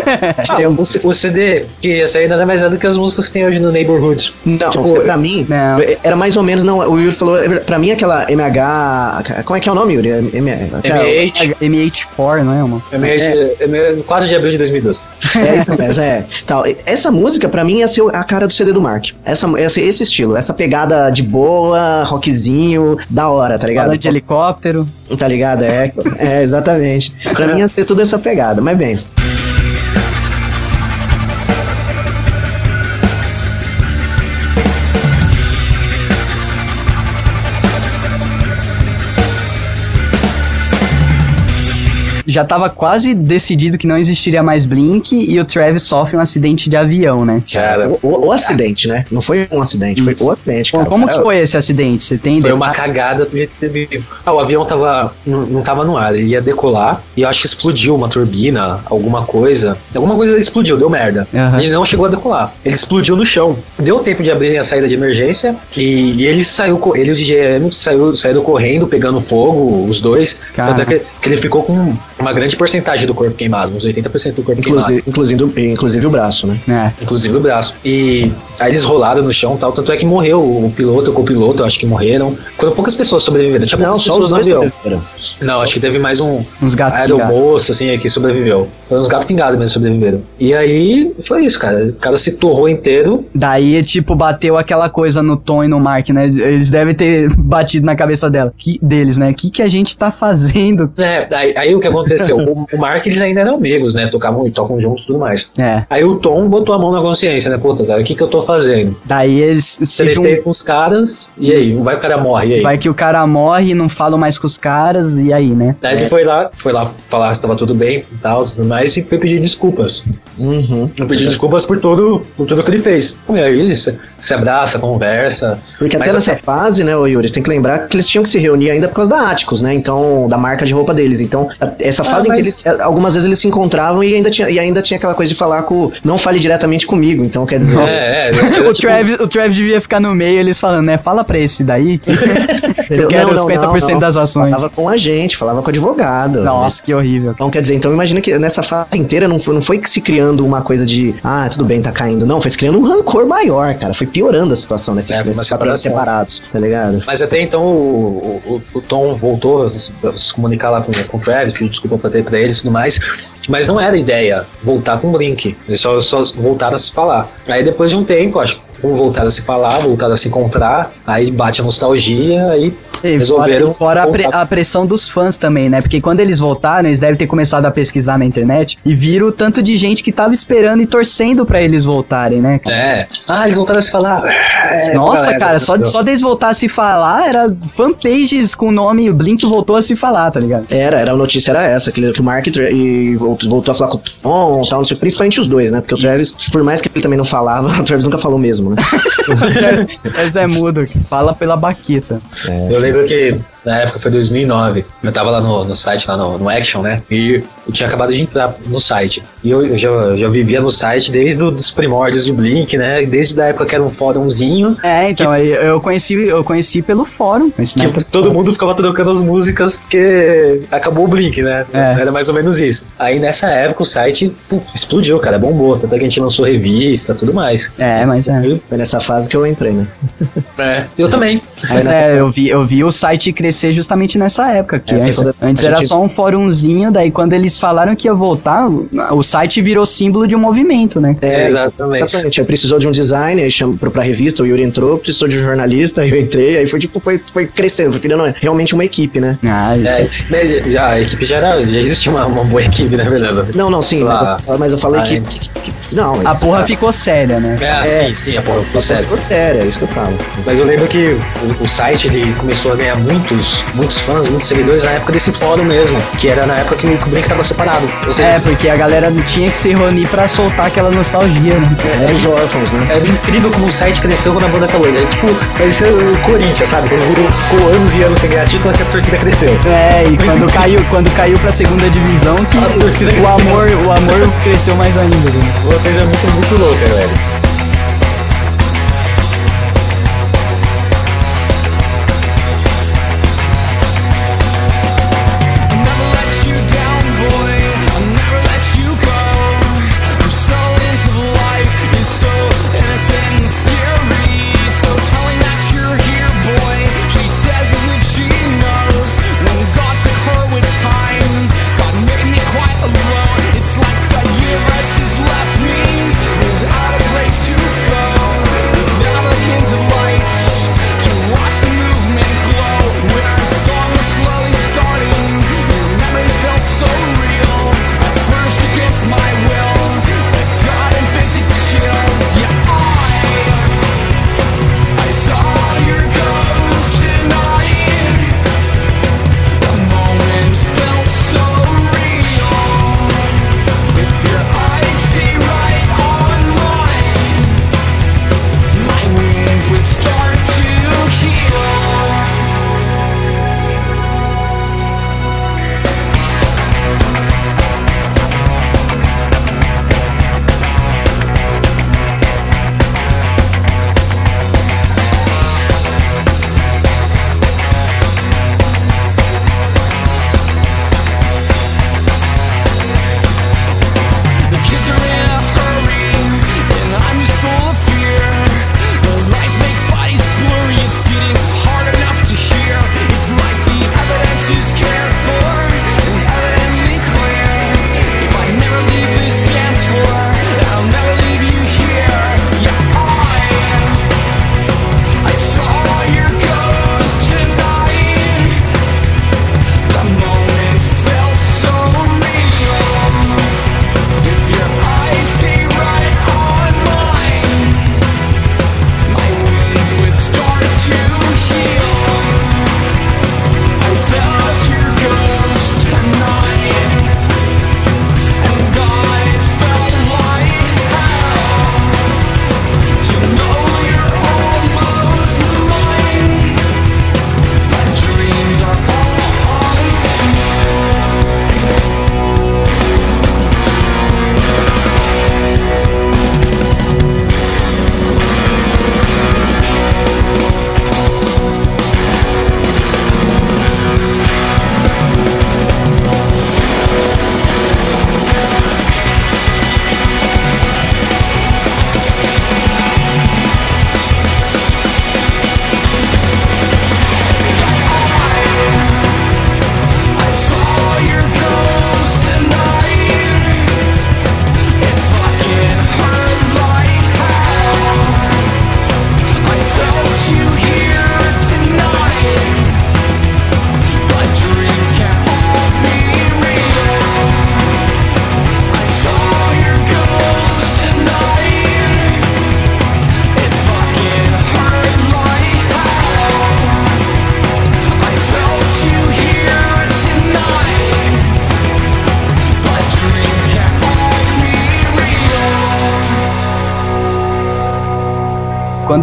Ah, o, C- o CD que ia sair nada mais é do que as músicas que tem hoje no Neighborhood. Não, Tipo, pra mim, Não. era mais ou menos, não, o Yuri falou, pra mim aquela MH, como é que é o nome, Yuri? M, aquela- MH, MH4, não é, mano? MH, 4 de abril de 2012. É, <laughs> então, mas é, tal. Essa música, pra mim, ia ser a cara do CD do Mark. Essa, esse, esse estilo, essa pegada de boa, rockzinho, da hora, tá ligado? Fala de helicóptero. Tá ligado? É, é, exatamente. Pra mim ia ser tudo essa pegada, mas bem. Já tava quase decidido que não existiria mais Blink e o Travis sofre um acidente de avião, né? Cara, O, o- o acidente, né? Não foi um acidente, foi Isso. o acidente, cara. como que foi esse acidente? Você tem Foi uma cagada porque teve. Ah, o avião tava. Não, não tava no ar, ele ia decolar e eu acho que explodiu uma turbina, alguma coisa. Alguma coisa explodiu, deu merda. Aham. Ele não chegou a decolar. Ele explodiu no chão. Deu tempo de abrirem a saída de emergência e, e ele saiu, ele e o DJM saiu, saíram correndo, pegando fogo, os dois. Cara. Tanto é que, que ele ficou com uma grande porcentagem do corpo queimado, uns 80% do corpo queimado. Inclusive, inclusive, o- inclusive o braço, né? É. Inclusive o braço. E aí eles rolaram no chão e tal. Tanto é que morreu o piloto, o copiloto, eu acho que morreram. Foram poucas pessoas sobreviveram. Tinha Não, só os dois avião. sobreviveram. Não, acho que teve mais um Uns gatos aeromoço, assim, que sobreviveu. Foram uns gatos pingados mesmo que sobreviveram. E aí, foi isso, cara. O cara se torrou inteiro. Daí, tipo, bateu aquela coisa no Tom e no Mark, né? Eles devem ter <laughs> batido na cabeça dela. Que, deles, né? O que, que a gente tá fazendo? É, aí, aí o que aconteceu? o, o Mark, eles ainda eram amigos, né? Tocavam e tocam juntos e tudo mais. É. Aí o Tom botou a mão na consciência, né? Puta, cara, o que que eu tô fazendo? Daí eles se Tretei juntam. com os caras, e aí? Vai o cara morre, e aí? Vai que o cara morre, não falam mais com os caras, e aí, né? Daí ele foi lá, foi lá falar se tava tudo bem e tal, tudo mais, e foi pedir desculpas. Uhum. Eu pedi desculpas por tudo, por tudo que ele fez. E aí ele se, se abraça, conversa. Porque até Mas nessa até- fase, né, ô Yuri, você tem que lembrar que eles tinham que se reunir ainda por causa da Atticus, né? Então, da marca de roupa deles. Então, essa fase em que mas- eles. Algumas vezes eles se encontravam e ainda tinha, e ainda tinha aquela coisa de falar com. Não fale diretamente comigo. Então, quer dizer. É, é. <laughs> O tipo- Travis, o Travis devia ficar no meio, eles falando, né? Fala pra esse daí que <laughs> Não, não, 50% não, não. das ações. Falava com a gente, falava com o advogado. Nossa, que horrível. Então, quer dizer, então imagina que nessa fase inteira não foi, não foi se criando uma coisa de, ah, tudo bem, tá caindo. Não, foi se criando um rancor maior, cara. Foi piorando a situação nesse, É, nesses quatro separados, tá ligado? Mas até então o, o, o Tom voltou a se, a se comunicar lá com, com o Travis, pediu desculpa pra, ter, pra eles e tudo mais. Mas não era ideia voltar com o Blink. Eles só, só voltaram a se falar. Aí depois de um tempo, acho que como voltaram a se falar, voltaram a se encontrar, aí bate a nostalgia, aí E resolveram. fora, fora a, pre- a pressão dos fãs também, né? Porque quando eles voltaram, eles devem ter começado a pesquisar na internet e viram o tanto de gente que tava esperando e torcendo pra eles voltarem, né? cara? É. Ah, eles voltaram a se falar. É, Nossa, galera, cara, só, só deles voltar a se falar, era fanpages com o nome Blink voltou a se falar, tá ligado? Era, era a notícia era essa, que, que o Mark e voltou, voltou a falar com o Tom e tal, não sei, principalmente os dois, né? Porque o Travis, por mais que ele também não falava, <laughs> o Travis nunca falou mesmo, né? Mas <laughs> é mudo, fala pela baqueta. Eu lembro que na época foi 2009. Eu tava lá no, no site, lá no, no Action, né? E eu tinha acabado de entrar no site. E eu, eu já, eu já vivia no site desde os primórdios de Blink, né? Desde a época que era um fórumzinho. É, então, aí eu conheci, eu conheci pelo fórum. Conheci Que todo mundo ficava trocando as músicas porque acabou o Blink, né? É. Era mais ou menos isso. Aí nessa época o site puf, explodiu, cara, bombou. Tanto é que a gente lançou revista tudo mais. É, mas é. Foi nessa fase que eu entrei, né? <laughs> É, eu também. Mas é, eu vi, eu vi o site crescer justamente nessa época. Que É, antes, quando antes a era gente- só um fórumzinho, daí quando eles falaram que ia voltar, o- o site virou símbolo de um movimento, né? É, exatamente. Exatamente. Aí precisou de um design, aí chamou pra, revista, o Yuri entrou, precisou de um jornalista, aí <laughs> eu entrei, aí foi tipo, foi, foi crescendo, foi virando realmente uma equipe, né? Ah, isso É, mas já, a equipe já era. Já existia uma, uma boa equipe, na verdade. Não, não, sim, mas, eu, mas eu falei ah, que. antes. Não, A isso- porra ficou séria, né? É, É. sim, sim, a porra, ficou sério. Ficou sério, é isso que eu falo. Mas eu lembro que o, o site ele começou a ganhar muitos, muitos fãs, muitos seguidores na época desse fórum mesmo, que era na época que o Blink tava separado. Seja, É, porque a galera tinha que se reunir pra soltar aquela nostalgia, né? É os órfãos, né? Era incrível como o site cresceu quando a banda acabou. Ele é tipo, parecia o Corinthians, sabe? Quando virou- ficou anos e anos sem ganhar título, é que a torcida cresceu. É, e quando caiu, quando caiu pra segunda divisão, que o cresceu. amor, o amor cresceu mais ainda. Né? Uma coisa muito, muito louca, velho.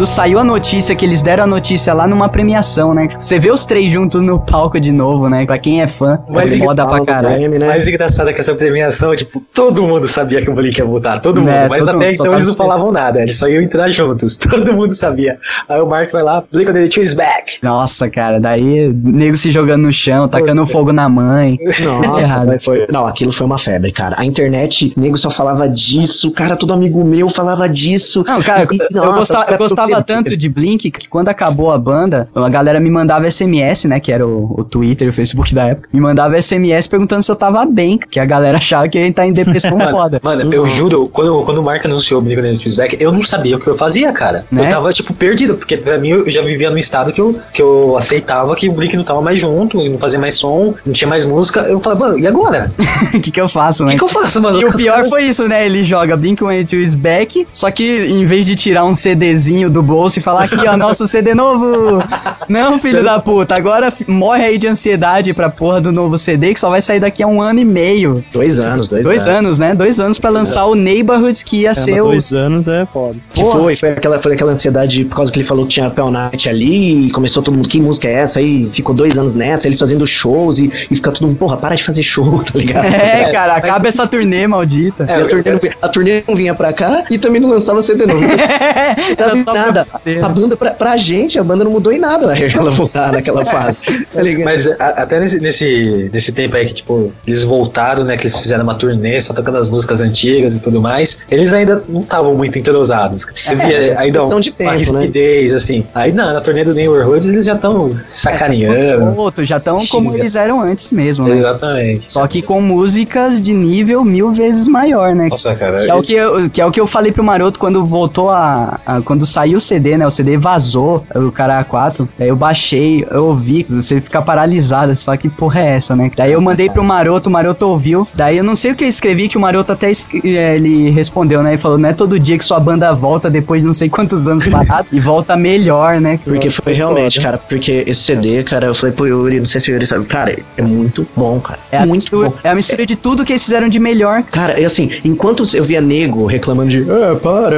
Quando saiu a notícia, que eles deram a notícia lá numa premiação, né? Você vê os três juntos no palco de novo, né? Pra quem é fã, Mas é foda pra caralho. Né? mais engraçado é que essa premiação, tipo, todo mundo sabia que o Blink ia voltar, todo mundo. É, mas todo até mundo, então eles não falavam nada, eles só iam entrar juntos. <laughs> Todo mundo sabia. Aí o Mark vai lá, Blink 182 is back. Nossa, cara, daí nego se jogando no chão, tacando fogo na mãe. Nossa, <laughs> velho, foi... Não, aquilo foi uma febre, cara. A internet, nego só falava disso, cara, todo amigo meu falava disso. Não, cara, E, eu, nossa, gostava, os caras eu gostava tanto de Blink que quando acabou a banda, a galera me mandava SMS, né? Que era o, o Twitter e o Facebook da época. Me mandava SMS perguntando se eu tava bem, que a galera achava que eu ia estar em depressão <laughs> foda. Mano, eu juro, quando, quando o Mark anunciou o Blink 182 is back, eu não sabia o que eu fazia, cara. Né? Eu tava, tipo, perdido, porque pra mim eu já vivia num estado que eu, que eu aceitava que o Blink não tava mais junto, não fazia mais som, não tinha mais música. Eu falava, mano, e agora? O <laughs> que, que eu faço, O né? que, que eu faço, mano? E o pior foi isso, né? Ele joga Blink-182 back, só que em vez de tirar um CDzinho do bolso e falar aqui, ó, <laughs> nosso CD novo. Não, filho da puta, agora morre aí de ansiedade pra porra do novo CD que só vai sair daqui a um ano e meio. Dois anos, dois, Dois anos. anos, né? Dois anos pra lançar o Neighborhoods que ia É, ser o. dois anos é foda. Que foi, foi aquela, foi aquela ansiedade por causa que ele falou que tinha Pell Night ali, e começou todo mundo, que música é essa? Aí ficou dois anos nessa, eles fazendo shows e, e fica todo mundo, porra, para de fazer show, <laughs> tá ligado? É, cara, acaba essa turnê maldita. E a, turnê não, vinha- a turnê não vinha pra cá e também não lançava CD novo. Não <laughs> Era tava em nada. A banda, pra, pra gente, a banda não mudou em nada <laughs> naquela voltar naquela fase. Tá ligado? Mas a- até nesse, nesse, nesse tempo aí que, tipo, eles voltaram, né? Que eles fizeram uma turnê só tocando as músicas antigas e tudo mais, eles ainda não estavam muito entrosados. Você É, via ainda questão de uma tempo, né? rispidez, assim. Aí na, na turnê do Neighborhoods eles já estão sacaneando. Solto, já estão como eles eram antes mesmo, né? Exatamente. Só que com músicas de nível mil vezes maior, né? Nossa, cara. Que é, o que, eu, que é o que eu falei pro Maroto quando voltou a, a- Quando saiu o CD, né? O CD vazou, o cara A4. Daí eu baixei, eu ouvi, você fica paralisado, você fala que porra é essa, né? Daí eu mandei pro Maroto, o Maroto ouviu. Daí eu não sei o que eu escrevi, que o Maroto até es- eh, ele respondeu, né? Ele falou: não é todo dia que sua banda volta depois de não sei quantos anos parado e volta melhor, né? Porque foi realmente, cara, porque esse CD, cara, eu falei pro Yuri, não sei se o Yuri sabe, cara, é muito bom, cara. É a, muito mistura, bom. é a mistura de tudo que eles fizeram de melhor. Cara, e assim, enquanto eu via nego reclamando de, ah, para,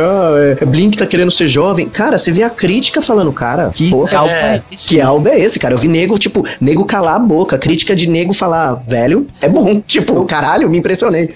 é, Blink tá querendo ser jovem, cara, você via a crítica falando, cara, Que álbum é esse? que álbum é esse, cara? Eu vi nego, tipo, nego calar a boca, crítica de nego falar, velho, é bom, <laughs> tipo, caralho, me impressionei.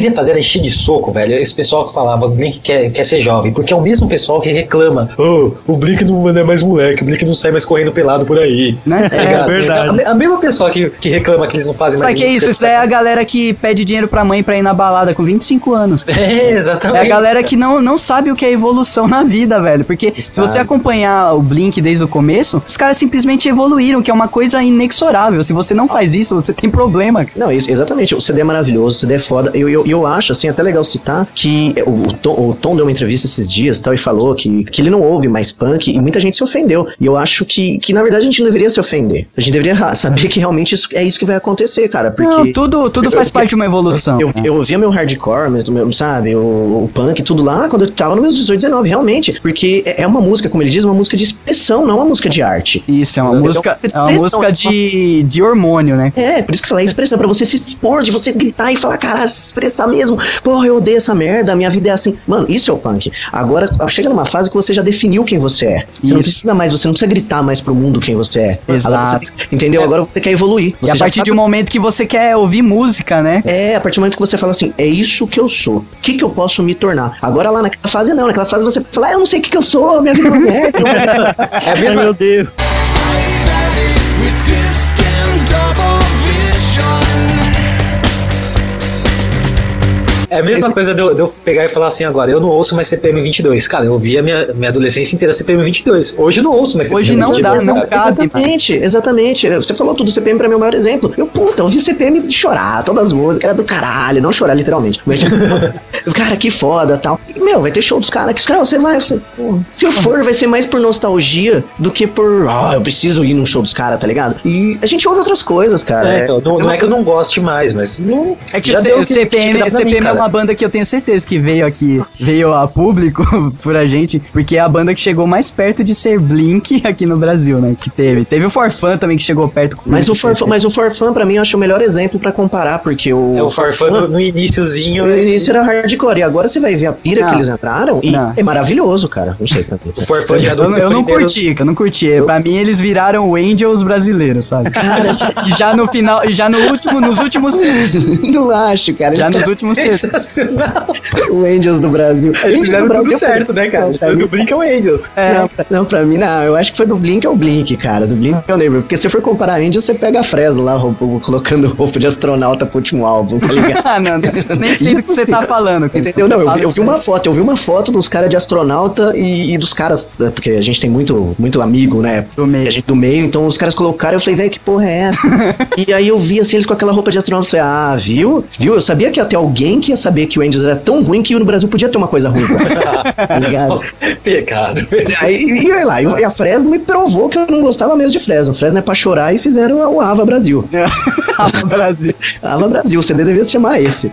Queria fazer era encher de soco, velho. Esse pessoal que falava o Blink quer, quer ser jovem, porque é o mesmo pessoal que reclama: oh, o Blink não é mais moleque, o Blink não sai mais correndo pelado por aí. Né? Tá É, ligado? verdade. A, a mesma pessoa que, que reclama que eles não fazem Sabe mais que é isso? Isso é a galera que pede dinheiro pra mãe pra ir na balada com 25 anos. <laughs> É, exatamente. É a galera que não, não sabe o que é evolução na vida, velho. Porque se você acompanhar o Blink desde o começo, os caras simplesmente evoluíram, que é uma coisa inexorável. Se você não faz isso, você tem problema. Não, isso, exatamente. O CD é maravilhoso, o CD é foda. Eu, eu, eu acho, assim, até legal citar que o, o, Tom, o Tom deu uma entrevista esses dias tal, e falou que, que ele não ouve mais punk e muita gente se ofendeu. E eu acho que, que, na verdade, a gente não deveria se ofender. A gente deveria saber que realmente isso, é isso que vai acontecer, cara. Porque. Não, tudo, tudo faz eu- parte de uma evolução. Eu, eu ouvia meu hardcore, meu, meu, sabe, o, o punk, tudo lá, quando eu tava nos meus 18, 19, realmente. Porque é é uma música, como ele diz, uma música de expressão, não uma música de arte. Isso, é uma Então, música, é uma expressão, música de, de hormônio, né? É, por isso que eu falei expressão, pra você se expor, de você gritar e falar, cara, se expressar mesmo. Porra, eu odeio essa merda, minha vida é assim. Mano, isso é o punk. Agora, chega numa fase que você já definiu quem você é. Você não Isso. precisa mais, você não precisa gritar mais pro mundo quem você é. Exato. Agora entendeu? Agora você quer evoluir. E Você a já partir sabe- de um momento que você quer ouvir música, né? É, a partir do momento que você fala assim, é isso que eu sou. O que, que eu posso me tornar? Agora lá naquela fase não, naquela fase você fala, ah, eu não sei o que, que eu sou, minha vida é uma merda. <laughs> É a meu Deus. É a mesma coisa de eu, de eu pegar e falar assim agora, eu não ouço mais CPM 22. Cara, eu ouvi a minha, minha adolescência inteira CPM 22. Hoje eu não ouço mais Hoje CPM não 22. dá, não cabe. Exatamente, exatamente. Você falou tudo, CPM pra mim é o maior exemplo. Eu, puta, ouvi CPM de chorar, todas as músicas, era do caralho, não chorar literalmente. Mas, <laughs> cara, que foda tal. E, meu, vai ter show dos caras que os caras, você vai. eu falei, pô, Se eu for, vai ser mais por nostalgia do que por, ah, eu preciso ir num show dos caras, tá ligado? E a gente ouve outras coisas, cara. É, então, não, não é que eu não goste mais, mas não. É que já o deu o que- que tinha que CPM, mim, CPM é cara. Uma banda que eu tenho certeza que veio aqui, veio a público <laughs> por a gente, porque é a banda que chegou mais perto de ser Blink aqui no Brasil, né? Que teve. Teve o Forfan também que chegou perto. com Mas o, Blink, Forfan, mas o Forfan, pra mim, eu acho o melhor exemplo pra comparar, porque o. É o Farfã no, no iníciozinho. No início era hardcore, e agora você vai ver a pira Não. que eles entraram e Não. é maravilhoso, cara. Não sei. O Farfã já Eu, eu não curti, eu não curti. Pra mim, eles viraram o Angels brasileiros, sabe? e já no final, e já no último, nos últimos. <laughs> Não acho, cara. Já nos últimos. Sensacional. <laughs> O Angels do Brasil. Eles fizeram do tudo Brasil certo, né, cara? Não, mim- do Blink ao Angels. É. Não, pra, não, pra mim não. Eu acho que foi do Blink ao Blink, cara. Do Blink eu lembro. Porque se for comparar Angels, você pega a Fresno lá, roupa- colocando roupa de astronauta pro último álbum, tá ligado? <laughs> Ah, não, nem sei do que você tá falando. cara. Entendeu? Não, eu, eu vi uma foto, eu vi uma foto dos caras de astronauta e, e dos caras, né, porque a gente tem muito, muito amigo, né? Do meio. A gente do meio, então os caras colocaram, eu falei, velho, que porra é essa? <laughs> e aí eu vi assim, eles com aquela roupa de astronauta, eu falei, ah, viu? Viu? Eu sabia que ia ter alguém que ia saber que o Angels era tão ruim que no Brasil podia ter uma coisa ruim. <laughs> tá ligado? <laughs> Pecado. Aí, e, olha lá, e a Fresno me provou que eu não gostava mesmo de Fresno. Fresno é pra chorar e fizeram o Ava Brasil. <laughs> Ah, Brasil. Ava Brasil, o CD devia se chamar esse.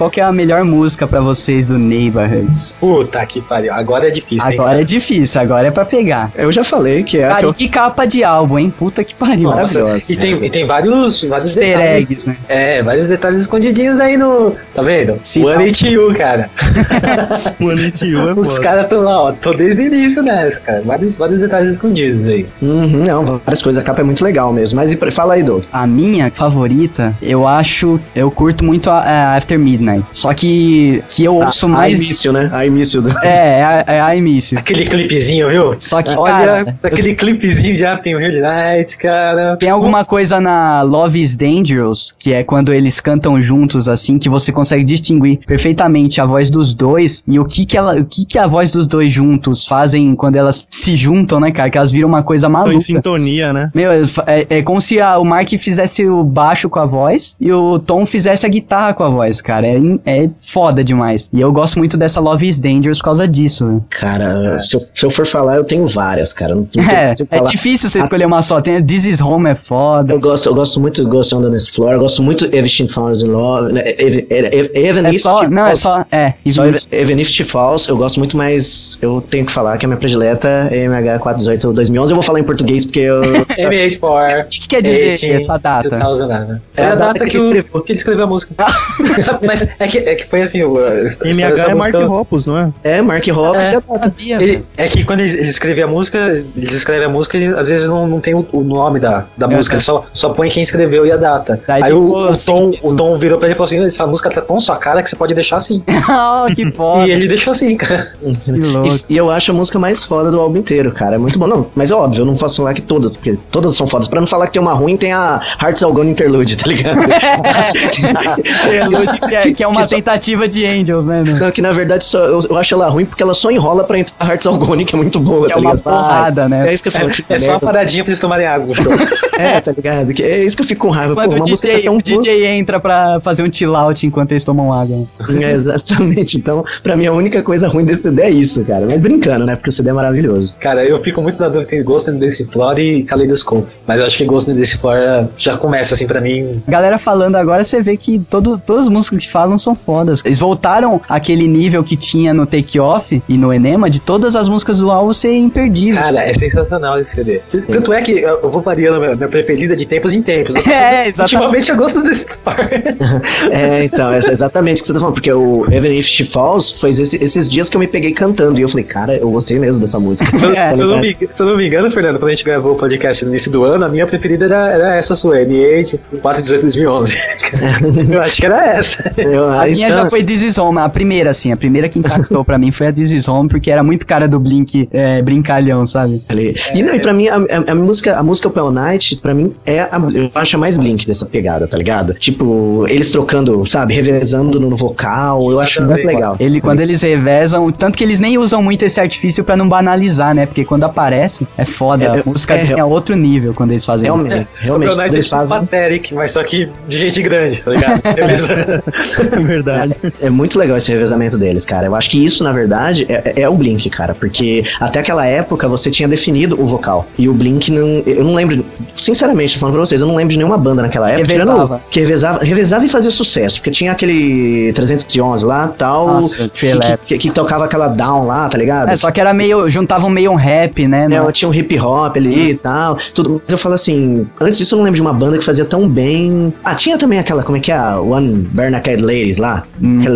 Qual que é a melhor música pra vocês do Neighborhoods? Puta que pariu. Agora é difícil, hein? Agora é difícil, agora é pra pegar. Eu já falei que é a que Cara, eu e que capa de álbum, hein? Puta que pariu. Nossa, Maravilhosa. e tem, e tem vários, vários Easter detalhes. eggs, né? É, vários detalhes escondidinhos aí no. Tá vendo? Sim, One. It You, cara. <laughs> O Anitiu é Os caras estão lá, ó. Tô desde o início nessa, cara. Vários, vários detalhes escondidos aí. Uhum, não, várias coisas. A capa é muito legal mesmo. Mas e fala aí, Doug. A minha favorita, eu acho, eu curto muito a, a After Midnight. Só que que eu ouço A mais início, né? A início do. é, é a, é a início. Aquele clipezinho, viu? Só que Olha, cara, aquele clipezinho de After Midnight, cara. Tem alguma coisa na Love is Dangerous, que é quando eles cantam juntos assim, que você consegue distinguir perfeitamente a voz dos dois e o que que ela, o que que a voz dos dois juntos fazem quando elas se juntam, né, cara? Que elas viram uma coisa Tô em maluca. sintonia, né? Meu, é, é como se a- o Mark fizesse o baixo com a voz e o Tom fizesse a guitarra com a voz, cara. É, é foda demais. E eu gosto muito dessa Love is Dangerous por causa disso. né? Cara, se eu, se eu for falar, eu tenho várias, cara. Não, não <laughs> É, é difícil você escolher uma só. Tem This Is Home é foda. Eu gosto, eu gosto muito do Ghost on the Dance Floor, eu gosto muito Everything Falls in Love, né, Even, É só, It não, é Falls- só, é. Só Even- Even, If It Falls, eu gosto muito, mas eu tenho que falar que a minha predileta é MH418 2011. Eu vou falar em português porque eu. <laughs> M84. O que, que quer dizer essa data? 2000, né? É É a a data data que que, ele o- escreveu. que ele escreveu a música. <laughs> Mas é que, é que foi assim, MH é Mark Hoppus, não é? É, Mark Hoppus É. e a data. Sabia, Ele, é que quando ele, ele escreve a música, eles escrevem a música e às vezes não, não tem o, o nome da, da É, música, é. ele só, só põe quem escreveu e a data. Daí Aí o, o, assim, Tom, o Tom virou pra ele e falou assim: essa música tá tão sua cara que você pode deixar assim. <laughs> oh, que <laughs> foda. E ele deixou assim, cara. Que louco. E, e eu acho a música mais foda do álbum inteiro, cara. É muito bom. Não, mas é óbvio, eu não posso falar que todas, porque todas são fodas. Pra não falar que tem uma ruim, tem a Hearts All Gone Interlude, tá ligado? <laughs> que, é, que é uma Que só- tentativa de Angels, né? né? Não, que na verdade só, eu, eu acho ela ruim porque ela só enrola pra entrar a Hearts All Gone, que é muito boa, Que é tá uma ligado? porrada, Ah, né? É isso que eu falo. É só uma paradinha pra eles tomarem água. <laughs> É, tá ligado? Que é isso que eu fico com raiva. Pô, Quando uma o DJ, tá o DJ entra pra fazer um chill out enquanto eles tomam água. É, exatamente. Então, pra mim, a única coisa ruim desse CD é isso, cara. Mas brincando, né? Porque o CD é maravilhoso. Cara, eu fico muito na dúvida entre Ghost in the Floor e Kaleidoscope. Mas eu acho que Ghost in the Floor já começa assim pra mim. Galera falando agora, você vê que todo, todas as músicas que falam são fodas. Eles voltaram àquele nível que tinha no Take Off e no Enema, de todas as músicas do álbum ser imperdível. Cara, é sensacional esse CD. Tanto é que eu vou variando a minha, preferida de tempos em tempos. <laughs> É, exatamente. Ultimamente eu gosto desse <laughs> Floor. É, então, é exatamente o que você tá falando. Porque o Even If She Falls foi esse- esses dias que eu me peguei cantando. E eu falei, cara, eu gostei mesmo dessa música. <laughs> Se eu, É, se eu não me, se eu não me engano, Fernando, quando a gente gravou o podcast no início do ano, a minha preferida era, era essa sua, M8 418 2011. eu acho que era essa. Eu- A minha já foi This Is Home, a primeira, assim, a primeira que impactou pra mim foi a This Is Home, porque era muito cara do Blink é, brincalhão, sabe? Ali. E, não, e pra mim, a, a- a música, a música Pale Night, pra mim, é a, eu acho a mais Blink dessa pegada, tá ligado? Tipo, eles trocando, sabe, revezando no, vocal, eu acho muito legal. Ele, quando eles revezam, tanto que eles nem usam muito esse artifício pra não banalizar, né? Porque quando aparece, é foda. É, a música é, é, outro nível quando eles fazem. Realmente, realmente. o quando Night é eles fazem. Pathetic, mas só que de gente grande, tá ligado? <laughs> Beleza. É <laughs> verdade. É muito legal esse revezamento deles, cara. Eu acho que isso, na verdade, é, é o Blink, cara. Porque até aquela época você tinha definido o vocal. E o Blink não. Eu não lembro. Sinceramente, falando pra vocês, eu não lembro de nenhuma banda naquela época. tirando Revezava. Que revezava, revezava e fazia sucesso. Porque tinha aquele 311 lá tal. Nossa, que, Lab. que, que tocava aquela down lá, tá ligado? É, só que era meio. Juntavam meio um rap, né? É, no- tinha um hip hop ali e tal. Tudo. Mas eu falo assim, antes disso eu não lembro de uma banda que fazia tão bem. Ah, tinha também aquela, como é que é? One Bernacad Ladies lá.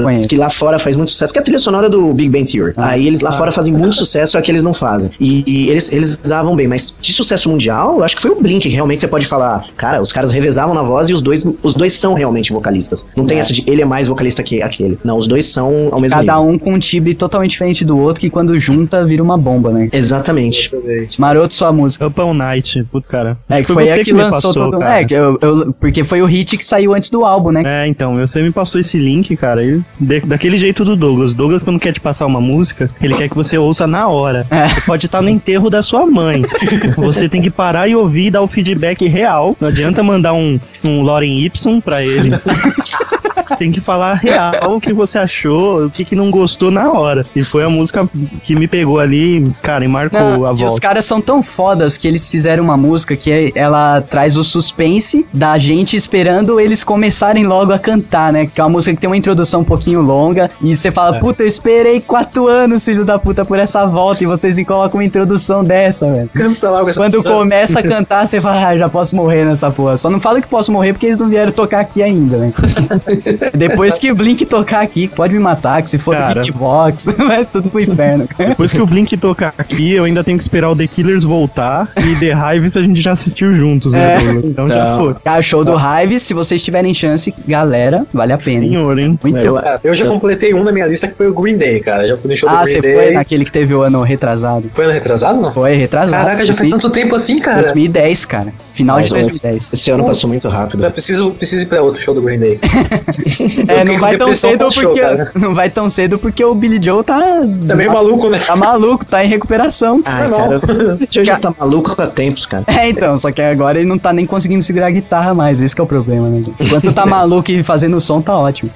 Conheço. que lá fora faz muito sucesso, que é a trilha sonora do Big Bang Theory. Ah. Aí eles lá fora fazem muito sucesso, só que eles não fazem. E, e eles, eles usavam bem, mas de sucesso mundial, eu acho que foi o Blink, que realmente você pode falar, cara, os caras revezavam na voz e os dois, os dois são realmente vocalistas. Não tem É. essa de ele é mais vocalista que aquele. Não, os dois são ao mesmo Cada nível. um com um timbre totalmente diferente do outro, que quando junta vira uma bomba, né? Exatamente. Maroto, sua música. Up All Night, putz, cara. É, que foi, você a que, me lançou passou, todo. É, que eu, eu- porque foi o hit que saiu antes do álbum, né? É, então, você me passou esse link, cara, e de- daquele jeito do Douglas. Douglas, quando quer te passar uma música, ele quer que você ouça na hora. É. Você pode estar no enterro da sua mãe. <laughs> você tem que parar e ouvir e dar o feedback real. Não adianta mandar um, um Loren Y pra ele. <laughs> tem que falar real o que você achou, o que, que não gostou na hora. E foi a música que me pegou ali, cara, e marcou Não, a e os volta. caras são tão fodas que eles fizeram uma música que é- ela traz o suspense da gente esperando eles começarem logo a cantar, né? Que é uma música que tem uma introdução um pouquinho longa e você fala, puta, eu esperei quatro anos, filho da puta, por essa volta e vocês me colocam uma introdução dessa, velho. Canta logo essa Quando começa a <laughs> cantar, você fala, ah, já posso morrer nessa porra. Só não fala que posso morrer porque eles não vieram tocar aqui ainda, né? <laughs> <laughs> Depois que o Blink tocar aqui, pode me matar, que se for Cara. Beatbox, <laughs> vai tudo pro inferno. Depois que o Blink tocar aqui, eu ainda tenho que esperar o The Killers voltar e The Hives a gente já assistiu juntos, né, É. Douglas? Então já Então. foi. Cara, show do Hive, se vocês tiverem chance, galera, vale a pena. Senhor, hein? Muito Eu- Cara, eu já completei um na minha lista que foi o Green Day, cara. Já fui no show do Ah, Green você Day. foi naquele que teve o ano retrasado? Foi ano retrasado, não? Foi retrasado. Caraca, já faz tanto tempo assim, cara. 2010, cara. Final de Nossa, 2010. Esse ano passou muito rápido. Eu preciso, preciso ir pra outro show do Green Day. <laughs> <laughs> É, não vai tão cedo show, porque cara. <laughs> não vai tão cedo porque o Billy Joe tá Tá meio maluco, né? tá maluco, tá em recuperação. Ai, Normal. cara, <laughs> o já tá maluco há tempos, cara. É, então, só que agora ele não tá nem conseguindo segurar a guitarra mais, esse que é o problema, né? Enquanto tá maluco e fazendo som, tá ótimo.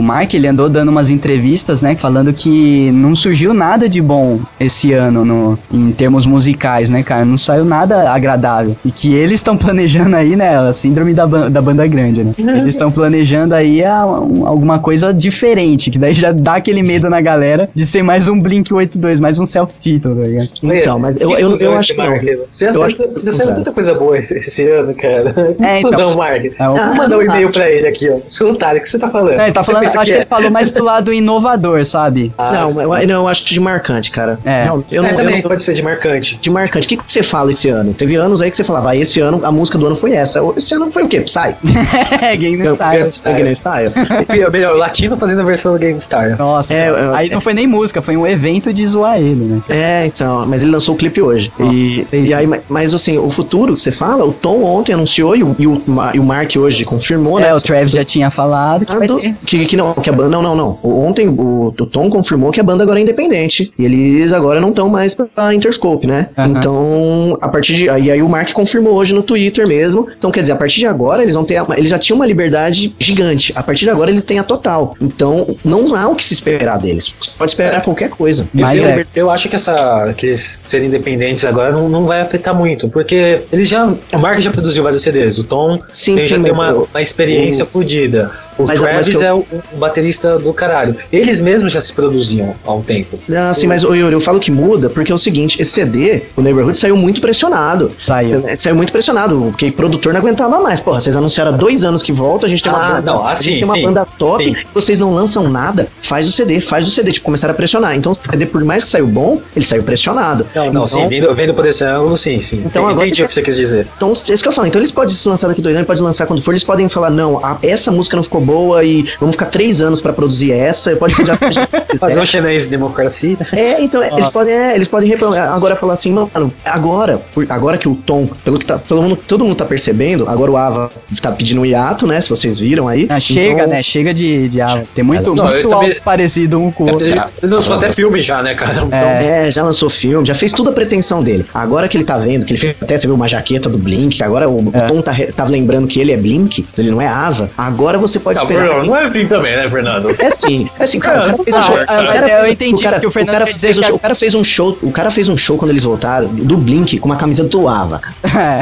O Mark, ele andou dando umas entrevistas, né, falando que não surgiu nada de bom esse ano no, em termos musicais, né, cara? Não saiu nada agradável. E que eles estão <laughs> planejando aí, né, a síndrome da, ban- da banda grande, né? <laughs> Eles estão planejando aí a- um- alguma coisa diferente, que daí já dá aquele medo na galera de ser mais um Blink-82, mais um self-title, tá ligado? Então, mas eu, eu, eu cuzão acho que não. Você Eu acerta, tanta coisa boa esse, esse ano, cara. É, então. Mark. É, Vou mandar um e-mail pra ele aqui, ó. Seu otário, o que você tá falando? Não, ele tá Você falando, acho que é? ele falou mais pro lado inovador, sabe? Ah, Não, sim. eu, não, eu acho de marcante, cara. É. Não, eu É, não, eu também não- pode ser de marcante. de marcante. O que, que você fala esse ano? Teve anos aí que você falava, ah, esse ano a música do ano foi essa. Esse ano foi o quê? Psy? <laughs> É, Game Style. Gangnam Style. <laughs> Melhor, latino fazendo a versão do GameStar. Nossa, É, é, aí não foi nem música, foi um evento de zoar ele, né? É, então, mas ele lançou o clipe hoje. Nossa, e, é e aí, ma- mas assim, o futuro, você fala, o Tom ontem anunciou e o, e o, e o Mark hoje confirmou, né? É, o Travis já tinha falado que vai do- ter. que, que não, que a banda. Não, não, não. Ontem o, o Tom confirmou que a banda agora é independente. E eles agora não estão mais pra Interscope, né? Aham. Então, a partir de. Aí, aí o Mark confirmou hoje no Twitter mesmo. Então, quer dizer, a partir de agora eles vão ter. Eles já tinham uma liberdade gigante. A partir de agora eles têm a total. Então, não há o que se esperar deles. Você pode esperar qualquer coisa. Mas eu, é. eu acho que essa que eles serem independentes agora não, não vai afetar muito, porque eles já. O Mark já produziu vários CDs, o Tom Sim, tem, sim, já tem uma, eu- uma experiência fodida. O Mas- mas Travis que eu- é o, o baterista do caralho. Eles mesmos já se produziam há um tempo. Ah, sim, mas ô, Yuri, eu falo que muda porque é o seguinte: esse CD, o Neighborhood, saiu muito pressionado. Saiu. É, Saiu muito pressionado, porque o produtor não aguentava mais. Porra, vocês anunciaram há dois anos que volta, a gente tem uma Ah, banda, não, ah, a gente sim, tem uma sim, banda top, sim. vocês não lançam nada, faz o CD, faz o CD. Tipo, começaram a pressionar. Então, o CD, por mais que saiu bom, ele saiu pressionado. Não, não, então, sim, vendo, vendo por esse ângulo, sim, sim. Então, agora- Entendi o que você quis dizer. Então, é isso que eu falo. Então, eles podem se lançar daqui dois anos, podem lançar quando for, eles podem falar, não, a- essa música não ficou boa e vamos ficar três anos pra produzir essa, pode fazer a <laughs> Fazer um chinês de democracia. É, então, é, eles podem, é, eles podem agora falar assim, mano, agora, por- agora que o Tom, pelo que tá, pelo mundo, todo mundo tá percebendo, agora o Ava tá pedindo um hiato, né, se vocês viram aí. Ah, chega, Então, né? Chega de, de ah, tem muito, Não, muito também- parecido um com o outro. Ele ele lançou até filme já, né, cara? Então, É, já lançou filme, já fez tudo a pretensão dele. Agora que ele tá vendo, que ele fez até, você viu uma jaqueta do Blink, agora o, o Tom tá, tá lembrando que ele é Blink, ele não é Ava, agora você pode Não, esperar. Bruno, não é assim também, né, Fernando? É sim, é assim, cara, o cara fez um Não, show. ah, o cara mas eu entendi cara- que o Fernando cara quer dizer fez um que show- O cara fez um show, o cara fez um show quando eles voltaram, do Blink, com uma camisa do Ava, cara.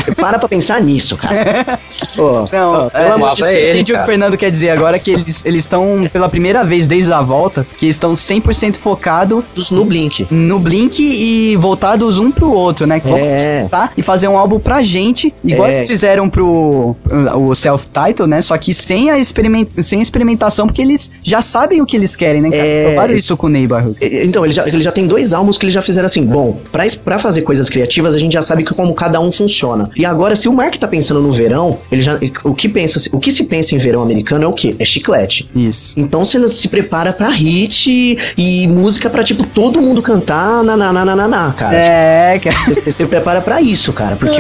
É. Para pra pensar nisso, cara. <laughs> Ô, Não, pelo é, Ava é ele, entendi o que o cara. Fernando quer dizer agora que eles estão pela primeira vez desde a volta que estão 100% focados no Blink. no Blink e voltados um pro outro, né? Que vão É. apresentar e fazer um álbum pra gente, igual É. eles fizeram pro o self-title, né? Só que sem a, experiment, sem experimentação, porque eles já sabem o que eles querem, né, cara? Eles É. provaram isso com o Neighborhood. Então, ele já, ele já tem dois álbuns que eles já fizeram assim, bom, pra, pra fazer coisas criativas, a gente já sabe que como cada um funciona. E agora, se o Mark tá pensando no verão, ele já. O que, pensa, o que se pensa em verão americano é o quê? É chiclete. Isso. Então você se prepara pra hit e música pra, tipo, todo mundo cantar na na na na na, na, cara. É, cara. Você você se prepara pra isso, cara, porque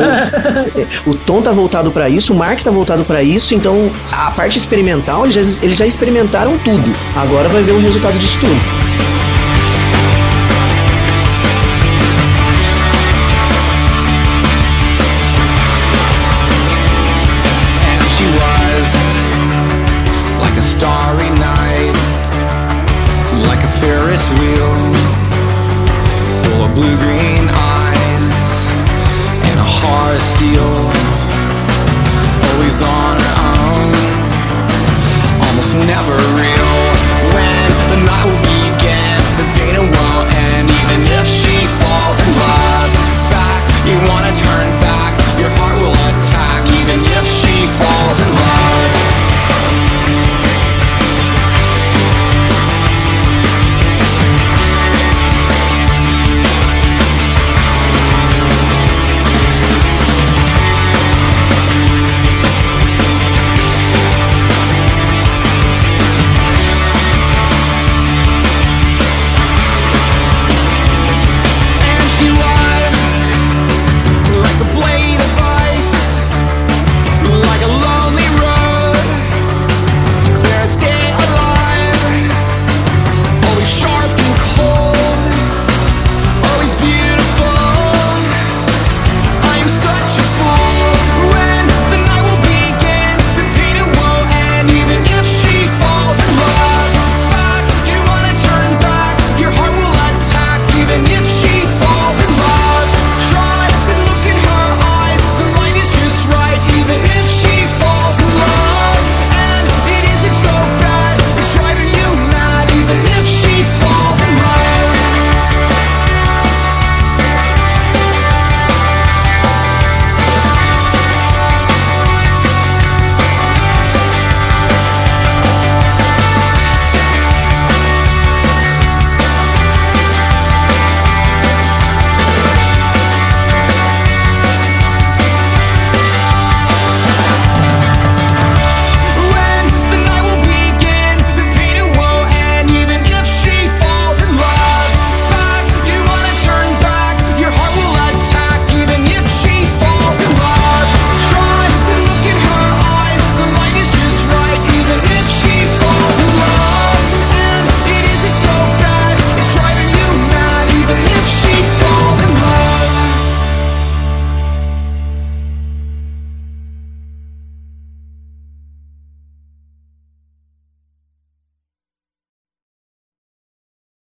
o, <laughs> o Tom tá voltado pra isso, o Mark tá voltado pra isso, então a parte experimental, eles já, eles já experimentaram tudo. Agora vai ver o resultado disso tudo.